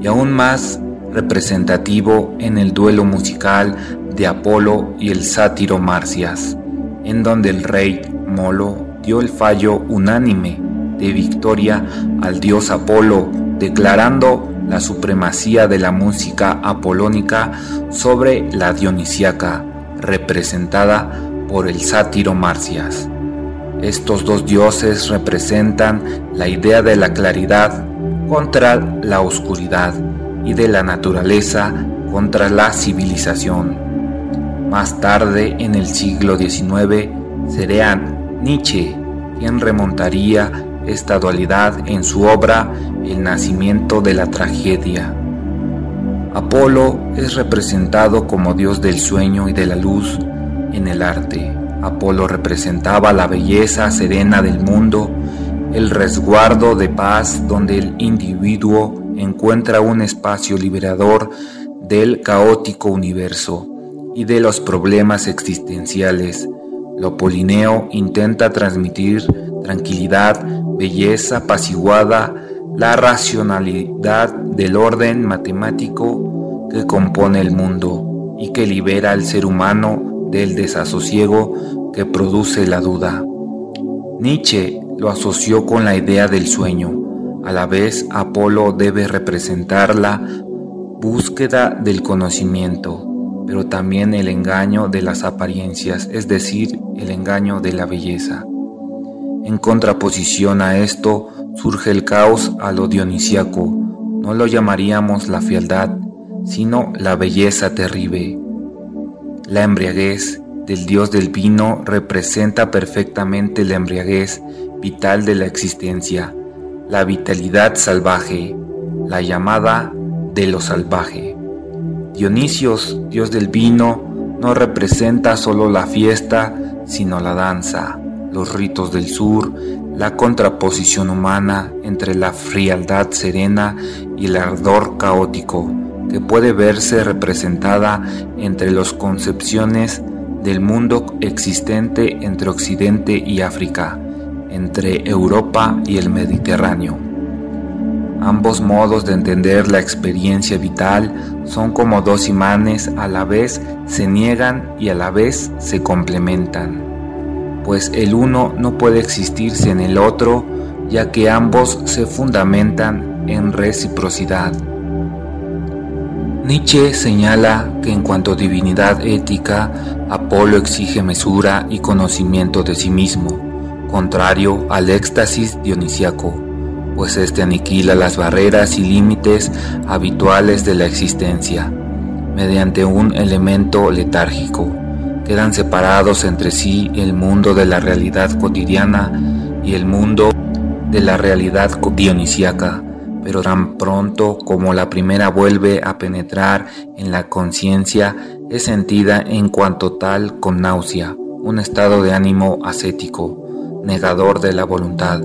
y aún más representativo en el duelo musical de Apolo y el sátiro Marcias,
en donde el rey Molo dio el fallo unánime de victoria al dios Apolo, declarando la supremacía de la música apolónica sobre la dionisíaca, representada por el sátiro Marcias. Estos dos dioses representan la idea de la claridad contra la oscuridad y de la naturaleza contra la civilización. Más tarde, en el siglo XIX, sería Nietzsche quien remontaría esta dualidad en su obra El nacimiento de la tragedia. Apolo es representado como dios del sueño y de la luz en el arte. Apolo representaba la belleza serena del mundo, el resguardo de paz donde el individuo encuentra un espacio liberador del caótico universo y de los problemas existenciales. Lo polineo intenta transmitir tranquilidad, belleza apaciguada, la racionalidad del orden matemático que compone el mundo y que libera al ser humano del desasosiego que produce la duda. Nietzsche lo asoció con la idea del sueño. A la vez, Apolo debe representar la búsqueda del conocimiento, pero también el engaño de las apariencias, es decir, el engaño de la belleza. En contraposición a esto surge el caos a lo dionisiaco. No lo llamaríamos la fealdad, sino la belleza terrible. La embriaguez del dios del vino representa perfectamente la embriaguez vital de la existencia, la vitalidad salvaje, la llamada de lo salvaje. Dionisios, dios del vino, no representa solo la fiesta, sino la danza, los ritos del sur, la contraposición humana entre la frialdad serena y el ardor caótico, que puede verse representada entre las concepciones del mundo existente entre Occidente y África, entre Europa y el Mediterráneo. Ambos modos de entender la experiencia vital son como dos imanes, a la vez se niegan y a la vez se complementan, pues el uno no puede existir sin el otro, ya que ambos se fundamentan en reciprocidad. Nietzsche señala que en cuanto a divinidad ética, Apolo exige mesura y conocimiento de sí mismo, contrario al éxtasis dionisiaco pues éste aniquila las barreras y límites habituales de la existencia, mediante un elemento letárgico. Quedan separados entre sí el mundo de la realidad cotidiana y el mundo de la realidad dionisiaca, pero tan pronto como la primera vuelve a penetrar en la conciencia, es sentida en cuanto tal con náusea, un estado de ánimo ascético, negador de la voluntad,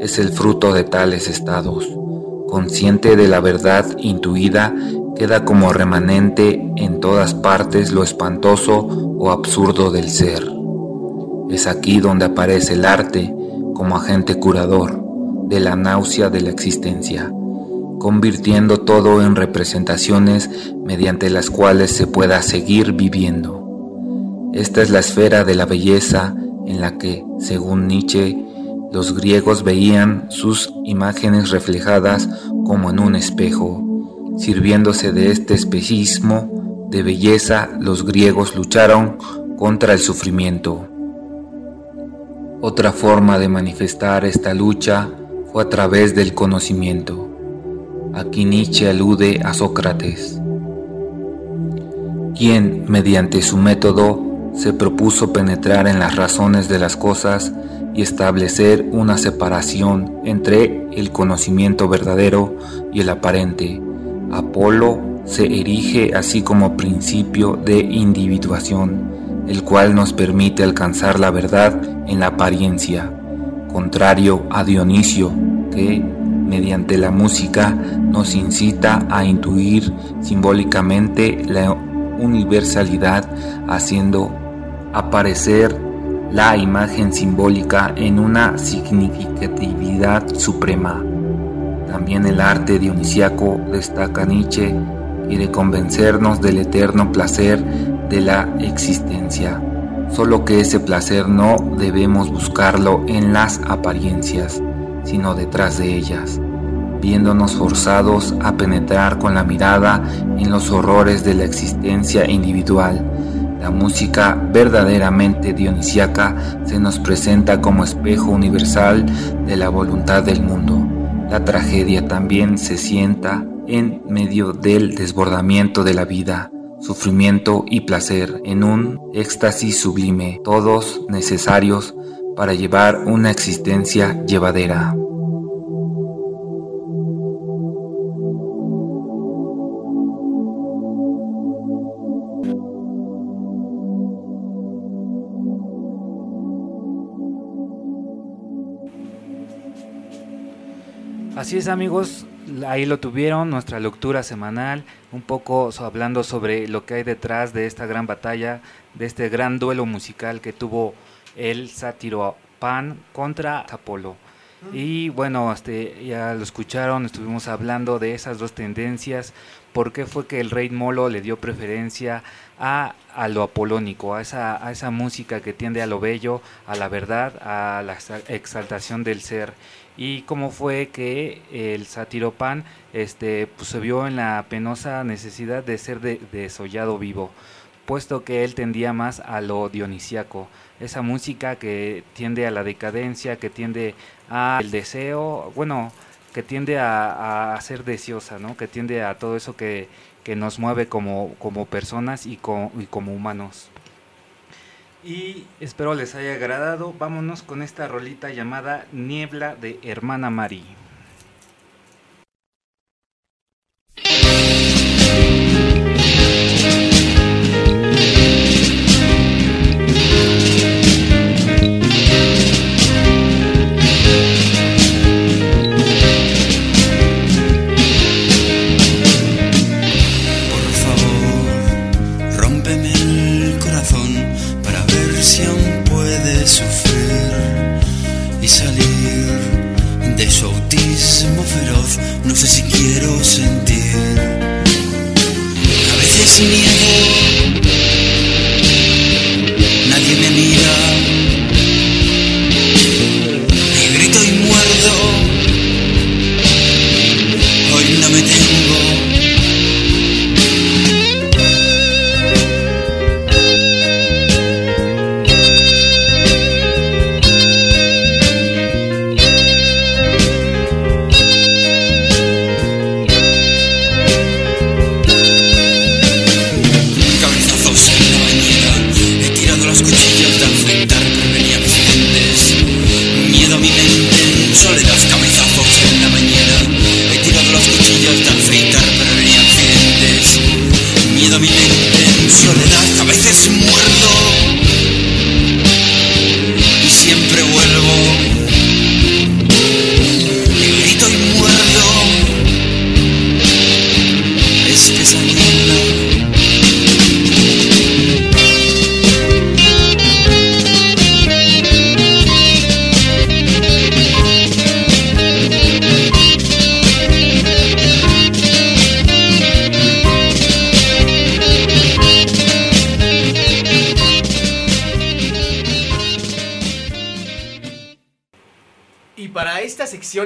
es el fruto de tales estados. Consciente de la verdad intuida, queda como remanente en todas partes lo espantoso o absurdo del ser. Es aquí donde aparece el arte como agente curador de la náusea de la existencia, convirtiendo todo en representaciones mediante las cuales se pueda seguir viviendo. Esta es la esfera de la belleza en la que, según Nietzsche, los griegos veían sus imágenes reflejadas como en un espejo. Sirviéndose de este espejismo de belleza, los griegos lucharon contra el sufrimiento. Otra forma de manifestar esta lucha fue a través del conocimiento. Aquí Nietzsche alude a Sócrates, quien, mediante su método, se propuso penetrar en las razones de las cosas y establecer una separación entre el conocimiento verdadero y el aparente. Apolo se erige así como principio de individuación, el cual nos permite alcanzar la verdad en la apariencia, contrario a Dionisio, que, mediante la música, nos incita a intuir simbólicamente la universalidad, haciendo aparecer la imagen simbólica en una significatividad suprema. También el arte dionisiaco, destaca Nietzsche, quiere convencernos del eterno placer de la existencia,
solo que ese placer no debemos buscarlo en las apariencias, sino detrás de ellas, viéndonos forzados a penetrar con la mirada en los horrores de la existencia individual. La música verdaderamente dionisiaca se nos presenta como espejo universal de la voluntad del mundo. La tragedia también se sienta en medio del desbordamiento de la vida, sufrimiento y placer en un éxtasis sublime, todos necesarios para llevar una existencia llevadera. Así es amigos, ahí lo tuvieron, nuestra lectura semanal, un poco hablando sobre lo que hay detrás de esta gran batalla, de este gran duelo musical que tuvo el sátiro Pan contra Apolo. Y bueno, este, ya lo escucharon, estuvimos hablando de esas dos tendencias, por qué fue que el rey Molo le dio preferencia a, a lo apolónico, a esa, a esa música que tiende a lo bello, a la verdad, a la exa- exaltación del ser. Y cómo fue que el sátiro Pan este, pues, se vio en la penosa necesidad de ser de- desollado vivo puesto que él tendía más a lo dionisiaco, esa música que tiende a la decadencia, que tiende al deseo, bueno, que tiende a, a ser deseosa, ¿no? que tiende a todo eso que, que nos mueve como, como personas y, co- y como humanos. Y espero les haya agradado. Vámonos con esta rolita llamada Niebla de Hermana Mari.
A veces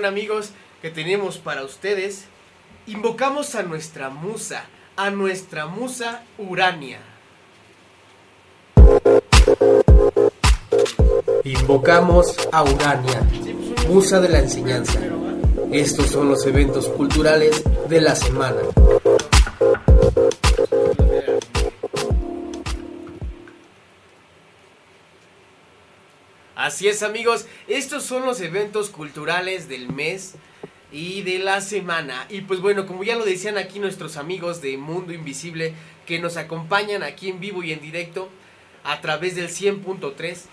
amigos, que tenemos para ustedes, invocamos a nuestra musa, a nuestra musa Urania.
Invocamos a Urania, musa de la enseñanza. Estos son los eventos culturales de la semana.
Así es, amigos, estos son los eventos culturales del mes y de la semana. Y pues bueno, como ya lo decían aquí nuestros amigos de Mundo Invisible que nos acompañan aquí en vivo y en directo a través del 100.3,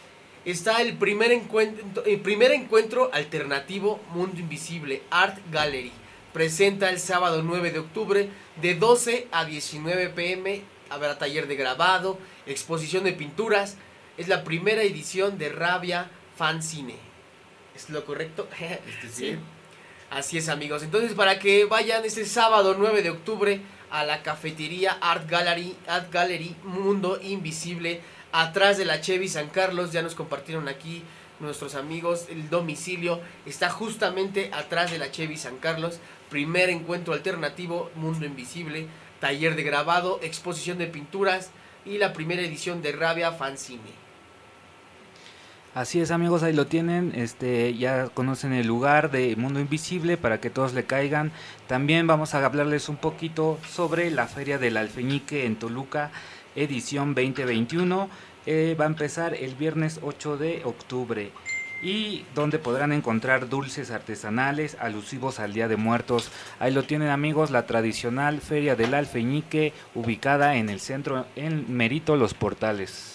está el primer encuentro, el primer encuentro alternativo Mundo Invisible Art Gallery. Presenta el sábado 9 de octubre de 12 a 19 pm. Habrá taller de grabado, exposición de pinturas. Es la primera edición de Rabia Fan Cine. ¿Es lo correcto? sí. Así es amigos. Entonces para que vayan este sábado 9 de octubre a la cafetería Art Gallery, Art Gallery Mundo Invisible, atrás de la Chevy San Carlos. Ya nos compartieron aquí nuestros amigos. El domicilio está justamente atrás de la Chevy San Carlos. Primer encuentro alternativo, Mundo Invisible, taller de grabado, exposición de pinturas y la primera edición de Rabia Fanzine.
Así es amigos, ahí lo tienen, este, ya conocen el lugar de Mundo Invisible para que todos le caigan. También vamos a hablarles un poquito sobre la Feria del Alfeñique en Toluca, edición 2021. Eh, va a empezar el viernes 8 de octubre y donde podrán encontrar dulces artesanales alusivos al Día de Muertos. Ahí lo tienen amigos, la tradicional Feria del Alfeñique ubicada en el centro en Merito Los Portales.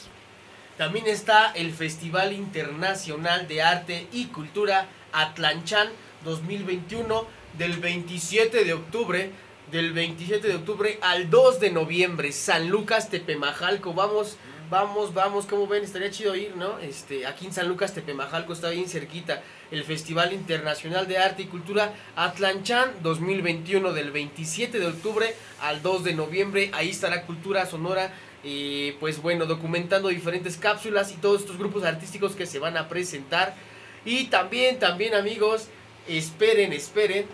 También está el Festival Internacional de Arte y Cultura Atlanchán 2021 del 27 de octubre del 27 de octubre al 2 de noviembre. San Lucas Tepemajalco vamos vamos vamos como ven estaría chido ir no este aquí en San Lucas Tepemajalco está bien cerquita el Festival Internacional de Arte y Cultura Atlanchán 2021 del 27 de octubre al 2 de noviembre. Ahí estará Cultura Sonora y pues bueno, documentando diferentes cápsulas y todos estos grupos artísticos que se van a presentar. Y también, también amigos, esperen, esperen.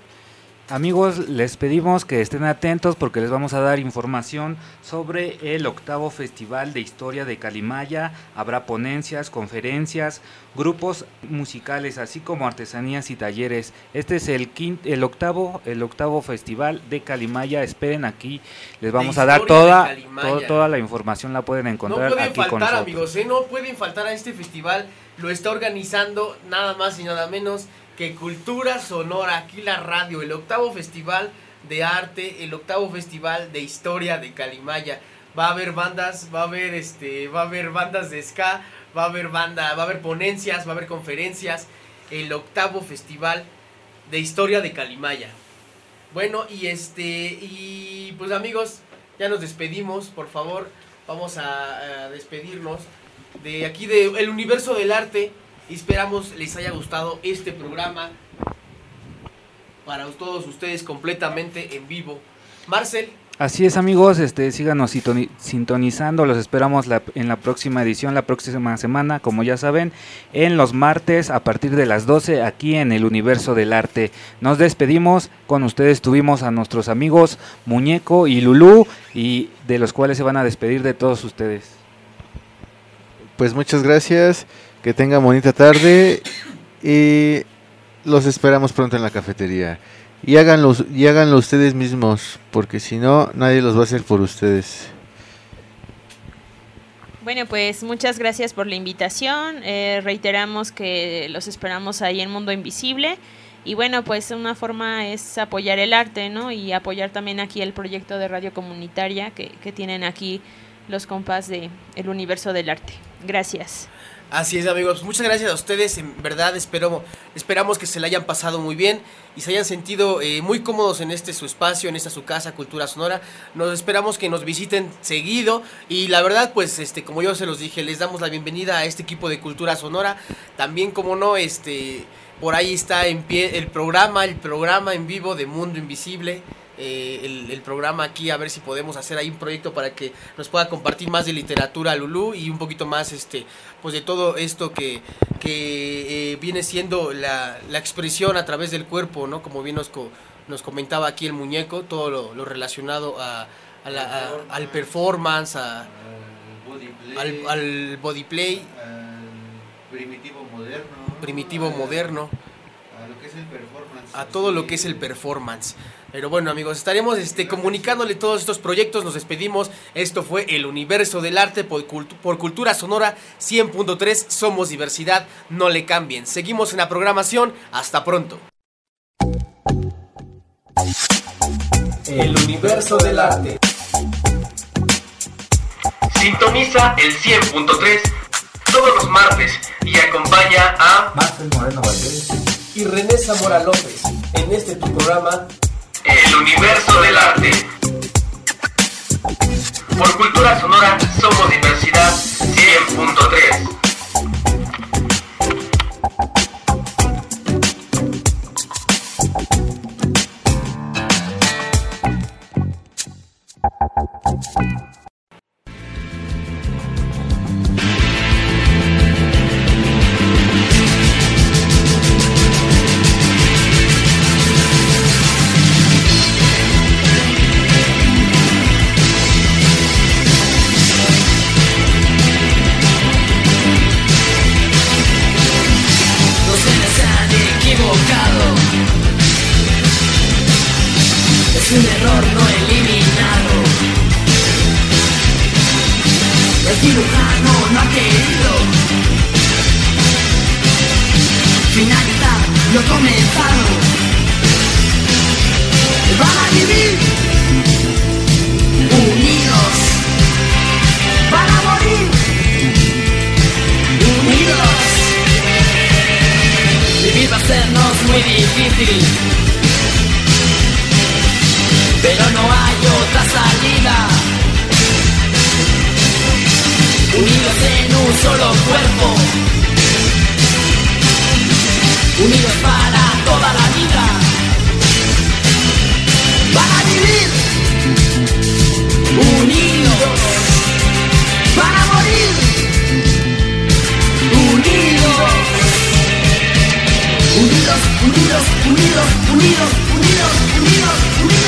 Amigos, les pedimos que estén atentos porque les vamos a dar información sobre el octavo Festival de Historia de Calimaya. Habrá ponencias, conferencias, grupos musicales, así como artesanías y talleres. Este es el quinto, el octavo, el octavo Festival de Calimaya. Esperen aquí, les vamos a dar toda, toda, toda la información la pueden
No
encontrar
pueden
aquí con
faltar,
nosotros.
amigos, ¿eh? No pueden faltar a este festival. Lo está organizando nada más y nada menos que Cultura Sonora, aquí la radio, el octavo festival de arte, el octavo festival de historia de Calimaya. Va a haber bandas, va a haber este, va a haber bandas de ska, va a haber banda, va a haber ponencias, va a haber conferencias. El octavo festival de historia de Calimaya. Bueno, y este, y pues amigos, ya nos despedimos, por favor, vamos a, a despedirnos de aquí de El Universo del Arte. Esperamos les haya gustado este programa para todos ustedes completamente en vivo. Marcel,
Así es amigos, este, síganos sintoni- sintonizando, los esperamos la- en la próxima edición, la próxima semana, como ya saben, en los martes a partir de las 12 aquí en el Universo del Arte. Nos despedimos, con ustedes tuvimos a nuestros amigos Muñeco y Lulú y de los cuales se van a despedir de todos ustedes.
Pues muchas gracias, que tengan bonita tarde y los esperamos pronto en la cafetería. Y háganlo, y háganlo ustedes mismos, porque si no, nadie los va a hacer por ustedes.
Bueno, pues muchas gracias por la invitación. Eh, reiteramos que los esperamos ahí en Mundo Invisible. Y bueno, pues una forma es apoyar el arte, ¿no? Y apoyar también aquí el proyecto de radio comunitaria que, que tienen aquí los compas de El Universo del Arte. Gracias.
Así es, amigos. Muchas gracias a ustedes. En verdad, espero, esperamos que se la hayan pasado muy bien y se hayan sentido eh, muy cómodos en este su espacio, en esta su casa, Cultura Sonora. Nos esperamos que nos visiten seguido y la verdad, pues, este, como yo se los dije, les damos la bienvenida a este equipo de Cultura Sonora. También, como no, este, por ahí está en pie el programa, el programa en vivo de Mundo Invisible. Eh, el, el programa aquí, a ver si podemos hacer ahí un proyecto para que nos pueda compartir más de literatura Lulú y un poquito más este pues de todo esto que, que eh, viene siendo la, la expresión a través del cuerpo, ¿no? Como bien nos, co- nos comentaba aquí el muñeco, todo lo, lo relacionado a, a la- a- al performance, a- al, al body play,
primitivo moderno,
primitivo moderno.
a lo que es el performance.
a todo lo que es el performance. Pero bueno, amigos, estaremos este, comunicándole todos estos proyectos. Nos despedimos. Esto fue El Universo del Arte por, Cultu- por Cultura Sonora 100.3. Somos diversidad, no le cambien. Seguimos en la programación. Hasta pronto. El Universo del Arte.
Sintoniza el 100.3 todos los martes y acompaña a
Marcel Moreno Valdés.
Y René Zamora López en este tu programa
El Universo del Arte. Por Cultura Sonora somos diversidad 100.3. un error no eliminado.
El cirujano no ha querido finalizar lo comenzado. Van a vivir unidos. Van a morir unidos. Vivir va a sernos muy difícil. Pero no hay otra salida. Unidos en un solo cuerpo. Unidos para toda la vida. Van a vivir unidos. Van a morir. Unidos, unidos, unidos, unidos, unidos, unidos, unidos, unidos,